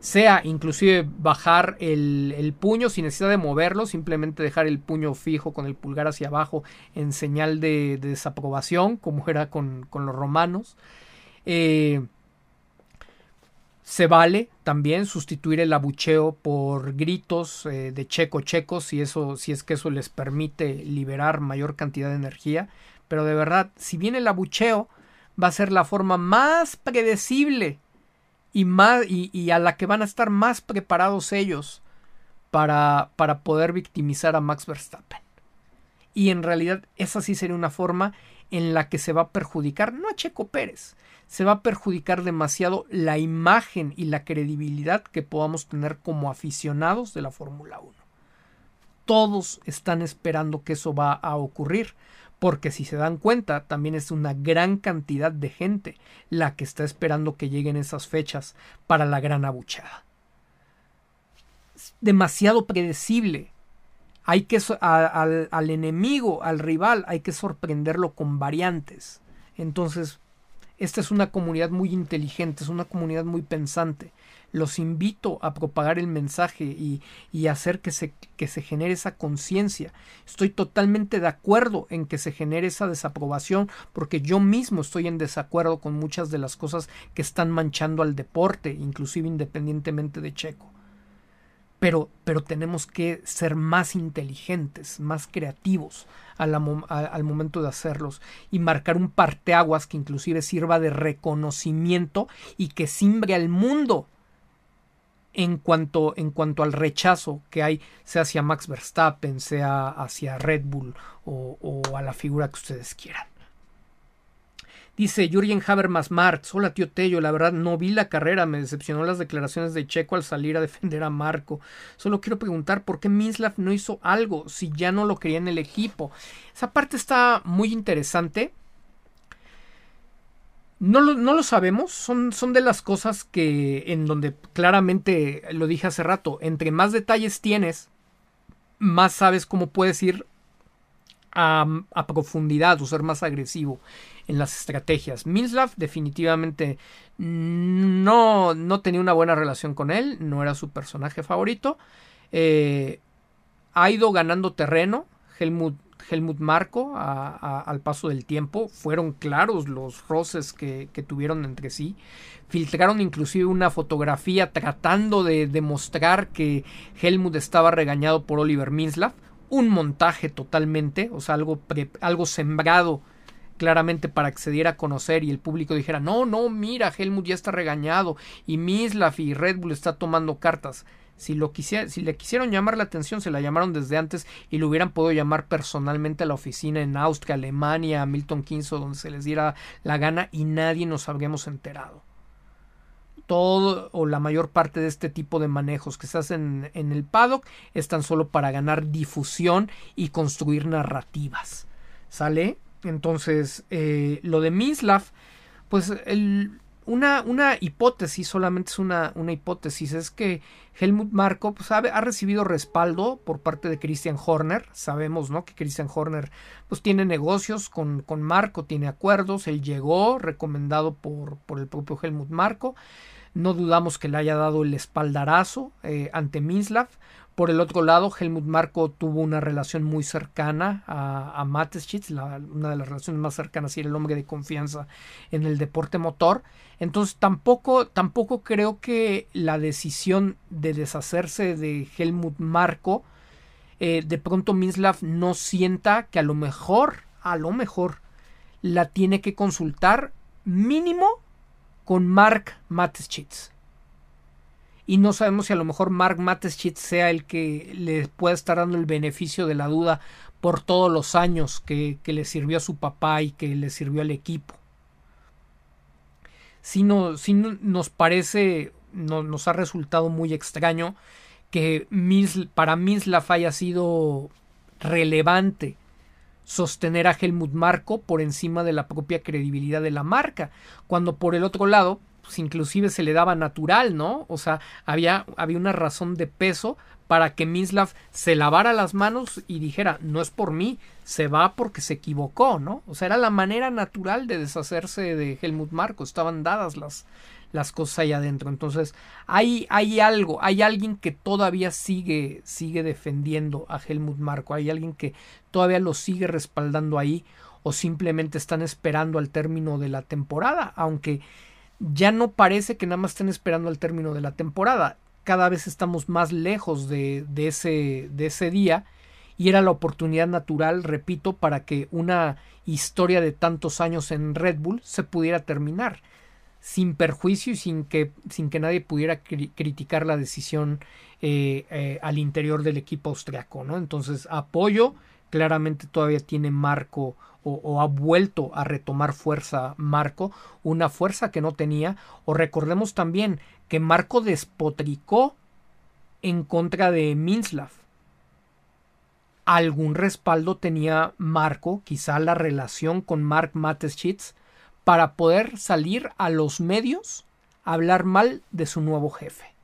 sea inclusive bajar el, puño sin necesidad de moverlo, simplemente dejar el puño fijo con el pulgar hacia abajo en señal de, desaprobación, como era con, los romanos. Eh, se vale también sustituir el abucheo por gritos eh, de checo checo si eso si es que eso les permite liberar mayor cantidad de energía, pero de verdad, si bien el abucheo va a ser la forma más predecible y más y, a la que van a estar más preparados ellos para, para poder victimizar a Max Verstappen. Y en realidad esa sí sería una forma en la que se va a perjudicar no a Checo Pérez, se va a perjudicar demasiado la imagen y la credibilidad que podamos tener como aficionados de la Fórmula 1. Todos están esperando que eso va a ocurrir, porque si se dan cuenta, también es una gran cantidad de gente la que está esperando que lleguen esas fechas para la gran abuchada. demasiado predecible. Hay que al, enemigo, al rival, hay que sorprenderlo con variantes. Entonces, esta es una comunidad muy inteligente, es una comunidad muy pensante. Los invito a propagar el mensaje y, y hacer que se, que se genere esa conciencia. Estoy totalmente de acuerdo en que se genere esa desaprobación porque yo mismo estoy en desacuerdo con muchas de las cosas que están manchando al deporte, inclusive independientemente de Checo pero, pero tenemos que ser más inteligentes, más creativos al, momento de hacerlos y marcar un parteaguas que inclusive sirva de reconocimiento y que simbre al mundo en cuanto, en cuanto al rechazo que hay, sea hacia Max Verstappen, sea hacia Red Bull o, o a la figura que ustedes quieran. Dice Jürgen Habermas Marx, hola tío Tello, la verdad no vi la carrera, me decepcionó las declaraciones de Checo al salir a defender a Marco. Solo quiero preguntar por qué Minslav no hizo algo si ya no lo quería en el equipo. Esa parte está muy interesante. No lo, no lo sabemos, son, son de las cosas que en donde claramente lo dije hace rato, entre más detalles tienes, más sabes cómo puedes ir a, profundidad o ser más agresivo en las estrategias. Minslav definitivamente no, no tenía una buena relación con él, no era su personaje favorito. Eh, ha ido ganando terreno. Helmut, Helmut Marco al paso del tiempo. Fueron claros los roces que, que, tuvieron entre sí. Filtraron inclusive una fotografía tratando de demostrar que Helmut estaba regañado por Oliver Minslav. Un montaje totalmente, o sea, algo, algo sembrado claramente para diera a conocer y el público dijera, no, no, mira, Helmut ya está regañado y Mislav y Red Bull está tomando cartas. Si, lo quisiera, si le quisieron llamar la atención, se la llamaron desde antes y lo hubieran podido llamar personalmente a la oficina en Austria, Alemania, Milton Keynes o donde se les diera la gana y nadie nos habríamos enterado. Todo o la mayor parte de este tipo de manejos que se hacen en el paddock están solo para ganar difusión y construir narrativas. ¿Sale? Entonces, eh, lo de Mislav, pues el, una, una, hipótesis, solamente es una, una, hipótesis, es que Helmut Marko pues, ha, recibido respaldo por parte de Christian Horner. Sabemos ¿no? que Christian Horner pues, tiene negocios con, con Marco, tiene acuerdos. Él llegó recomendado por, por el propio Helmut Marko. No dudamos que le haya dado el espaldarazo eh, ante Mislav. Por el otro lado, Helmut Marko tuvo una relación muy cercana a, a una de las relaciones más cercanas y era el hombre de confianza en el deporte motor. Entonces tampoco, tampoco creo que la decisión de deshacerse de Helmut Marko, eh, de pronto Mislav no sienta que a lo mejor, a lo mejor, la tiene que consultar mínimo con Mark Mateschitz y no sabemos si a lo mejor Mark Mateschitz sea el que le pueda estar dando el beneficio de la duda por todos los años que, le sirvió a su papá y que le sirvió al equipo. Si, no, si nos parece, no, nos ha resultado muy extraño que para Mislav haya sido relevante sostener a Helmut Marco por encima de la propia credibilidad de la marca, cuando por el otro lado pues inclusive se le daba natural, ¿no? O sea, había, había una razón de peso para que Mislav se lavara las manos y dijera, no es por mí, se va porque se equivocó, ¿no? O sea, era la manera natural de deshacerse de Helmut Marko, estaban dadas las, las cosas ahí adentro. Entonces, hay, hay algo, hay alguien que todavía sigue, sigue defendiendo a Helmut Marko, hay alguien que todavía lo sigue respaldando ahí, o simplemente están esperando al término de la temporada, aunque ya no parece que nada más estén esperando al término de la temporada. Cada vez estamos más lejos de, de, ese, de ese día y era la oportunidad natural, repito, para que una historia de tantos años en Red Bull se pudiera terminar sin perjuicio y sin que, sin que nadie pudiera criticar la decisión eh, eh, al interior del equipo austriaco. ¿no? Entonces, apoyo, claramente todavía tiene marco o, ha vuelto a retomar fuerza Marco, una fuerza que no tenía, o recordemos también que Marco despotricó en contra de Minslav. Algún respaldo tenía Marco, quizá la relación con Mark Mateschitz, para poder salir a los medios a hablar mal de su nuevo jefe.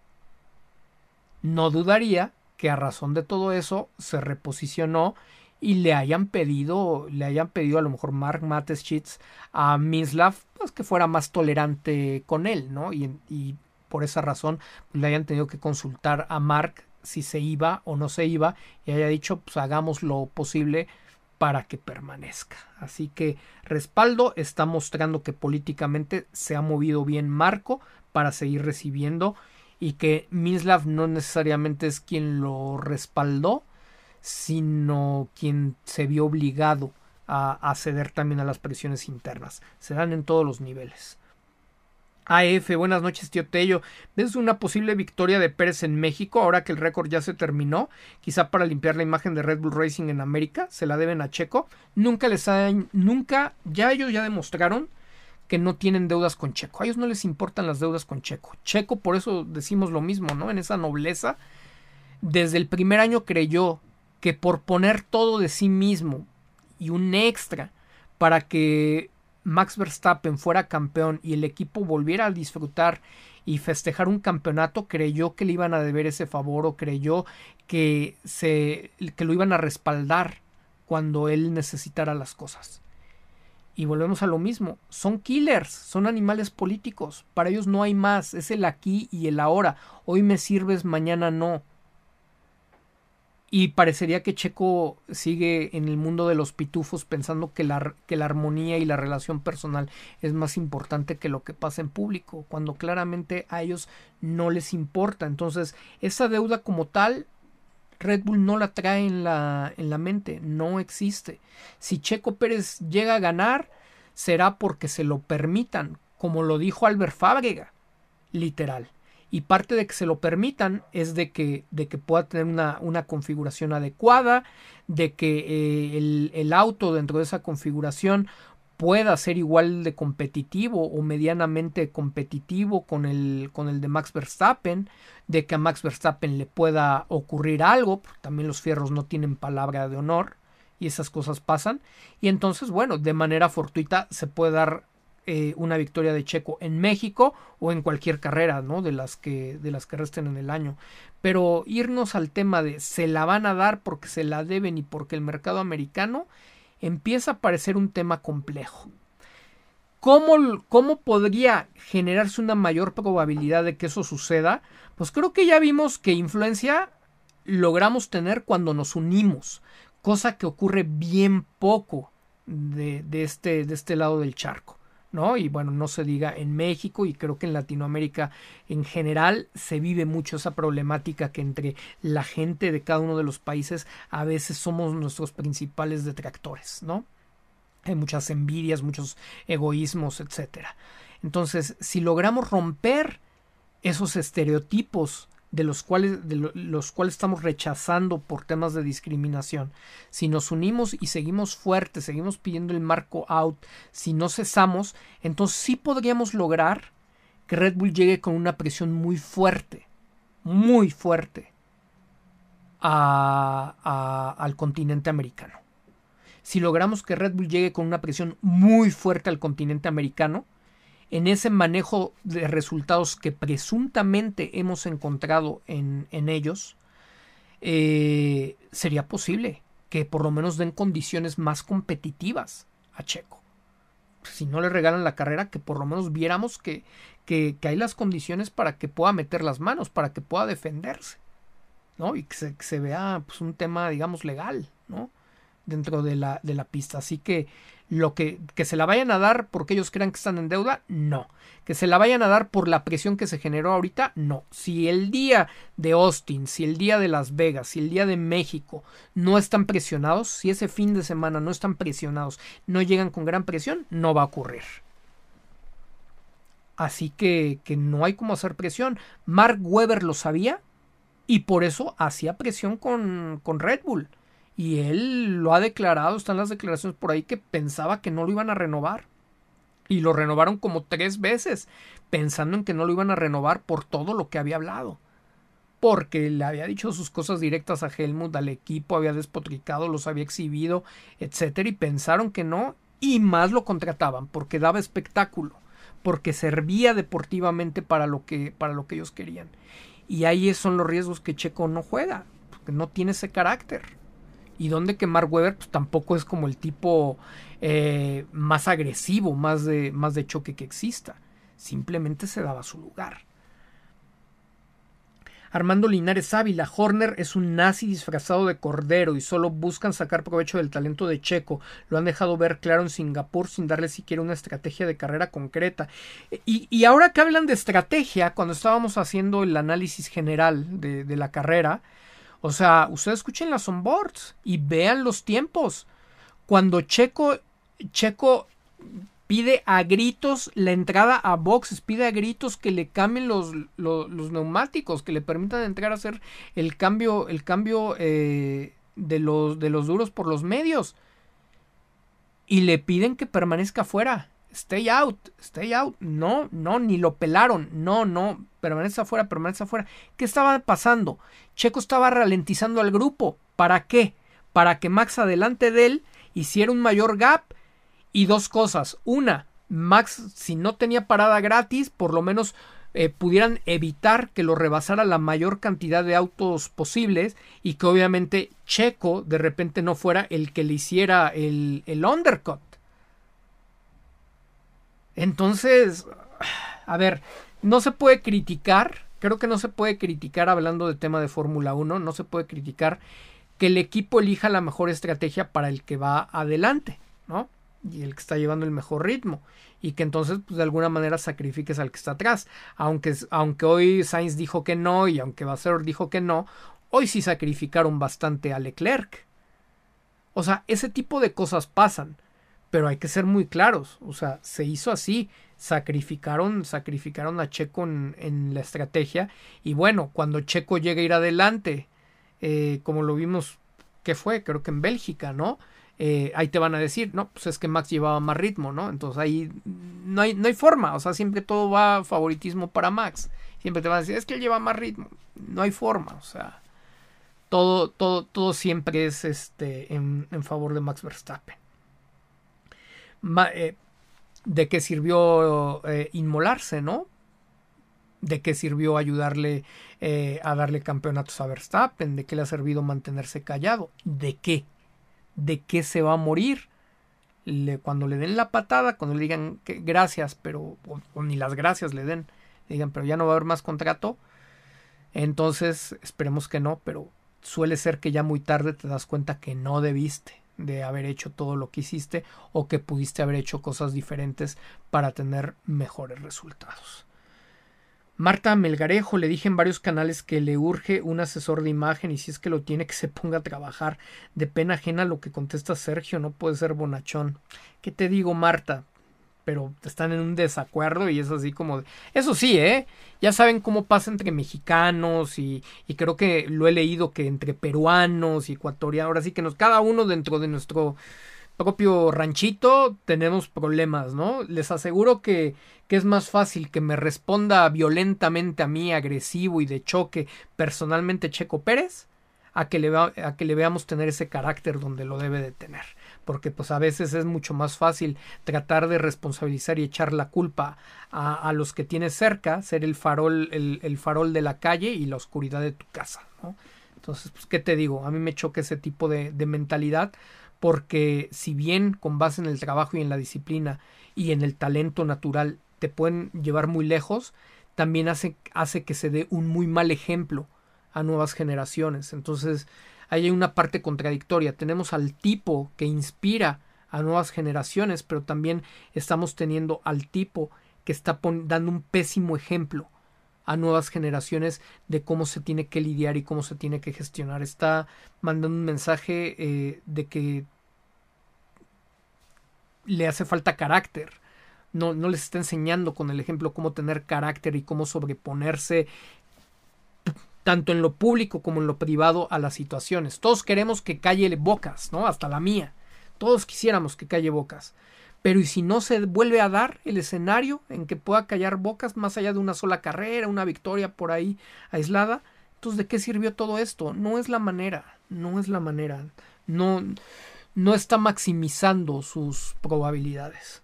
No dudaría que a razón de todo eso se reposicionó y le hayan pedido, le hayan pedido a lo mejor Mark Mateschitz a Mislav, pues que fuera más tolerante con él, ¿no? Y, y por esa razón le hayan tenido que consultar a Mark si se iba o no se iba y haya dicho, pues hagamos lo posible para que permanezca. Así que respaldo está mostrando que políticamente se ha movido bien Marco para seguir recibiendo y que Mislav no necesariamente es quien lo respaldó, sino quien se vio obligado a, ceder también a las presiones internas. Se dan en todos los niveles. AF, buenas noches, tío Tello. ¿Ves una posible victoria de Pérez en México ahora que el récord ya se terminó? Quizá para limpiar la imagen de Red Bull Racing en América. ¿Se la deben a Checo? Nunca les han. Nunca. Ya ellos ya demostraron que no tienen deudas con Checo. A ellos no les importan las deudas con Checo. Checo, por eso decimos lo mismo, ¿no? En esa nobleza. Desde el primer año creyó que por poner todo de sí mismo y un extra para que Max Verstappen fuera campeón y el equipo volviera a disfrutar y festejar un campeonato, creyó que le iban a deber ese favor o creyó que, se, que lo iban a respaldar cuando él necesitara las cosas. Y volvemos a lo mismo, son killers, son animales políticos, para ellos no hay más, es el aquí y el ahora, hoy me sirves, mañana no. Y parecería que Checo sigue en el mundo de los pitufos pensando que la, que la armonía y la relación personal es más importante que lo que pasa en público, cuando claramente a ellos no les importa. Entonces, esa deuda como tal, Red Bull no la trae en la, en la mente, no existe. Si Checo Pérez llega a ganar, será porque se lo permitan, como lo dijo Albert Fábrega, literal y parte de que se lo permitan es de que, de que pueda tener una, una configuración adecuada, de que eh, el, el, auto dentro de esa configuración pueda ser igual de competitivo o medianamente competitivo con el, con el de Max Verstappen, de que a Max Verstappen le pueda ocurrir algo, también los fierros no tienen palabra de honor y esas cosas pasan, y entonces, bueno, de manera fortuita se puede dar eh, una victoria de Checo en México o en cualquier carrera, ¿no? De las que, de las que resten en el año. Pero irnos al tema de se la van a dar porque se la deben y porque el mercado americano empieza a parecer un tema complejo. ¿Cómo, ¿Cómo, podría generarse una mayor probabilidad de que eso suceda? Pues creo que ya vimos que influencia logramos tener cuando nos unimos, cosa que ocurre bien poco de, de, este, de este lado del charco. ¿No? Y bueno, no se diga en México y creo que en Latinoamérica en general se vive mucho esa problemática que entre la gente de cada uno de los países a veces somos nuestros principales detractores, ¿no? Hay muchas envidias, muchos egoísmos, etcétera. Entonces, si logramos romper esos estereotipos de los cuales, de los cuales estamos rechazando por temas de discriminación. Si nos unimos y seguimos fuertes, seguimos pidiendo el marco out, si no cesamos, entonces sí podríamos lograr que Red Bull llegue con una presión muy fuerte, muy fuerte al continente americano. Si logramos que Red Bull llegue con una presión muy fuerte al continente americano, en ese manejo de resultados que presuntamente hemos encontrado en, en ellos, eh, sería posible que por lo menos den condiciones más competitivas a Checo. Si no le regalan la carrera, que por lo menos viéramos que, que, hay las condiciones para que pueda meter las manos, para que pueda defenderse. ¿no? Y que se, que se vea pues, un tema, digamos, legal, ¿no? Dentro de la, de la pista. Así que lo que, que se la vayan a dar porque ellos crean que están en deuda, no. Que se la vayan a dar por la presión que se generó ahorita, no. Si el día de Austin, si el día de Las Vegas, si el día de México no están presionados, si ese fin de semana no están presionados, no llegan con gran presión, no va a ocurrir. Así que, que no hay como hacer presión. Mark Webber lo sabía y por eso hacía presión con, con Red Bull y él lo ha declarado, están las declaraciones por ahí que pensaba que no lo iban a renovar. Y lo renovaron como tres veces, pensando en que no lo iban a renovar por todo lo que había hablado. Porque le había dicho sus cosas directas a Helmut, al equipo, había despotricado, los había exhibido, etcétera, y pensaron que no, y más lo contrataban, porque daba espectáculo, porque servía deportivamente para lo que, para lo que ellos querían. Y ahí son los riesgos que Checo no juega, porque no tiene ese carácter y donde que Mark Webber pues, tampoco es como el tipo eh, más agresivo, más de, más de choque que exista. Simplemente se daba su lugar. Armando Linares Ávila, Horner es un nazi disfrazado de cordero y solo buscan sacar provecho del talento de Checo. Lo han dejado ver claro en Singapur sin darle siquiera una estrategia de carrera concreta. Y, y ahora que hablan de estrategia, cuando estábamos haciendo el análisis general de, de la carrera, o sea, ustedes escuchen las onboards y vean los tiempos. Cuando Checo, Checo pide a gritos la entrada a boxes, pide a gritos que le cambien los, los, neumáticos, que le permitan entrar a hacer el cambio, el cambio eh, de, los, de los duros por los medios. Y le piden que permanezca afuera. Stay out, stay out. No, no, ni lo pelaron. No, no, permanece afuera, permanece afuera. ¿Qué estaba pasando? Checo estaba ralentizando al grupo. ¿Para qué? Para que Max adelante de él hiciera un mayor gap Y dos cosas. Una, Max, si no tenía parada gratis, por lo menos eh, pudieran evitar que lo rebasara la mayor cantidad de autos posibles y que obviamente Checo de repente no fuera el que le hiciera el, el undercut. Entonces, a ver, no se puede criticar, creo que no se puede criticar hablando de tema de Fórmula 1, no se puede criticar que el equipo elija la mejor estrategia para el que va adelante, ¿no? Y el que está llevando el mejor ritmo. Y que entonces, pues, de alguna manera sacrifiques al que está atrás. Aunque, aunque hoy Sainz dijo que no y aunque Vasseur dijo que no, hoy sí sacrificaron bastante a Leclerc. O sea, ese tipo de cosas pasan. Pero hay que ser muy claros. O sea, se hizo así. Sacrificaron, sacrificaron a Checo en, en la estrategia. Y bueno, cuando Checo llega a ir adelante eh, como lo vimos, que fue? Creo que en Bélgica, ¿no? Eh, ahí te van a decir, no, pues es que Max llevaba más ritmo, ¿no? Entonces ahí no hay, no hay forma, o sea, siempre todo va favoritismo para Max. Siempre te van a decir, es que él lleva más ritmo. No hay forma, o sea, todo, todo, todo siempre es este, en, favor de Max Verstappen. Eh, ¿De qué sirvió inmolarse, no? ¿De qué sirvió ayudarle eh, a darle campeonatos a Verstappen? ¿De qué le ha servido mantenerse callado? ¿De qué? ¿De qué se va a morir? Le, cuando le den la patada, cuando le digan que gracias, pero o, ni las gracias le den, le digan, pero ya no va a haber más contrato. Entonces, esperemos que no, pero suele ser que ya muy tarde te das cuenta que no debiste de haber hecho todo lo que hiciste o que pudiste haber hecho cosas diferentes para tener mejores resultados. Marta Melgarejo le dije en varios canales que le urge un asesor de imagen y si es que lo tiene que se ponga a trabajar. De pena ajena lo que contesta Sergio, no puede ser bonachón. ¿Qué te digo, Marta? Pero están en un desacuerdo y es así como... Eso sí, ¿eh? Ya saben cómo pasa entre mexicanos y, y creo que lo he leído que entre peruanos y ecuatorianos. Ahora sí que nos, cada uno dentro de nuestro propio ranchito tenemos problemas, ¿no? Les aseguro que, que, es más fácil que me responda violentamente a mí, agresivo y de choque personalmente Checo Pérez, a que le, a que le veamos tener ese carácter donde lo debe de tener. Porque pues a veces es mucho más fácil tratar de responsabilizar y echar la culpa a, a los que tienes cerca, ser el farol, el, el, farol de la calle y la oscuridad de tu casa, ¿no? Entonces, pues, ¿qué te digo? A mí me choca ese tipo de, de mentalidad porque si bien con base en el trabajo y en la disciplina y en el talento natural te pueden llevar muy lejos, también hace, hace que se dé un muy mal ejemplo a nuevas generaciones. Entonces, hay una parte contradictoria. Tenemos al tipo que inspira a nuevas generaciones, pero también estamos teniendo al tipo que está dando un pésimo ejemplo a nuevas generaciones de cómo se tiene que lidiar y cómo se tiene que gestionar. Está mandando un mensaje eh, de que le hace falta carácter. No, no les está enseñando con el ejemplo cómo tener carácter y cómo sobreponerse tanto en lo público como en lo privado a las situaciones. Todos queremos que calle bocas, ¿no? Hasta la mía. Todos quisiéramos que calle bocas. Pero ¿y si no se vuelve a dar el escenario en que pueda callar bocas más allá de una sola carrera, una victoria por ahí aislada? Entonces, ¿de qué sirvió todo esto? No es la manera, no es la manera. No, no está maximizando sus probabilidades.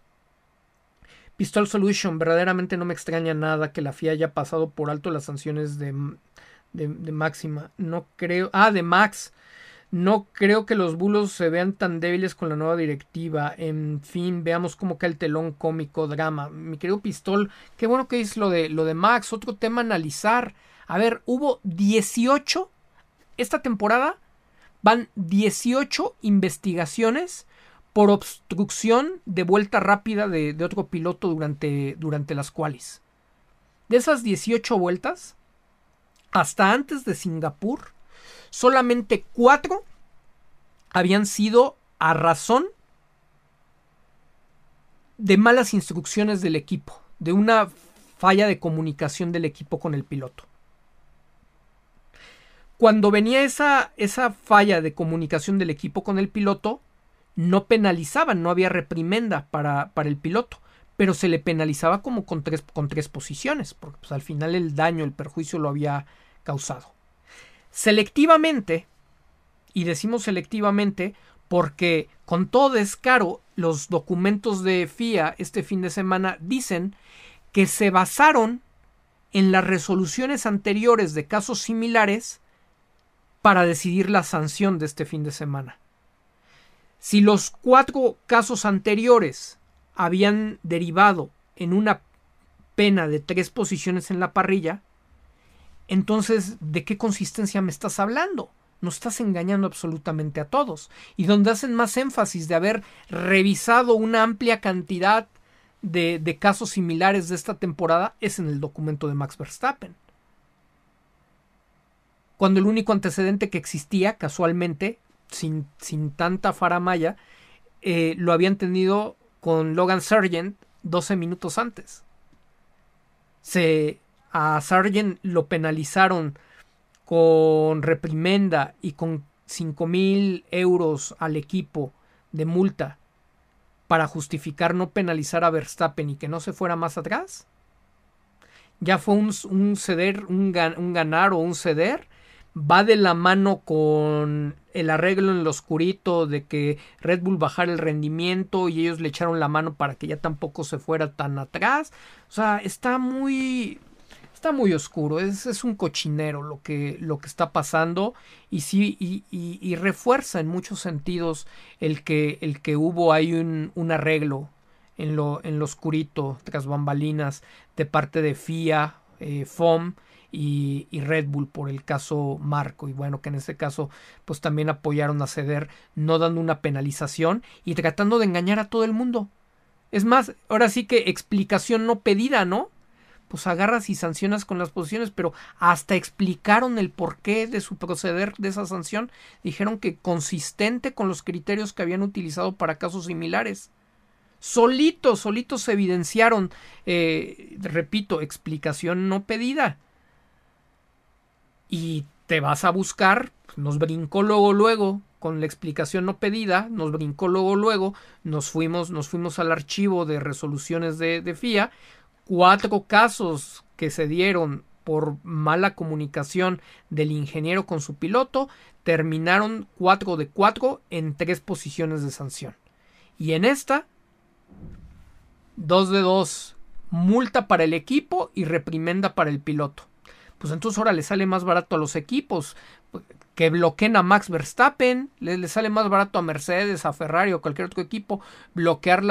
Pistol Solution, verdaderamente no me extraña nada que la FIA haya pasado por alto las sanciones de, de, máxima. No creo. Ah, de Max. No creo que los bulos se vean tan débiles con la nueva directiva. En fin, veamos cómo cae el telón cómico, drama. Mi querido Pistol, qué bueno que es lo de, lo de Max. Otro tema analizar. A ver, hubo 18 esta temporada. Van 18 investigaciones por obstrucción de vuelta rápida de, de otro piloto durante, durante las cuales. De esas 18 vueltas, hasta antes de Singapur, solamente cuatro habían sido a razón de malas instrucciones del equipo, de una falla de comunicación del equipo con el piloto. Cuando venía esa, esa falla de comunicación del equipo con el piloto, no penalizaban, no había reprimenda para, para el piloto, pero se le penalizaba como con tres, con tres posiciones, porque pues, al final el daño, el perjuicio lo había causado. Selectivamente, y decimos selectivamente porque con todo descaro los documentos de FIA este fin de semana dicen que se basaron en las resoluciones anteriores de casos similares para decidir la sanción de este fin de semana. Si los cuatro casos anteriores habían derivado en una pena de tres posiciones en la parrilla, entonces, ¿de qué consistencia me estás hablando? No estás engañando absolutamente a todos. Y donde hacen más énfasis de haber revisado una amplia cantidad de, de casos similares de esta temporada es en el documento de Max Verstappen. Cuando el único antecedente que existía, casualmente, sin, sin tanta faramaya, eh, lo habían tenido con Logan Sargent 12 minutos antes. Se, a Sargent lo penalizaron con reprimenda y con 5 mil euros al equipo de multa para justificar no penalizar a Verstappen y que no se fuera más atrás? ¿Ya fue un, un ceder, un, un ganar o un ceder? Va de la mano con el arreglo en lo oscurito de que Red Bull bajara el rendimiento y ellos le echaron la mano para que ya tampoco se fuera tan atrás. O sea, está muy está muy oscuro, es, es un cochinero lo que, lo que está pasando y sí, y, refuerza en muchos sentidos el que, el que hubo ahí un, un arreglo en lo, en lo oscurito, tras bambalinas, de parte de FIA, eh, FOM y, Red Bull por el caso Marco y bueno que en este caso pues también apoyaron a ceder no dando una penalización y tratando de engañar a todo el mundo es más ahora sí que explicación no pedida no pues agarras y sancionas con las posiciones, pero hasta explicaron el porqué de su proceder de esa sanción, dijeron que consistente con los criterios que habían utilizado para casos similares. Solitos, solitos se evidenciaron, eh, repito, explicación no pedida. Y te vas a buscar, nos brincó luego, luego, con la explicación no pedida, nos brincó luego, luego, nos fuimos, nos fuimos al archivo de resoluciones de, de FIA, cuatro casos que se dieron por mala comunicación del ingeniero con su piloto terminaron cuatro de cuatro en tres posiciones de sanción. Y en esta, dos de dos, multa para el equipo y reprimenda para el piloto. Pues entonces ahora le sale más barato a los equipos que bloqueen a Max Verstappen, le, sale más barato a Mercedes, a Ferrari o cualquier otro equipo bloquear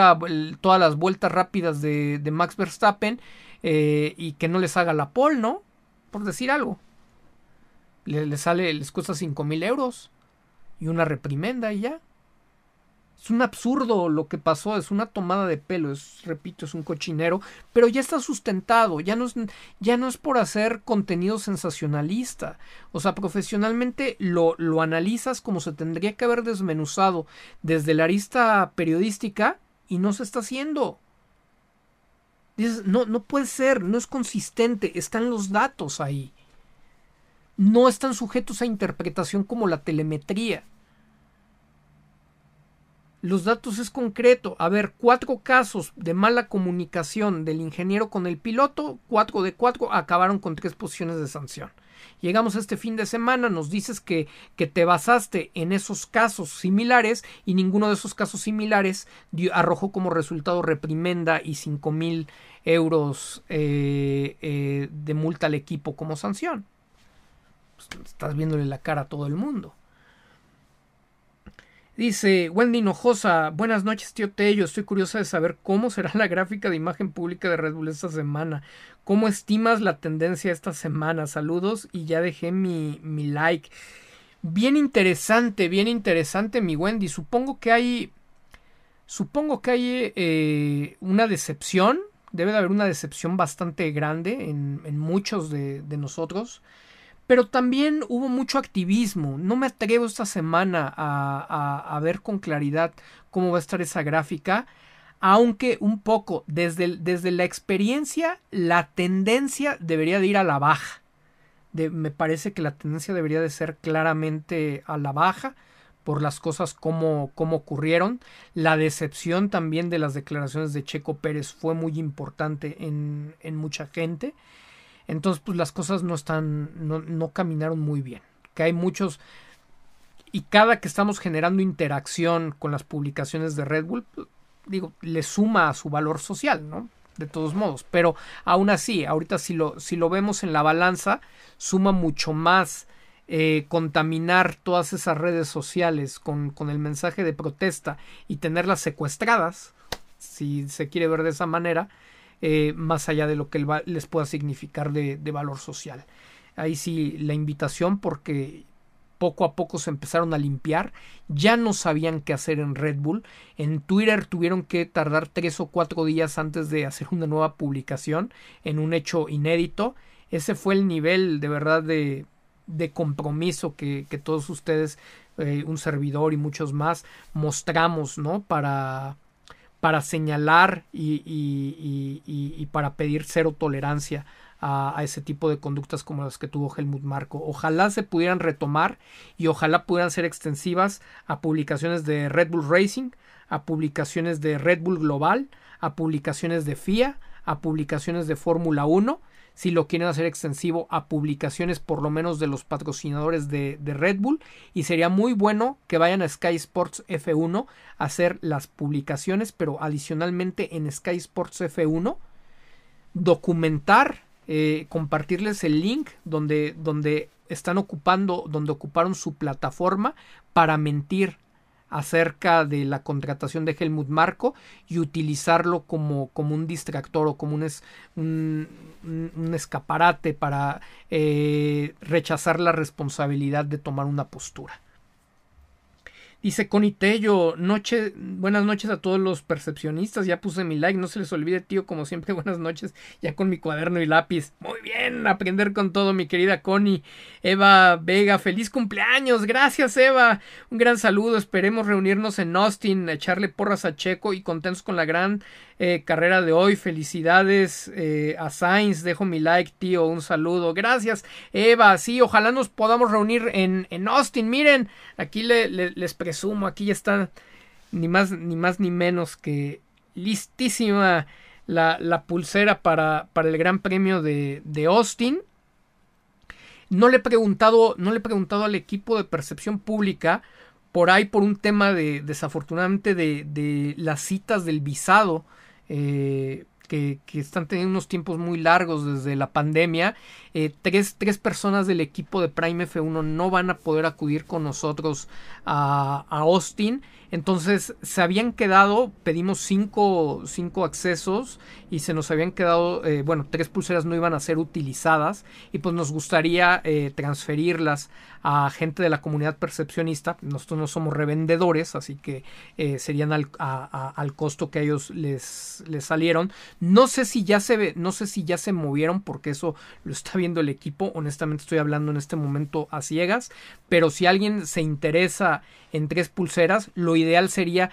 todas las vueltas rápidas de, Max Verstappen eh, y que no les haga la pole, ¿no? Por decir algo. Le, sale, les cuesta 5 mil euros y una reprimenda y ya. Es un absurdo lo que pasó, es una tomada de pelo, es, repito, es un cochinero, pero ya está sustentado, ya no es, ya no es por hacer contenido sensacionalista. O sea, profesionalmente lo, lo analizas como se tendría que haber desmenuzado desde la arista periodística y no se está haciendo. Dices, no, no puede ser, no es consistente, están los datos ahí. No están sujetos a interpretación como la telemetría. Los datos es concreto. A ver, cuatro casos de mala comunicación del ingeniero con el piloto, cuatro de cuatro acabaron con tres posiciones de sanción. Llegamos este fin de semana, nos dices que, que te basaste en esos casos similares y ninguno de esos casos similares arrojó como resultado reprimenda y cinco mil euros eh, eh, de multa al equipo como sanción. Pues, estás viéndole la cara a todo el mundo. Dice Wendy Hinojosa, buenas noches tío Tello, estoy curiosa de saber cómo será la gráfica de imagen pública de Red Bull esta semana. ¿Cómo estimas la tendencia esta semana? Saludos y ya dejé mi, mi like. Bien interesante, bien interesante mi Wendy. Supongo que hay... Supongo que hay eh, una decepción. Debe de haber una decepción bastante grande en, en muchos de, de nosotros. Pero también hubo mucho activismo. No me atrevo esta semana a, ver con claridad cómo va a estar esa gráfica. Aunque un poco, desde, desde la experiencia, la tendencia debería de ir a la baja. me parece que la tendencia debería de ser claramente a la baja por las cosas como, como ocurrieron. La decepción también de las declaraciones de Checo Pérez fue muy importante en, en mucha gente. Entonces, pues las cosas no están, no, no caminaron muy bien. Que hay muchos, y cada que estamos generando interacción con las publicaciones de Red Bull, pues, digo, le suma a su valor social, ¿no? De todos modos, pero aún así, ahorita si lo, si lo vemos en la balanza, suma mucho más eh, contaminar todas esas redes sociales con, con, el mensaje de protesta y tenerlas secuestradas, si se quiere ver de esa manera, eh, más allá de lo que les pueda significar de, valor social. Ahí sí la invitación porque poco a poco se empezaron a limpiar, ya no sabían qué hacer en Red Bull, en Twitter tuvieron que tardar tres o cuatro días antes de hacer una nueva publicación en un hecho inédito, ese fue el nivel de verdad de, compromiso que, que todos ustedes, eh, un servidor y muchos más, mostramos, ¿no? Para, para señalar y, para pedir cero tolerancia a, ese tipo de conductas como las que tuvo Helmut Marco. Ojalá se pudieran retomar y ojalá pudieran ser extensivas a publicaciones de Red Bull Racing, a publicaciones de Red Bull Global, a publicaciones de FIA, a publicaciones de Fórmula 1 si lo quieren hacer extensivo a publicaciones por lo menos de los patrocinadores de, de, Red Bull. Y sería muy bueno que vayan a Sky Sports F1 a hacer las publicaciones pero adicionalmente en Sky Sports F1 documentar eh, compartirles el link donde, donde están ocupando, donde ocuparon su plataforma para mentir acerca de la contratación de Helmut Marco y utilizarlo como, como un distractor o como un, es, un, un, escaparate para eh, rechazar la responsabilidad de tomar una postura. Dice Connie Tello, noche, buenas noches a todos los percepcionistas. Ya puse mi like, no se les olvide, tío, como siempre, buenas noches. Ya con mi cuaderno y lápiz. Muy bien, aprender con todo, mi querida Connie. Eva Vega, feliz cumpleaños. Gracias, Eva. Un gran saludo. Esperemos reunirnos en Austin, echarle porras a Checo y contentos con la gran eh, carrera de hoy. Felicidades eh, a Sainz. Dejo mi like, tío. Un saludo. Gracias, Eva. Sí, ojalá nos podamos reunir en, en Austin. Miren, aquí le, le, les presumo. Aquí ya está ni más ni más ni menos que listísima la, la pulsera para, para, el Gran Premio de, de Austin. No le he preguntado, no le he preguntado al equipo de percepción pública por ahí por un tema de desafortunadamente de, de las citas del visado eh, que, que, están teniendo unos tiempos muy largos desde la pandemia. Eh, tres, tres, personas del equipo de Prime F1 no van a poder acudir con nosotros a, a Austin. Entonces se habían quedado, pedimos cinco, cinco accesos y se nos habían quedado, eh, bueno, tres pulseras no iban a ser utilizadas y pues nos gustaría eh, transferirlas a gente de la comunidad percepcionista. Nosotros no somos revendedores, así que serían al, al, costo que a ellos les, les salieron. No sé si ya se ve, no sé si ya se movieron porque eso lo está viendo el equipo. Honestamente estoy hablando en este momento a ciegas, pero si alguien se interesa en tres pulseras, lo ideal sería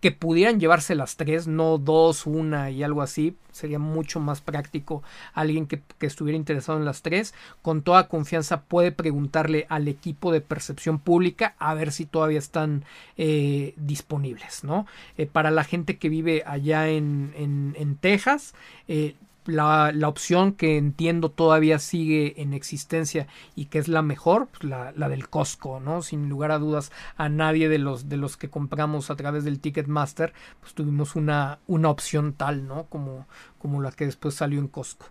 que pudieran llevarse las tres, no dos, una y algo así. Sería mucho más práctico alguien que, estuviera interesado en las tres. Con toda confianza puede preguntarle al equipo de percepción pública a ver si todavía están eh, disponibles, ¿no? Eh, para la gente que vive allá en, en, en Texas, eh, la, la, opción que entiendo todavía sigue en existencia y que es la mejor, pues la, la, del Costco, ¿no? Sin lugar a dudas, a nadie de los, de los que compramos a través del Ticketmaster, pues tuvimos una, una opción tal, ¿no? Como, como la que después salió en Costco.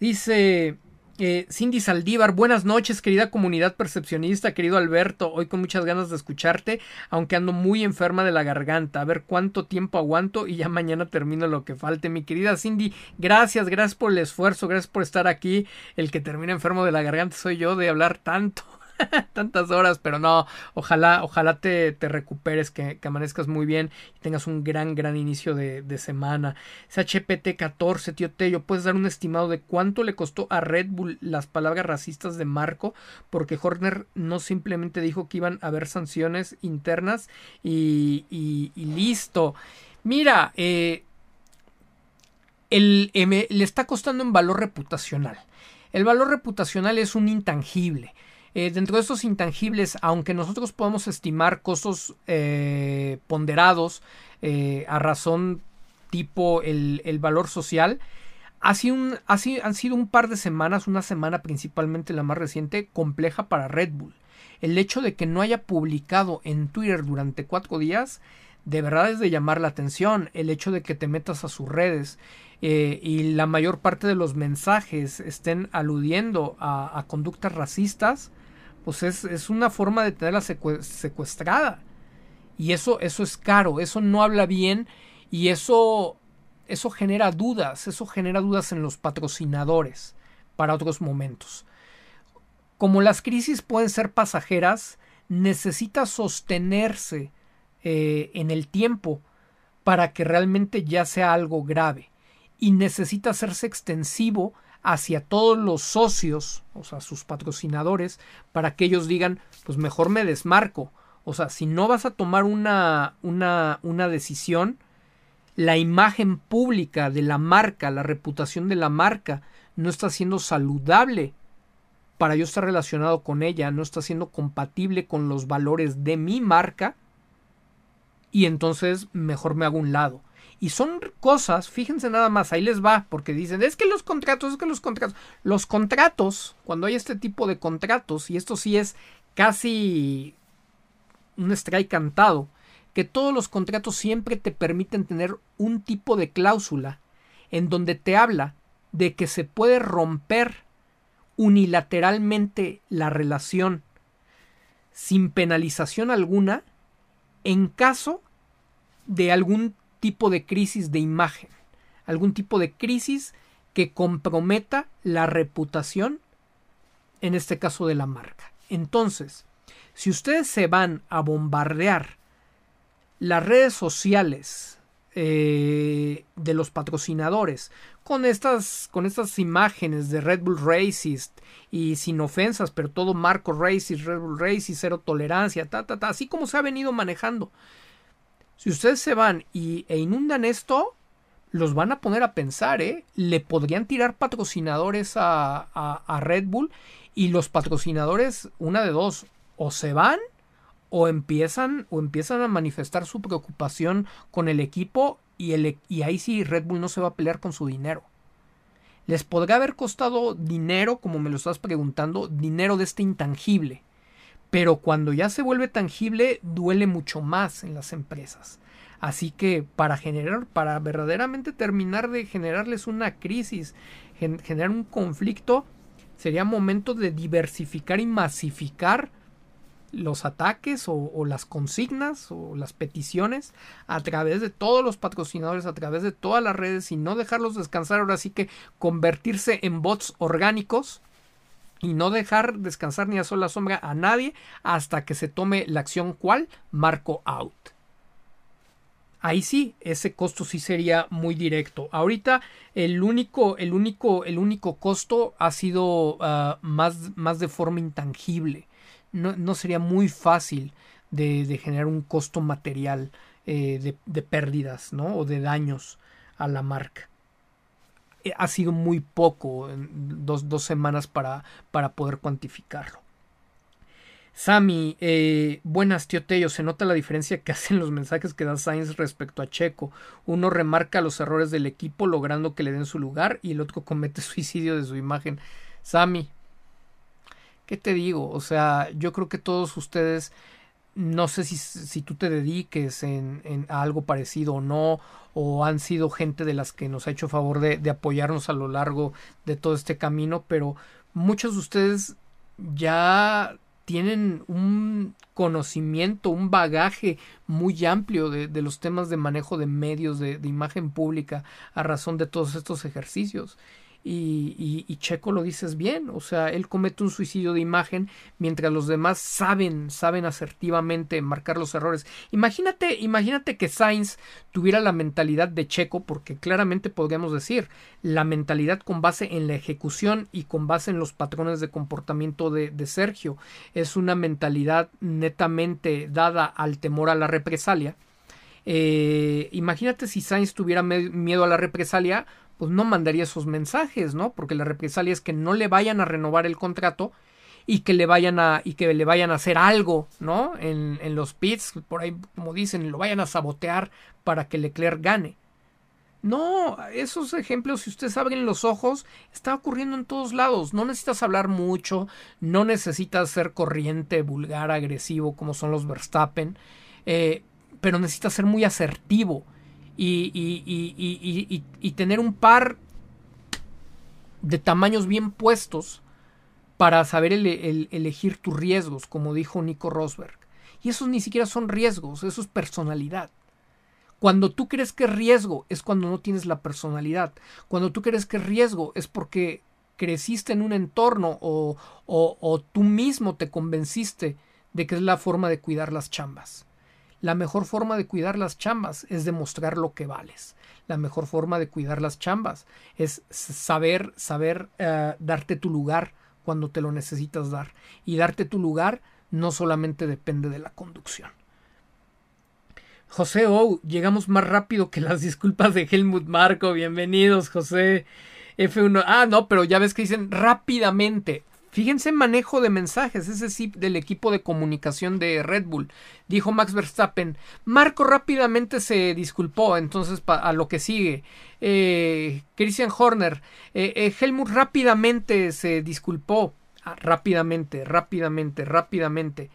Dice eh, Cindy Saldívar, buenas noches, querida comunidad percepcionista, querido Alberto. Hoy con muchas ganas de escucharte, aunque ando muy enferma de la garganta. A ver cuánto tiempo aguanto y ya mañana termino lo que falte. Mi querida Cindy, gracias, gracias por el esfuerzo, gracias por estar aquí. El que termina enfermo de la garganta soy yo de hablar tanto. tantas horas, pero no, ojalá, ojalá te, te recuperes, que, que, amanezcas muy bien y tengas un gran, gran inicio de, de semana. HPT 14, tío Tello, ¿puedes dar un estimado de cuánto le costó a Red Bull las palabras racistas de Marco? Porque Horner no simplemente dijo que iban a haber sanciones internas y, y, listo. Mira, eh, el, eh, le está costando en valor reputacional. El valor reputacional es un intangible. Eh, dentro de estos intangibles, aunque nosotros podamos estimar costos eh, ponderados eh, a razón tipo el, el valor social, ha sido ha sido, han sido un par de semanas, una semana principalmente la más reciente, compleja para Red Bull. el hecho de que no haya publicado en Twitter durante cuatro días, de verdad es de llamar la atención. El hecho de que te metas a sus redes eh, y la mayor parte de los mensajes estén aludiendo a, conductas racistas, pues es, es, una forma de tenerla secuestrada. Y eso, eso es caro, eso no habla bien y eso, eso genera dudas, eso genera dudas en los patrocinadores para otros momentos. Como las crisis pueden ser pasajeras, necesita sostenerse eh, en el tiempo para que realmente ya sea algo grave y necesita hacerse extensivo hacia todos los socios, o sea, sus patrocinadores, para que ellos digan, pues mejor me desmarco. O sea, si no vas a tomar una, una, una decisión, la imagen pública de la marca, la reputación de la marca, no está siendo saludable para yo estar relacionado con ella, no está siendo compatible con los valores de mi marca, y entonces mejor me hago un lado. Y son cosas, fíjense nada más, ahí les va, porque dicen, es que los contratos, es que los contratos, los contratos, cuando hay este tipo de contratos, y esto sí es casi un strike cantado, que todos los contratos siempre te permiten tener un tipo de cláusula en donde te habla de que se puede romper unilateralmente la relación sin penalización alguna en caso de algún tipo de crisis de imagen, algún tipo de crisis que comprometa la reputación, en este caso de la marca. Entonces, si ustedes se van a bombardear las redes sociales eh, de los patrocinadores con estas, con estas imágenes de Red Bull Racist y sin ofensas, pero todo marco racist, Red Bull Racist, cero tolerancia, ta, ta, ta, así como se ha venido manejando si ustedes se van y, e inundan esto, los van a poner a pensar, ¿eh? Le podrían tirar patrocinadores a, a, Red Bull y los patrocinadores, una de dos, o se van o empiezan, o empiezan a manifestar su preocupación con el equipo y, el, y ahí sí Red Bull no se va a pelear con su dinero. Les podría haber costado dinero, como me lo estás preguntando, dinero de este intangible pero cuando ya se vuelve tangible duele mucho más en las empresas. Así que para generar, para verdaderamente terminar de generarles una crisis, generar un conflicto, sería momento de diversificar y masificar los ataques o, las consignas o las peticiones a través de todos los patrocinadores, a través de todas las redes y no dejarlos descansar ahora sí que convertirse en bots orgánicos y no dejar descansar ni a sola sombra a nadie hasta que se tome la acción cual marco out. Ahí sí, ese costo sí sería muy directo. Ahorita el único, el único, el único costo ha sido ah, más, más de forma intangible. No, no sería muy fácil de, generar un costo material eh, de, de pérdidas, ¿no? O de daños a la marca. Eh, ha sido muy poco, dos, dos semanas para, para poder cuantificarlo. Sami, eh, buenas tío Tello, se nota la diferencia que hacen los mensajes que da Sainz respecto a Checo. Uno remarca los errores del equipo logrando que le den su lugar y el otro comete suicidio de su imagen. Sami, ¿qué te digo? O sea, yo creo que todos ustedes no sé si, si tú te dediques en, a algo parecido o no, o han sido gente de las que nos ha hecho favor de, de, apoyarnos a lo largo de todo este camino, pero muchos de ustedes ya tienen un conocimiento, un bagaje muy amplio de, de los temas de manejo de medios, de, de imagen pública, a razón de todos estos ejercicios. Y, y, Checo lo dices bien, o sea, él comete un suicidio de imagen mientras los demás saben, saben asertivamente marcar los errores. Imagínate, imagínate que Sainz tuviera la mentalidad de Checo, porque claramente podríamos decir, la mentalidad con base en la ejecución y con base en los patrones de comportamiento de, de Sergio. Es una mentalidad netamente dada al temor a la represalia. Eh, imagínate si Sainz tuviera miedo a la represalia, pues no mandaría esos mensajes, ¿no? Porque la represalia es que no le vayan a renovar el contrato y que le vayan a y que le vayan a hacer algo, ¿no? En, en los pits, por ahí como dicen, lo vayan a sabotear para que Leclerc gane. No, esos ejemplos, si ustedes abren los ojos, está ocurriendo en todos lados. No necesitas hablar mucho, no necesitas ser corriente, vulgar, agresivo, como son los Verstappen, eh, pero necesitas ser muy asertivo y, y, tener un par de tamaños bien puestos para saber elegir tus riesgos, como dijo Nico Rosberg. Y esos ni siquiera son riesgos, eso es personalidad. Cuando tú crees que es riesgo es cuando no tienes la personalidad. Cuando tú crees que es riesgo es porque creciste en un entorno o, o, tú mismo te convenciste de que es la forma de cuidar las chambas. La mejor forma de cuidar las chambas es demostrar lo que vales. La mejor forma de cuidar las chambas es saber, saber eh, darte tu lugar cuando te lo necesitas dar. Y darte tu lugar no solamente depende de la conducción. José O, llegamos más rápido que las disculpas de Helmut Marco. Bienvenidos, José. F1. Ah, no, pero ya ves que dicen rápidamente. Fíjense manejo de mensajes, ese sí del equipo de comunicación de Red Bull. Dijo Max Verstappen. Marco rápidamente se disculpó, entonces a lo que sigue. Eh, Christian Horner. Eh, eh, Helmut rápidamente se disculpó. Ah, rápidamente, rápidamente, rápidamente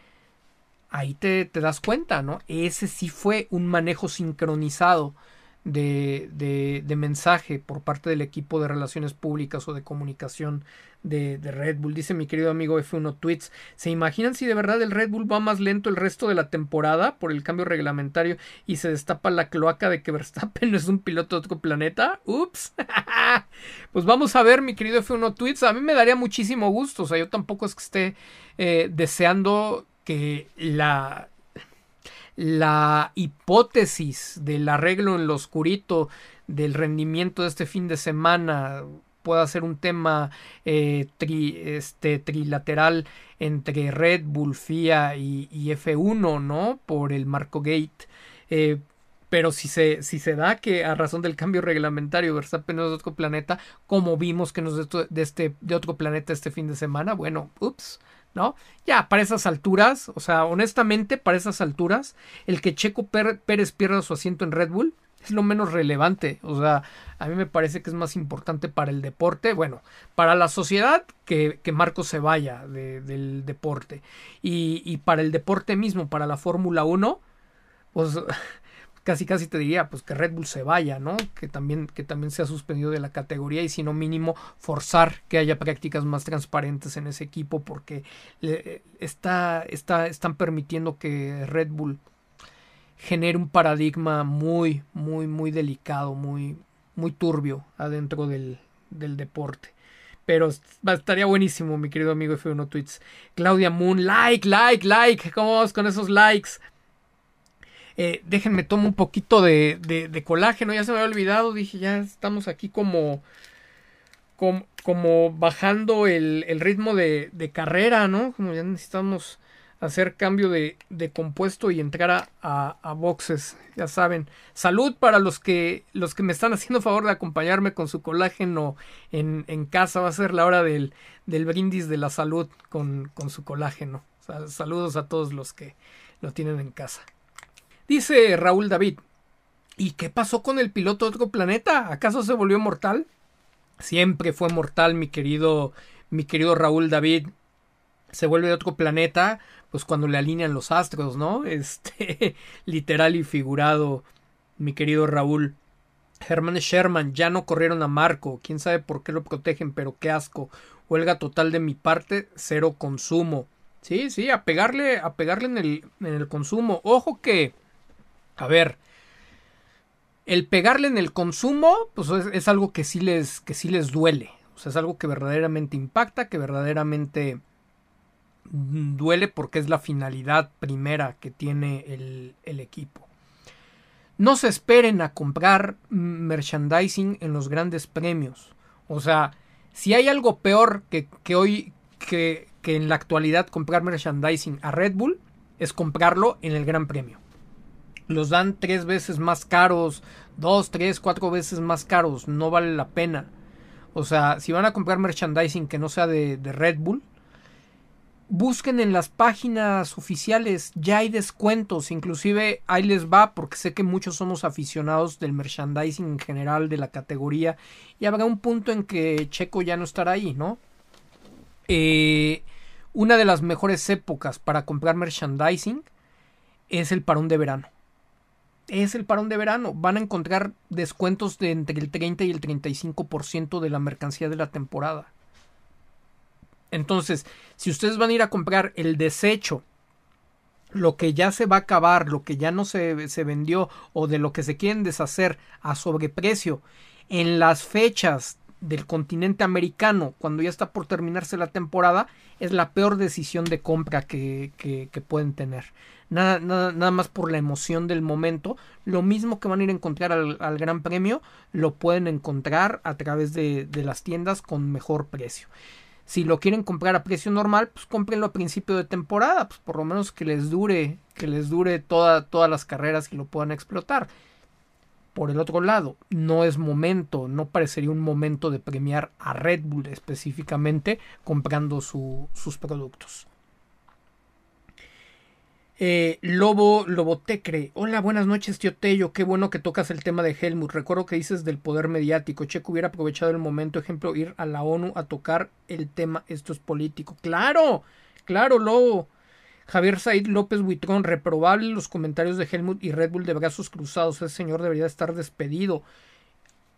ahí te, te, das cuenta, ¿no? Ese sí fue un manejo sincronizado de, de, de, mensaje por parte del equipo de relaciones públicas o de comunicación de, de, Red Bull. Dice mi querido amigo F1 Tweets. ¿Se imaginan si de verdad el Red Bull va más lento el resto de la temporada por el cambio reglamentario y se destapa la cloaca de que Verstappen no es un piloto de otro planeta? Ups. pues vamos a ver, mi querido F1 Tweets. A mí me daría muchísimo gusto. O sea, yo tampoco es que esté eh, deseando que la, la hipótesis del arreglo en lo oscurito del rendimiento de este fin de semana pueda ser un tema eh, este, trilateral entre Red Bull, FIA y, F1, ¿no? Por el Marco Gate. Eh, pero si se, si se da que a razón del cambio reglamentario Verstappen es de otro planeta, como vimos que no es de, este, de otro planeta este fin de semana, bueno, ups, ¿no? Ya, para esas alturas, o sea, honestamente, para esas alturas, el que Checo Pérez pierda su asiento en Red Bull es lo menos relevante. O sea, a mí me parece que es más importante para el deporte, bueno, para la sociedad que, que Marco se vaya del deporte. Y, y para el deporte mismo, para la Fórmula 1, pues casi casi te diría pues que Red Bull se vaya, ¿no? Que también que también se ha suspendido de la categoría y si no mínimo forzar que haya prácticas más transparentes en ese equipo porque está, está están permitiendo que Red Bull genere un paradigma muy muy muy delicado, muy muy turbio adentro del, del deporte. Pero estaría buenísimo, mi querido amigo F1 Tweets. Claudia Moon, like, like, like. ¿Cómo vamos con esos likes? Eh, déjenme tomo un poquito de, de, colágeno, ya se me había olvidado, dije, ya estamos aquí como, como, bajando el, el ritmo de, carrera, ¿no? Como ya necesitamos hacer cambio de, de compuesto y entrar a, a, boxes, ya saben. Salud para los que, los que me están haciendo favor de acompañarme con su colágeno en, en casa, va a ser la hora del, del brindis de la salud con, con su colágeno. saludos a todos los que lo tienen en casa. Dice Raúl David. ¿Y qué pasó con el piloto de otro planeta? ¿Acaso se volvió mortal? Siempre fue mortal, mi querido, mi querido Raúl David. Se vuelve de otro planeta, pues cuando le alinean los astros, ¿no? Este, literal y figurado, mi querido Raúl. Herman Sherman, ya no corrieron a Marco, quién sabe por qué lo protegen, pero qué asco. Huelga total de mi parte, cero consumo. Sí, sí, a pegarle, a pegarle en el, en el consumo. Ojo que a ver, el pegarle en el consumo, pues es, algo que sí les, que sí les duele. O sea, es algo que verdaderamente impacta, que verdaderamente duele porque es la finalidad primera que tiene el, el equipo. No se esperen a comprar merchandising en los grandes premios. O sea, si hay algo peor que, que hoy, que, que en la actualidad comprar merchandising a Red Bull, es comprarlo en el Gran Premio los dan tres veces más caros, dos, tres, cuatro veces más caros, no vale la pena. O sea, si van a comprar merchandising que no sea de, Red Bull, busquen en las páginas oficiales, ya hay descuentos, inclusive ahí les va porque sé que muchos somos aficionados del merchandising en general de la categoría y habrá un punto en que Checo ya no estará ahí, ¿no? Eh, una de las mejores épocas para comprar merchandising es el parón de verano. Es el parón de verano. Van a encontrar descuentos de entre el 30 y el 35% de la mercancía de la temporada. Entonces, si ustedes van a ir a comprar el desecho, lo que ya se va a acabar, lo que ya no se, se vendió o de lo que se quieren deshacer a sobreprecio en las fechas del continente americano cuando ya está por terminarse la temporada es la peor decisión de compra que, que, pueden tener. Nada, nada, nada, más por la emoción del momento. Lo mismo que van a ir a encontrar al, Gran Premio, lo pueden encontrar a través de, las tiendas con mejor precio. Si lo quieren comprar a precio normal, pues cómprenlo a principio de temporada, pues por lo menos que les dure, que les dure toda, todas las carreras y lo puedan explotar. Por el otro lado, no es momento, no parecería un momento de premiar a Red Bull específicamente comprando su, sus productos. Eh, Lobo Lobotecre. Hola, buenas noches, tío Tello. Qué bueno que tocas el tema de Helmut. Recuerdo que dices del poder mediático. Checo hubiera aprovechado el momento, ejemplo, ir a la ONU a tocar el tema. Esto es político. ¡Claro! ¡Claro, Lobo! Javier Said López Buitrón, reprobable los comentarios de Helmut y Red Bull de brazos cruzados. Ese señor debería estar despedido.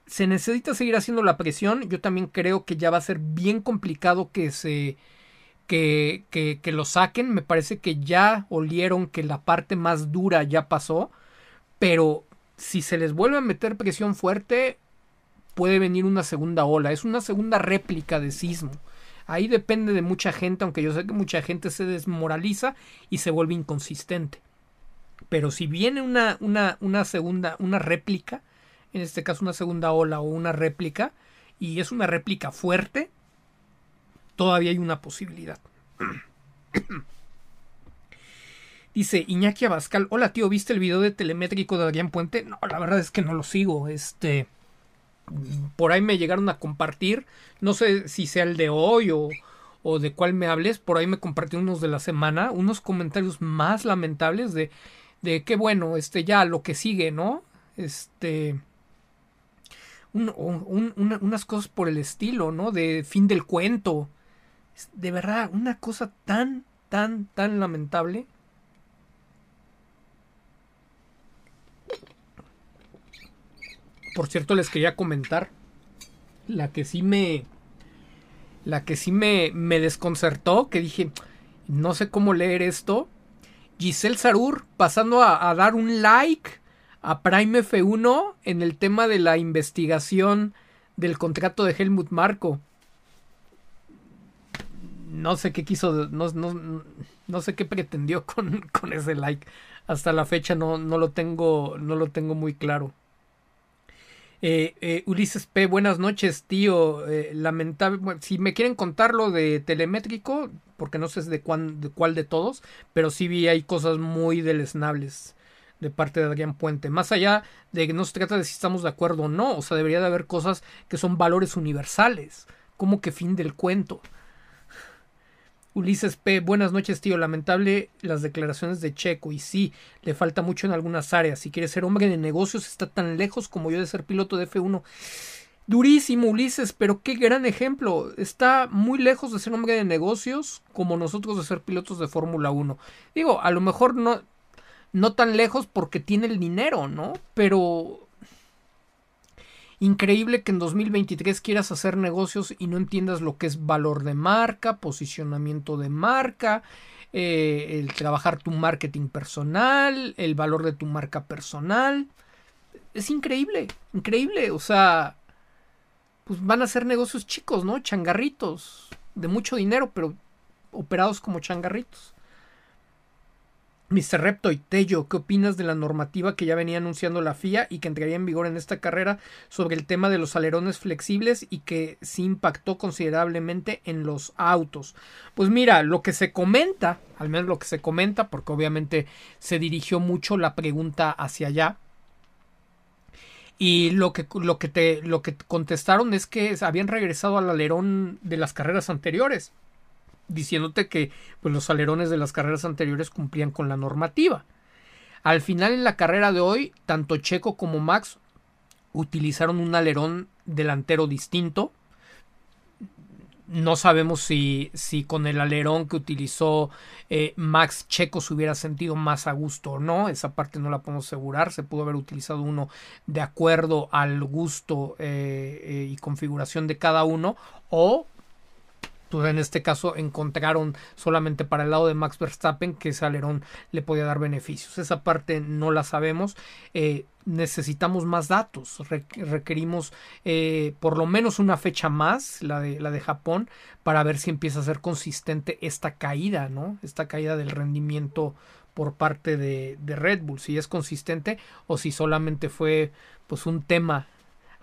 Se necesita seguir haciendo la presión. Yo también creo que ya va a ser bien complicado que se. Que, que, que lo saquen. Me parece que ya olieron que la parte más dura ya pasó. Pero si se les vuelve a meter presión fuerte, puede venir una segunda ola. Es una segunda réplica de sismo. Ahí depende de mucha gente, aunque yo sé que mucha gente se desmoraliza y se vuelve inconsistente. Pero si viene una, una, una segunda, una réplica, en este caso una segunda ola o una réplica, y es una réplica fuerte, todavía hay una posibilidad. Dice Iñaki Abascal, hola tío, ¿viste el video de telemétrico de Adrián Puente? No, la verdad es que no lo sigo. Este por ahí me llegaron a compartir, no sé si sea el de hoy o, o de cuál me hables, por ahí me compartió unos de la semana, unos comentarios más lamentables de, de qué bueno, este ya lo que sigue, ¿no? Este... unas cosas por el estilo, ¿no? De fin del cuento. De verdad, una cosa tan, tan, tan lamentable. Por cierto, les quería comentar. La que sí me. La que sí me, me desconcertó. Que dije. No sé cómo leer esto. Giselle Sarur pasando a, dar un like a Prime F1 en el tema de la investigación del contrato de Helmut Marco. No sé qué quiso, no, no, no sé qué pretendió con, con, ese like. Hasta la fecha no, no, lo tengo, no lo tengo muy claro. Eh, eh, Ulises P, buenas noches, tío. Eh, lamentable. si me quieren contar lo de telemétrico, porque no sé de, de, cuál de todos, pero sí vi hay cosas muy deleznables de parte de Adrián Puente. Más allá de que no se trata de si estamos de acuerdo o no, o sea, debería de haber cosas que son valores universales, como que fin del cuento. Ulises P. Buenas noches, tío. Lamentable las declaraciones de Checo. Y sí, le falta mucho en algunas áreas. Si quiere ser hombre de negocios, está tan lejos como yo de ser piloto de F1. Durísimo, Ulises, pero qué gran ejemplo. Está muy lejos de ser hombre de negocios como nosotros de ser pilotos de Fórmula 1. Digo, a lo mejor no, no tan lejos porque tiene el dinero, ¿no? Pero Increíble que en 2023 quieras hacer negocios y no entiendas lo que es valor de marca, posicionamiento de marca, eh, el trabajar tu marketing personal, el valor de tu marca personal. Es increíble, increíble. O sea, pues van a ser negocios chicos, ¿no? Changarritos, de mucho dinero, pero operados como changarritos. Mr. Repto y Tello, ¿qué opinas de la normativa que ya venía anunciando la FIA y que entraría en vigor en esta carrera sobre el tema de los alerones flexibles y que sí impactó considerablemente en los autos? Pues mira, lo que se comenta, al menos lo que se comenta, porque obviamente se dirigió mucho la pregunta hacia allá. Y lo que, lo que te lo que contestaron es que habían regresado al alerón de las carreras anteriores. Diciéndote que pues, los alerones de las carreras anteriores cumplían con la normativa. Al final en la carrera de hoy, tanto Checo como Max utilizaron un alerón delantero distinto. No sabemos si, si con el alerón que utilizó eh, Max Checo se hubiera sentido más a gusto o no. Esa parte no la podemos asegurar. Se pudo haber utilizado uno de acuerdo al gusto eh, eh, y configuración de cada uno. O pues en este caso encontraron solamente para el lado de Max Verstappen que ese alerón le podía dar beneficios. Esa parte no la sabemos. Eh, necesitamos más datos. requerimos eh, por lo menos una fecha más, la de, la de Japón, para ver si empieza a ser consistente esta caída, ¿no? Esta caída del rendimiento por parte de, de Red Bull, si es consistente o si solamente fue pues un tema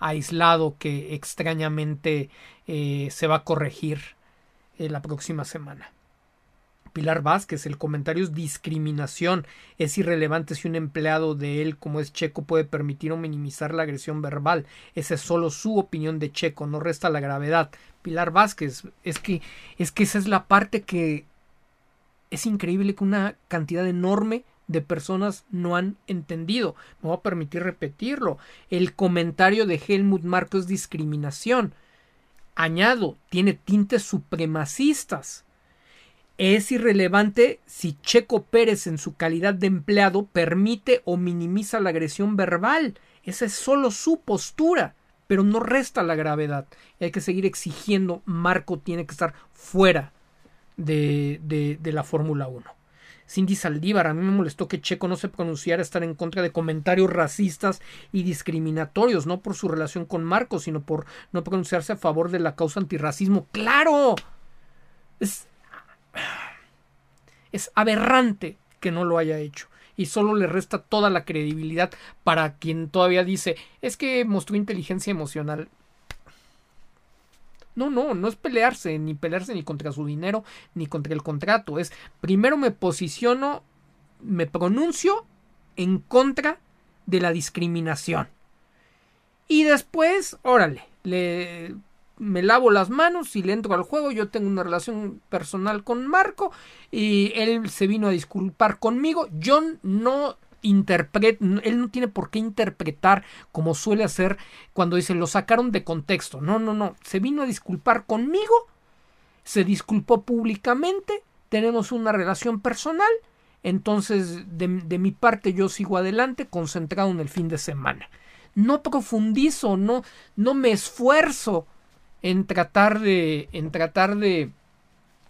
aislado que extrañamente eh, se va a corregir eh, la próxima semana. Pilar Vázquez, el comentario es discriminación. Es irrelevante si un empleado de él, como es Checo, puede permitir o minimizar la agresión verbal. Esa es solo su opinión de Checo, no resta la gravedad. Pilar Vázquez, es que, es que esa es la parte que es increíble que una cantidad enorme de personas no han entendido. Me voy a permitir repetirlo. El comentario de Helmut Marco es discriminación. Añado, tiene tintes supremacistas. Es irrelevante si Checo Pérez en su calidad de empleado permite o minimiza la agresión verbal. Esa es solo su postura, pero no resta la gravedad. Hay que seguir exigiendo, Marco tiene que estar fuera de, de, de la Fórmula 1. Cindy Saldívar, a mí me molestó que Checo no se pronunciara estar en contra de comentarios racistas y discriminatorios, no por su relación con Marcos, sino por no pronunciarse a favor de la causa antirracismo. ¡Claro! Es, es aberrante que no lo haya hecho y solo le resta toda la credibilidad para quien todavía dice es que mostró inteligencia emocional. No, no, no es pelearse, ni pelearse ni contra su dinero, ni contra el contrato. Es primero me posiciono, me pronuncio en contra de la discriminación. Y después, órale, le, me lavo las manos y le entro al juego. Yo tengo una relación personal con Marco y él se vino a disculpar conmigo. Yo no él no tiene por qué interpretar como suele hacer cuando dice lo sacaron de contexto. No, no, no. Se vino a disculpar conmigo, se disculpó públicamente, tenemos una relación personal. Entonces, de, de mi parte, yo sigo adelante, concentrado en el fin de semana. No profundizo, no, no me esfuerzo en tratar de, en tratar de,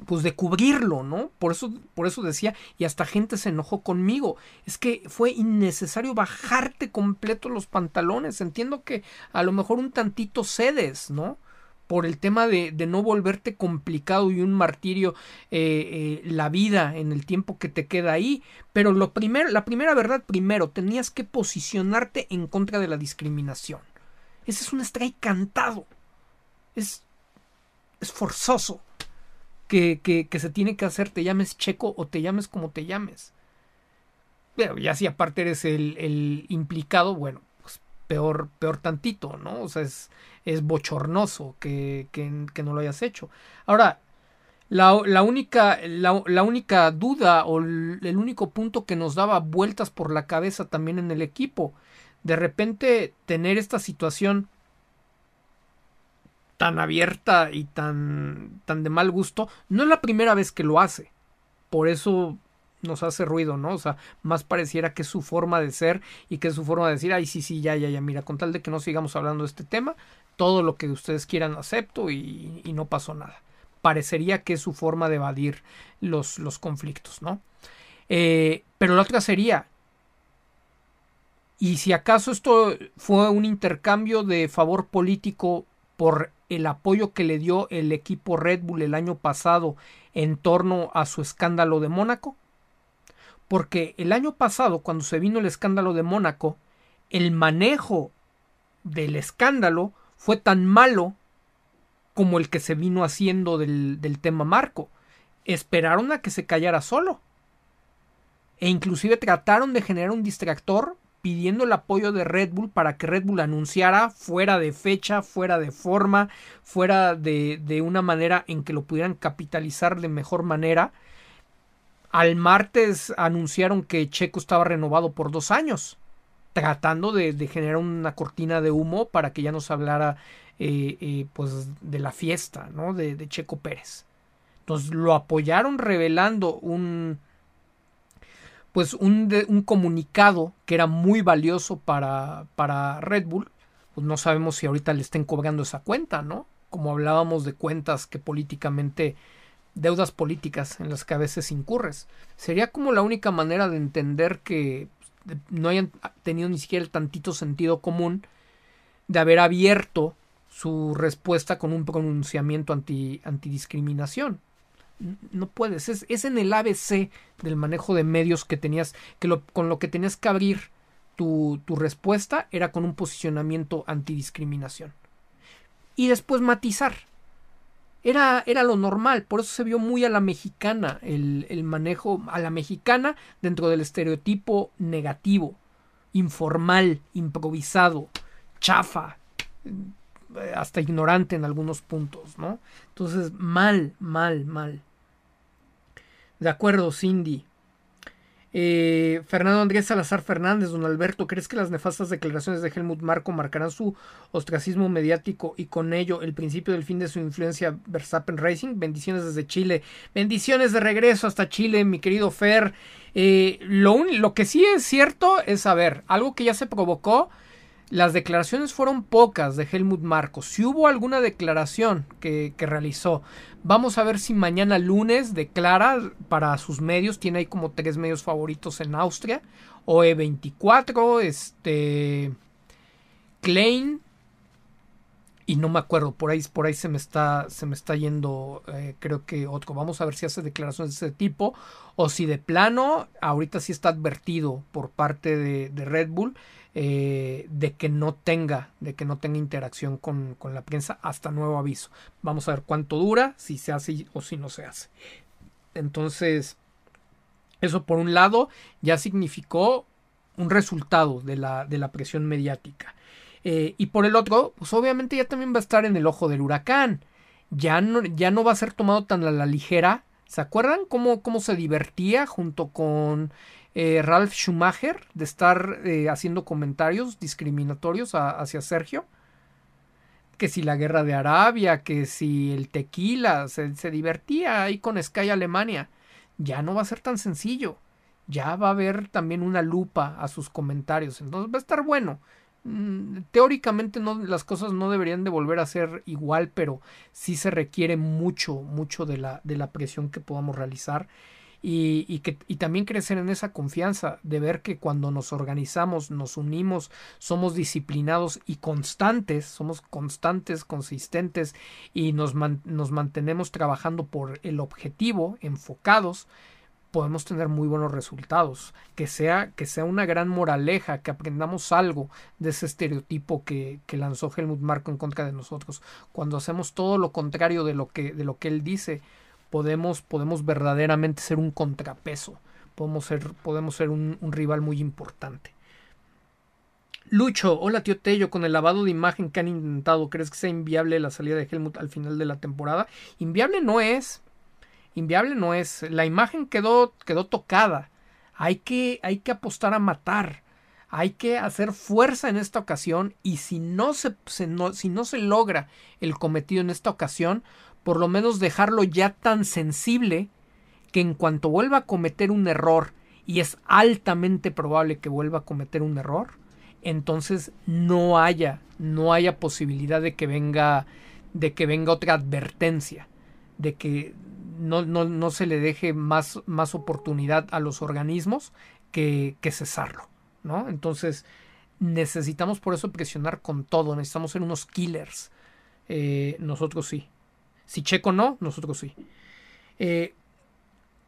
pues de cubrirlo, ¿no? Por eso, por eso decía, y hasta gente se enojó conmigo. Es que fue innecesario bajarte completo los pantalones. Entiendo que a lo mejor un tantito cedes, ¿no? Por el tema de, de no volverte complicado y un martirio eh, eh, la vida en el tiempo que te queda ahí. Pero lo primero, la primera verdad, primero, tenías que posicionarte en contra de la discriminación. Ese es un strike cantado. Es, es forzoso que, se tiene que hacer, te llames checo o te llames como te llames. Pero ya si aparte eres el, implicado, bueno, pues peor, peor tantito, ¿no? O sea, es, es bochornoso que, que, no lo hayas hecho. Ahora, la, la, única, la, única duda o el único punto que nos daba vueltas por la cabeza también en el equipo, de repente tener esta situación tan abierta y tan, tan de mal gusto, no es la primera vez que lo hace. Por eso nos hace ruido, ¿no? O sea, más pareciera que es su forma de ser y que es su forma de decir, ay, sí, sí, ya, ya, ya, mira, con tal de que no sigamos hablando de este tema, todo lo que ustedes quieran acepto y, no pasó nada. Parecería que es su forma de evadir los, los conflictos, ¿no? Eh, pero la otra sería, y si acaso esto fue un intercambio de favor político por el apoyo que le dio el equipo Red Bull el año pasado en torno a su escándalo de Mónaco? Porque el año pasado, cuando se vino el escándalo de Mónaco, el manejo del escándalo fue tan malo como el que se vino haciendo del, del tema Marco. Esperaron a que se callara solo. E inclusive trataron de generar un distractor pidiendo el apoyo de Red Bull para que Red Bull anunciara fuera de fecha, fuera de forma, fuera de, de una manera en que lo pudieran capitalizar de mejor manera. Al martes anunciaron que Checo estaba renovado por dos años, tratando de, generar una cortina de humo para que ya nos hablara eh, eh, pues de la fiesta, ¿no? De, de Checo Pérez. Entonces lo apoyaron revelando un, pues un, un comunicado que era muy valioso para, para Red Bull. Pues no sabemos si ahorita le estén cobrando esa cuenta, ¿no? Como hablábamos de cuentas que políticamente, deudas políticas en las que a veces incurres. Sería como la única manera de entender que pues, no hayan tenido ni siquiera el tantito sentido común de haber abierto su respuesta con un pronunciamiento anti, antidiscriminación no puedes. Es, en el ABC del manejo de medios que tenías, que con lo que tenías que abrir tu, tu, respuesta era con un posicionamiento antidiscriminación. Y después matizar. Era, era lo normal, por eso se vio muy a la mexicana el, el manejo a la mexicana dentro del estereotipo negativo, informal, improvisado, chafa, hasta ignorante en algunos puntos, ¿no? Entonces, mal, mal, mal. De acuerdo, Cindy. Eh, Fernando Andrés Salazar Fernández, don Alberto, ¿crees que las nefastas declaraciones de Helmut Marco marcarán su ostracismo mediático y con ello el principio del fin de su influencia Verstappen Racing? Bendiciones desde Chile. Bendiciones de regreso hasta Chile, mi querido Fer. Eh, lo, lo que sí es cierto es, saber algo que ya se provocó las declaraciones fueron pocas de Helmut Marcos. Si hubo alguna declaración que, que, realizó, vamos a ver si mañana lunes declara para sus medios. Tiene ahí como tres medios favoritos en Austria. OE24, este. Klein. Y no me acuerdo, por ahí, por ahí se me está, se me está yendo, eh, creo que otro. Vamos a ver si hace declaraciones de ese tipo. O si de plano, ahorita sí está advertido por parte de, de Red Bull eh, de que no tenga, de que no tenga interacción con, con, la prensa hasta nuevo aviso. Vamos a ver cuánto dura, si se hace o si no se hace. Entonces, eso por un lado ya significó un resultado de la, de la presión mediática. Eh, y por el otro, pues obviamente ya también va a estar en el ojo del huracán. Ya no, ya no va a ser tomado tan a la ligera. ¿Se acuerdan cómo, cómo se divertía junto con eh, Ralph Schumacher de estar eh, haciendo comentarios discriminatorios hacia Sergio. Que si la guerra de Arabia, que si el tequila, se, se divertía ahí con Sky Alemania. Ya no va a ser tan sencillo. Ya va a haber también una lupa a sus comentarios. Entonces va a estar bueno. Mm, teóricamente no, las cosas no deberían de volver a ser igual, pero sí se requiere mucho, mucho de la, de la presión que podamos realizar y, y, que, y también crecer en esa confianza de ver que cuando nos organizamos, nos unimos, somos disciplinados y constantes, somos constantes, consistentes y nos, nos mantenemos trabajando por el objetivo, enfocados, podemos tener muy buenos resultados. Que sea, que sea una gran moraleja, que aprendamos algo de ese estereotipo que, que, lanzó Helmut Marko en contra de nosotros. Cuando hacemos todo lo contrario de lo que, de lo que él dice, podemos, podemos verdaderamente ser un contrapeso, podemos ser, podemos ser un, rival muy importante. Lucho, hola tío Tello, con el lavado de imagen que han intentado, ¿crees que sea inviable la salida de Helmut al final de la temporada? Inviable no es, inviable no es, la imagen quedó, quedó tocada, hay que, hay que apostar a matar, hay que hacer fuerza en esta ocasión y si no se, si no se logra el cometido en esta ocasión, por lo menos dejarlo ya tan sensible que en cuanto vuelva a cometer un error, y es altamente probable que vuelva a cometer un error, entonces no haya, no haya posibilidad de que venga, de que venga otra advertencia, de que no, no, no se le deje más, más oportunidad a los organismos que, que cesarlo, ¿no? Entonces necesitamos por eso presionar con todo, necesitamos ser unos killers. Eh, nosotros sí. Si Checo no, nosotros sí. Eh,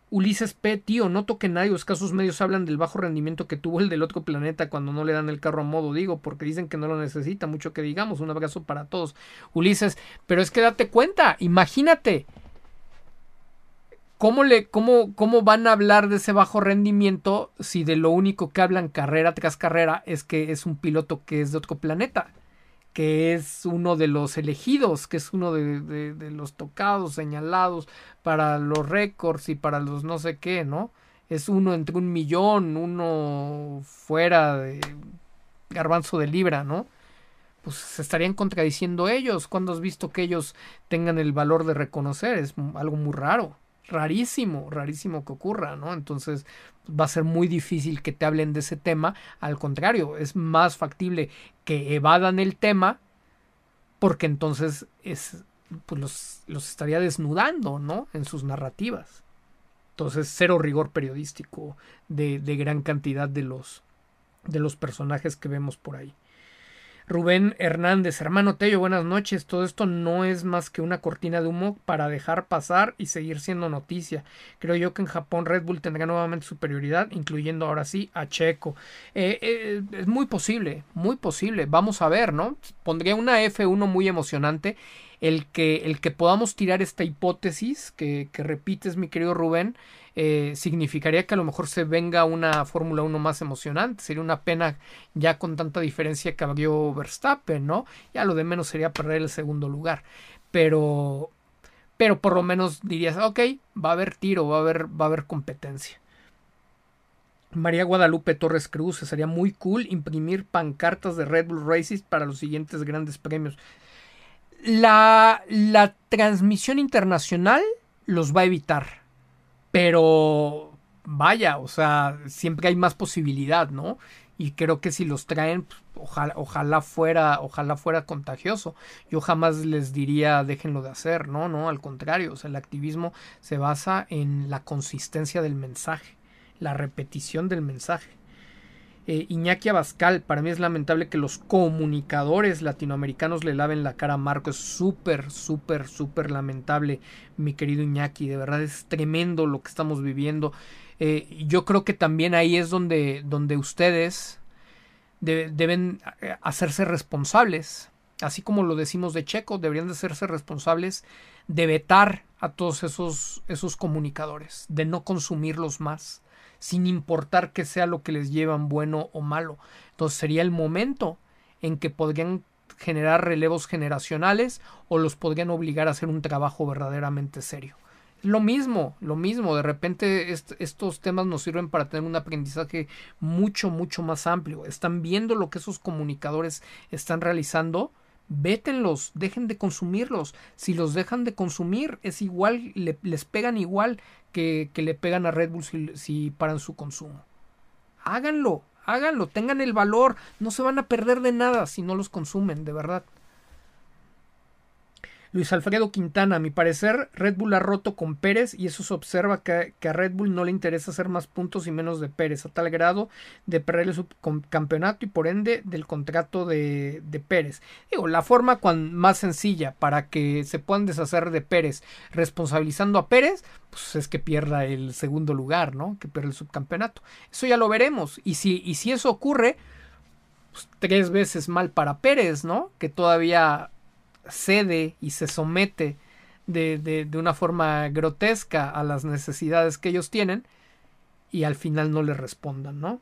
Ulises P, tío, noto que nadie, escasos medios hablan del bajo rendimiento que tuvo el del otro planeta cuando no le dan el carro a modo, digo, porque dicen que no lo necesita, mucho que digamos, un abrazo para todos. Ulises, pero es que date cuenta, imagínate, ¿cómo, le, cómo, ¿cómo van a hablar de ese bajo rendimiento si de lo único que hablan carrera tras carrera es que es un piloto que es de otro planeta? Que es uno de los elegidos, que es uno de, los tocados, señalados para los récords y para los no sé qué, ¿no? Es uno entre un millón, uno fuera de garbanzo de libra, ¿no? Pues se estarían contradiciendo ellos. cuando has visto que ellos tengan el valor de reconocer? Es algo muy raro rarísimo, rarísimo que ocurra, ¿no? Entonces va a ser muy difícil que te hablen de ese tema, al contrario, es más factible que evadan el tema porque entonces es pues los, los estaría desnudando, ¿no? En sus narrativas. Entonces, cero rigor periodístico de, de gran cantidad de los, de los personajes que vemos por ahí. Rubén Hernández, hermano Tello, buenas noches. Todo esto no es más que una cortina de humo para dejar pasar y seguir siendo noticia. Creo yo que en Japón Red Bull tendrá nuevamente superioridad, incluyendo ahora sí a Checo. Eh, eh, es muy posible, muy posible. Vamos a ver, ¿no? Pondría una F1 muy emocionante. El que, el que podamos tirar esta hipótesis que, que repites, mi querido Rubén, eh, significaría que a lo mejor se venga una Fórmula 1 más emocionante. Sería una pena ya con tanta diferencia que abrió Verstappen, ¿no? Ya lo de menos sería perder el segundo lugar. Pero, pero por lo menos dirías, ok, va a haber tiro, va a haber, va a haber competencia. María Guadalupe Torres Cruz, sería muy cool imprimir pancartas de Red Bull Races para los siguientes grandes premios. La, la transmisión internacional los va a evitar pero vaya, o sea, siempre hay más posibilidad, ¿no? Y creo que si los traen, pues, ojalá, ojalá fuera, ojalá fuera contagioso. Yo jamás les diría déjenlo de hacer, no, no, al contrario, o sea, el activismo se basa en la consistencia del mensaje, la repetición del mensaje. Eh, Iñaki Abascal, para mí es lamentable que los comunicadores latinoamericanos le laven la cara a Marco. Es súper, súper, súper lamentable, mi querido Iñaki. De verdad es tremendo lo que estamos viviendo. Eh, yo creo que también ahí es donde, donde ustedes deben eh, hacerse responsables. Así como lo decimos de Checo, deberían de hacerse responsables de vetar a todos esos, esos comunicadores, de no consumirlos más sin importar que sea lo que les llevan bueno o malo. Entonces sería el momento en que podrían generar relevos generacionales o los podrían obligar a hacer un trabajo verdaderamente serio. Lo mismo, lo mismo, de repente estos temas nos sirven para tener un aprendizaje mucho, mucho más amplio. Están viendo lo que esos comunicadores están realizando, vétenlos, dejen de consumirlos. Si los dejan de consumir, es igual, les pegan igual que, le pegan a Red Bull si, paran su consumo. Háganlo, háganlo, tengan el valor, no se van a perder de nada si no los consumen, de verdad. Luis Alfredo Quintana, a mi parecer, Red Bull ha roto con Pérez y eso se observa que, a Red Bull no le interesa hacer más puntos y menos de Pérez, a tal grado de perder el subcampeonato y por ende del contrato de, de Pérez. Digo, la forma más sencilla para que se puedan deshacer de Pérez responsabilizando a Pérez, pues es que pierda el segundo lugar, ¿no? Que pierda el subcampeonato. Eso ya lo veremos. Y si, y si eso ocurre, pues tres veces mal para Pérez, ¿no? Que todavía cede y se somete de, de, de, una forma grotesca a las necesidades que ellos tienen y al final no le respondan, ¿no?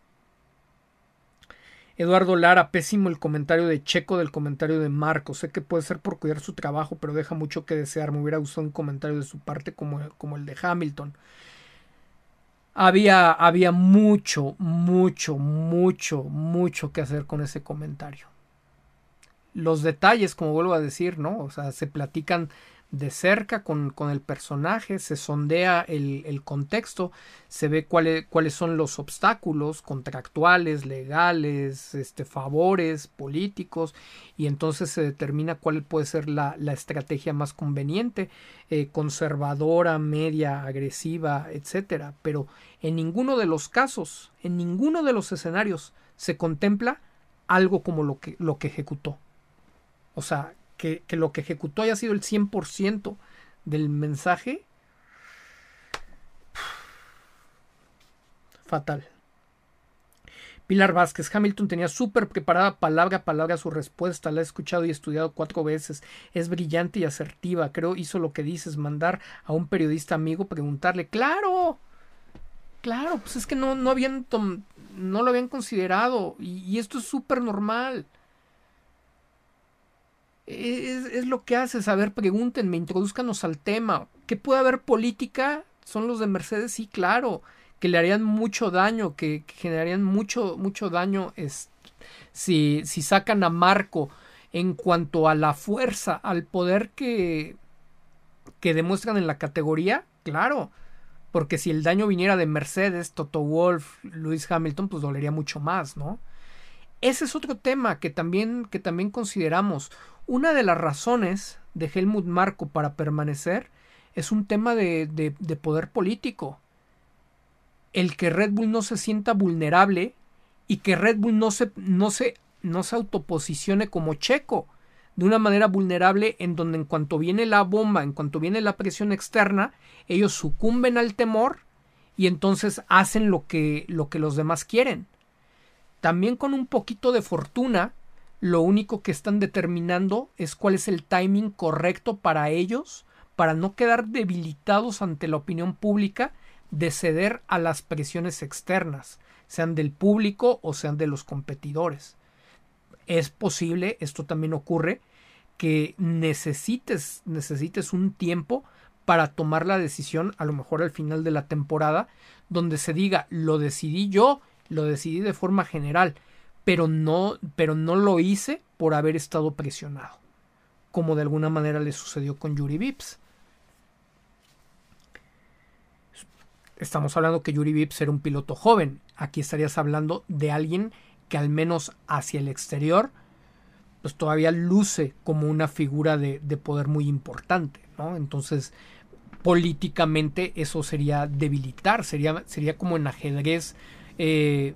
Eduardo Lara, pésimo el comentario de Checo del comentario de Marco. Sé que puede ser por cuidar su trabajo, pero deja mucho que desear. Me hubiera gustado un comentario de su parte como, como el de Hamilton. Había, había mucho, mucho, mucho, mucho que hacer con ese comentario los detalles, como vuelvo a decir, ¿no? O sea, se platican de cerca con, con el personaje, se sondea el, el contexto, se ve cuáles cuáles son los obstáculos contractuales, legales, este, favores políticos, y entonces se determina cuál puede ser la, la estrategia más conveniente, eh, conservadora, media, agresiva, etcétera. Pero en ninguno de los casos, en ninguno de los escenarios, se contempla algo como lo que, lo que ejecutó. O sea, que, lo que ejecutó haya sido el 100% del mensaje. Fatal. Pilar Vázquez, Hamilton tenía súper preparada palabra a palabra su respuesta, la he escuchado y estudiado cuatro veces, es brillante y asertiva, creo hizo lo que dices, mandar a un periodista amigo preguntarle, claro, claro, pues es que no, no habían, no lo habían considerado y, y esto es súper normal. Es, es, lo que haces. A ver, pregúntenme, introduzcanos al tema. ¿Qué puede haber política? Son los de Mercedes, sí, claro. Que le harían mucho daño, que, generarían mucho, mucho daño es, si, si sacan a Marco en cuanto a la fuerza, al poder que, que demuestran en la categoría, claro. Porque si el daño viniera de Mercedes, Toto Wolf, Lewis Hamilton, pues dolería mucho más, ¿no? Ese es otro tema que también, que también consideramos. Una de las razones de Helmut Marko para permanecer es un tema de, poder político. El que Red Bull no se sienta vulnerable y que Red Bull no se, no se, no se autoposicione como checo de una manera vulnerable en donde en cuanto viene la bomba, en cuanto viene la presión externa, ellos sucumben al temor y entonces hacen lo que, lo que los demás quieren. También con un poquito de fortuna, lo único que están determinando es cuál es el timing correcto para ellos para no quedar debilitados ante la opinión pública de ceder a las presiones externas, sean del público o sean de los competidores. Es posible, esto también ocurre, que necesites, necesites un tiempo para tomar la decisión, a lo mejor al final de la temporada, donde se diga, lo decidí yo, lo decidí de forma general, pero no, pero no lo hice por haber estado presionado, como de alguna manera le sucedió con Yuri Vips. Estamos hablando que Yuri Vips era un piloto joven. Aquí estarías hablando de alguien que al menos hacia el exterior, pues todavía luce como una figura de, de poder muy importante, ¿no? Entonces, políticamente eso sería debilitar, sería, sería como en ajedrez eh,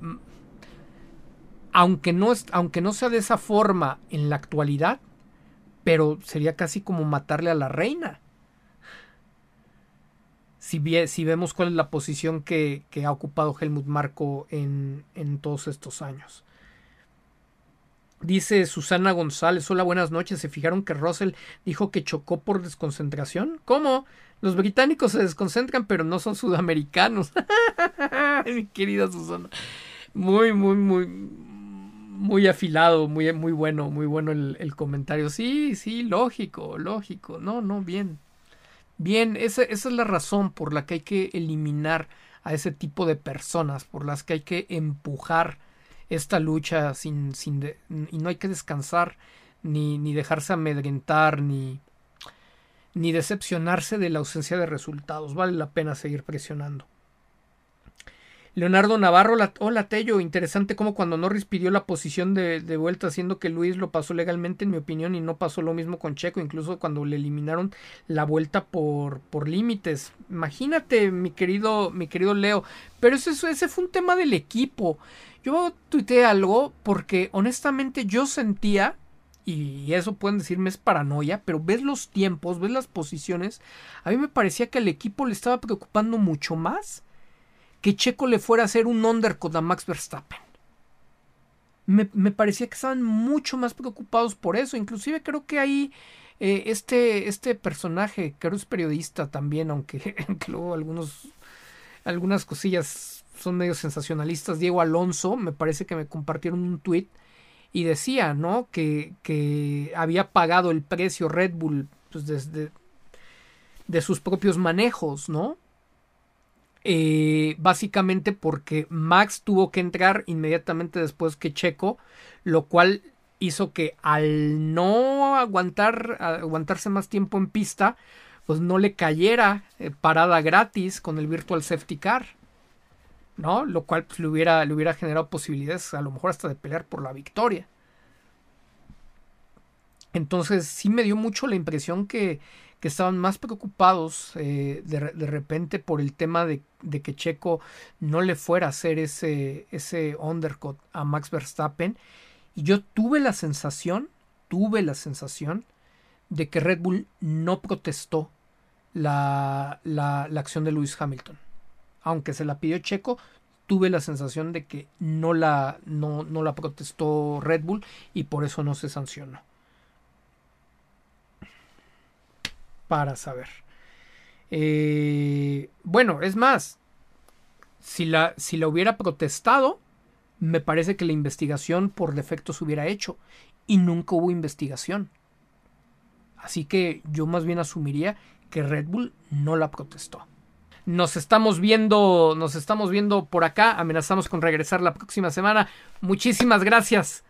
aunque, no es, aunque no sea de esa forma en la actualidad, pero sería casi como matarle a la reina. Si, si vemos cuál es la posición que, ha ocupado Helmut Marco en, en todos estos años. Dice Susana González, hola, buenas noches. ¿Se fijaron que Russell dijo que chocó por desconcentración? ¿Cómo? Los británicos se desconcentran, pero no son sudamericanos. Mi querida Susana. Muy, muy, muy, muy afilado, muy, muy bueno, muy bueno el, el, comentario. Sí, sí, lógico, lógico. No, no, bien. Bien, esa, esa es la razón por la que hay que eliminar a ese tipo de personas, por las que hay que empujar esta lucha sin, sin y no hay que descansar ni, ni dejarse amedrentar ni, ni decepcionarse de la ausencia de resultados. Vale la pena seguir presionando. Leonardo Navarro, la, hola Tello, interesante como cuando Norris pidió la posición de, vuelta, haciendo que Luis lo pasó legalmente, en mi opinión, y no pasó lo mismo con Checo, incluso cuando le eliminaron la vuelta por, por límites. Imagínate, mi querido, mi querido Leo, pero ese, ese fue un tema del equipo. Yo tuiteé algo porque honestamente yo sentía, y eso pueden decirme es paranoia, pero ves los tiempos, ves las posiciones, a mí me parecía que al equipo le estaba preocupando mucho más que Checo le fuera a hacer un undercut a Max Verstappen. Me, me, parecía que estaban mucho más preocupados por eso. Inclusive creo que ahí eh, este, este personaje, que es periodista también, aunque, luego algunos, algunas cosillas son medio sensacionalistas. Diego Alonso, me parece que me compartieron un tweet y decía, ¿no? Que, que había pagado el precio Red Bull pues, desde de sus propios manejos, ¿no? Eh, básicamente porque Max tuvo que entrar inmediatamente después que Checo, lo cual hizo que al no aguantar, aguantarse más tiempo en pista, pues no le cayera eh, parada gratis con el Virtual Safety Car, ¿no? Lo cual pues, le, hubiera, le hubiera generado posibilidades a lo mejor hasta de pelear por la victoria. Entonces sí me dio mucho la impresión que que estaban más preocupados eh, de, de, repente por el tema de, de, que Checo no le fuera a hacer ese, ese undercut a Max Verstappen. Y yo tuve la sensación, tuve la sensación de que Red Bull no protestó la, la, la acción de Lewis Hamilton. Aunque se la pidió Checo, tuve la sensación de que no la, no, no la protestó Red Bull y por eso no se sancionó. Para saber. Eh, bueno, es más, si la, si la hubiera protestado, me parece que la investigación por defecto se hubiera hecho y nunca hubo investigación. Así que yo más bien asumiría que Red Bull no la protestó. Nos estamos viendo, nos estamos viendo por acá. Amenazamos con regresar la próxima semana. Muchísimas gracias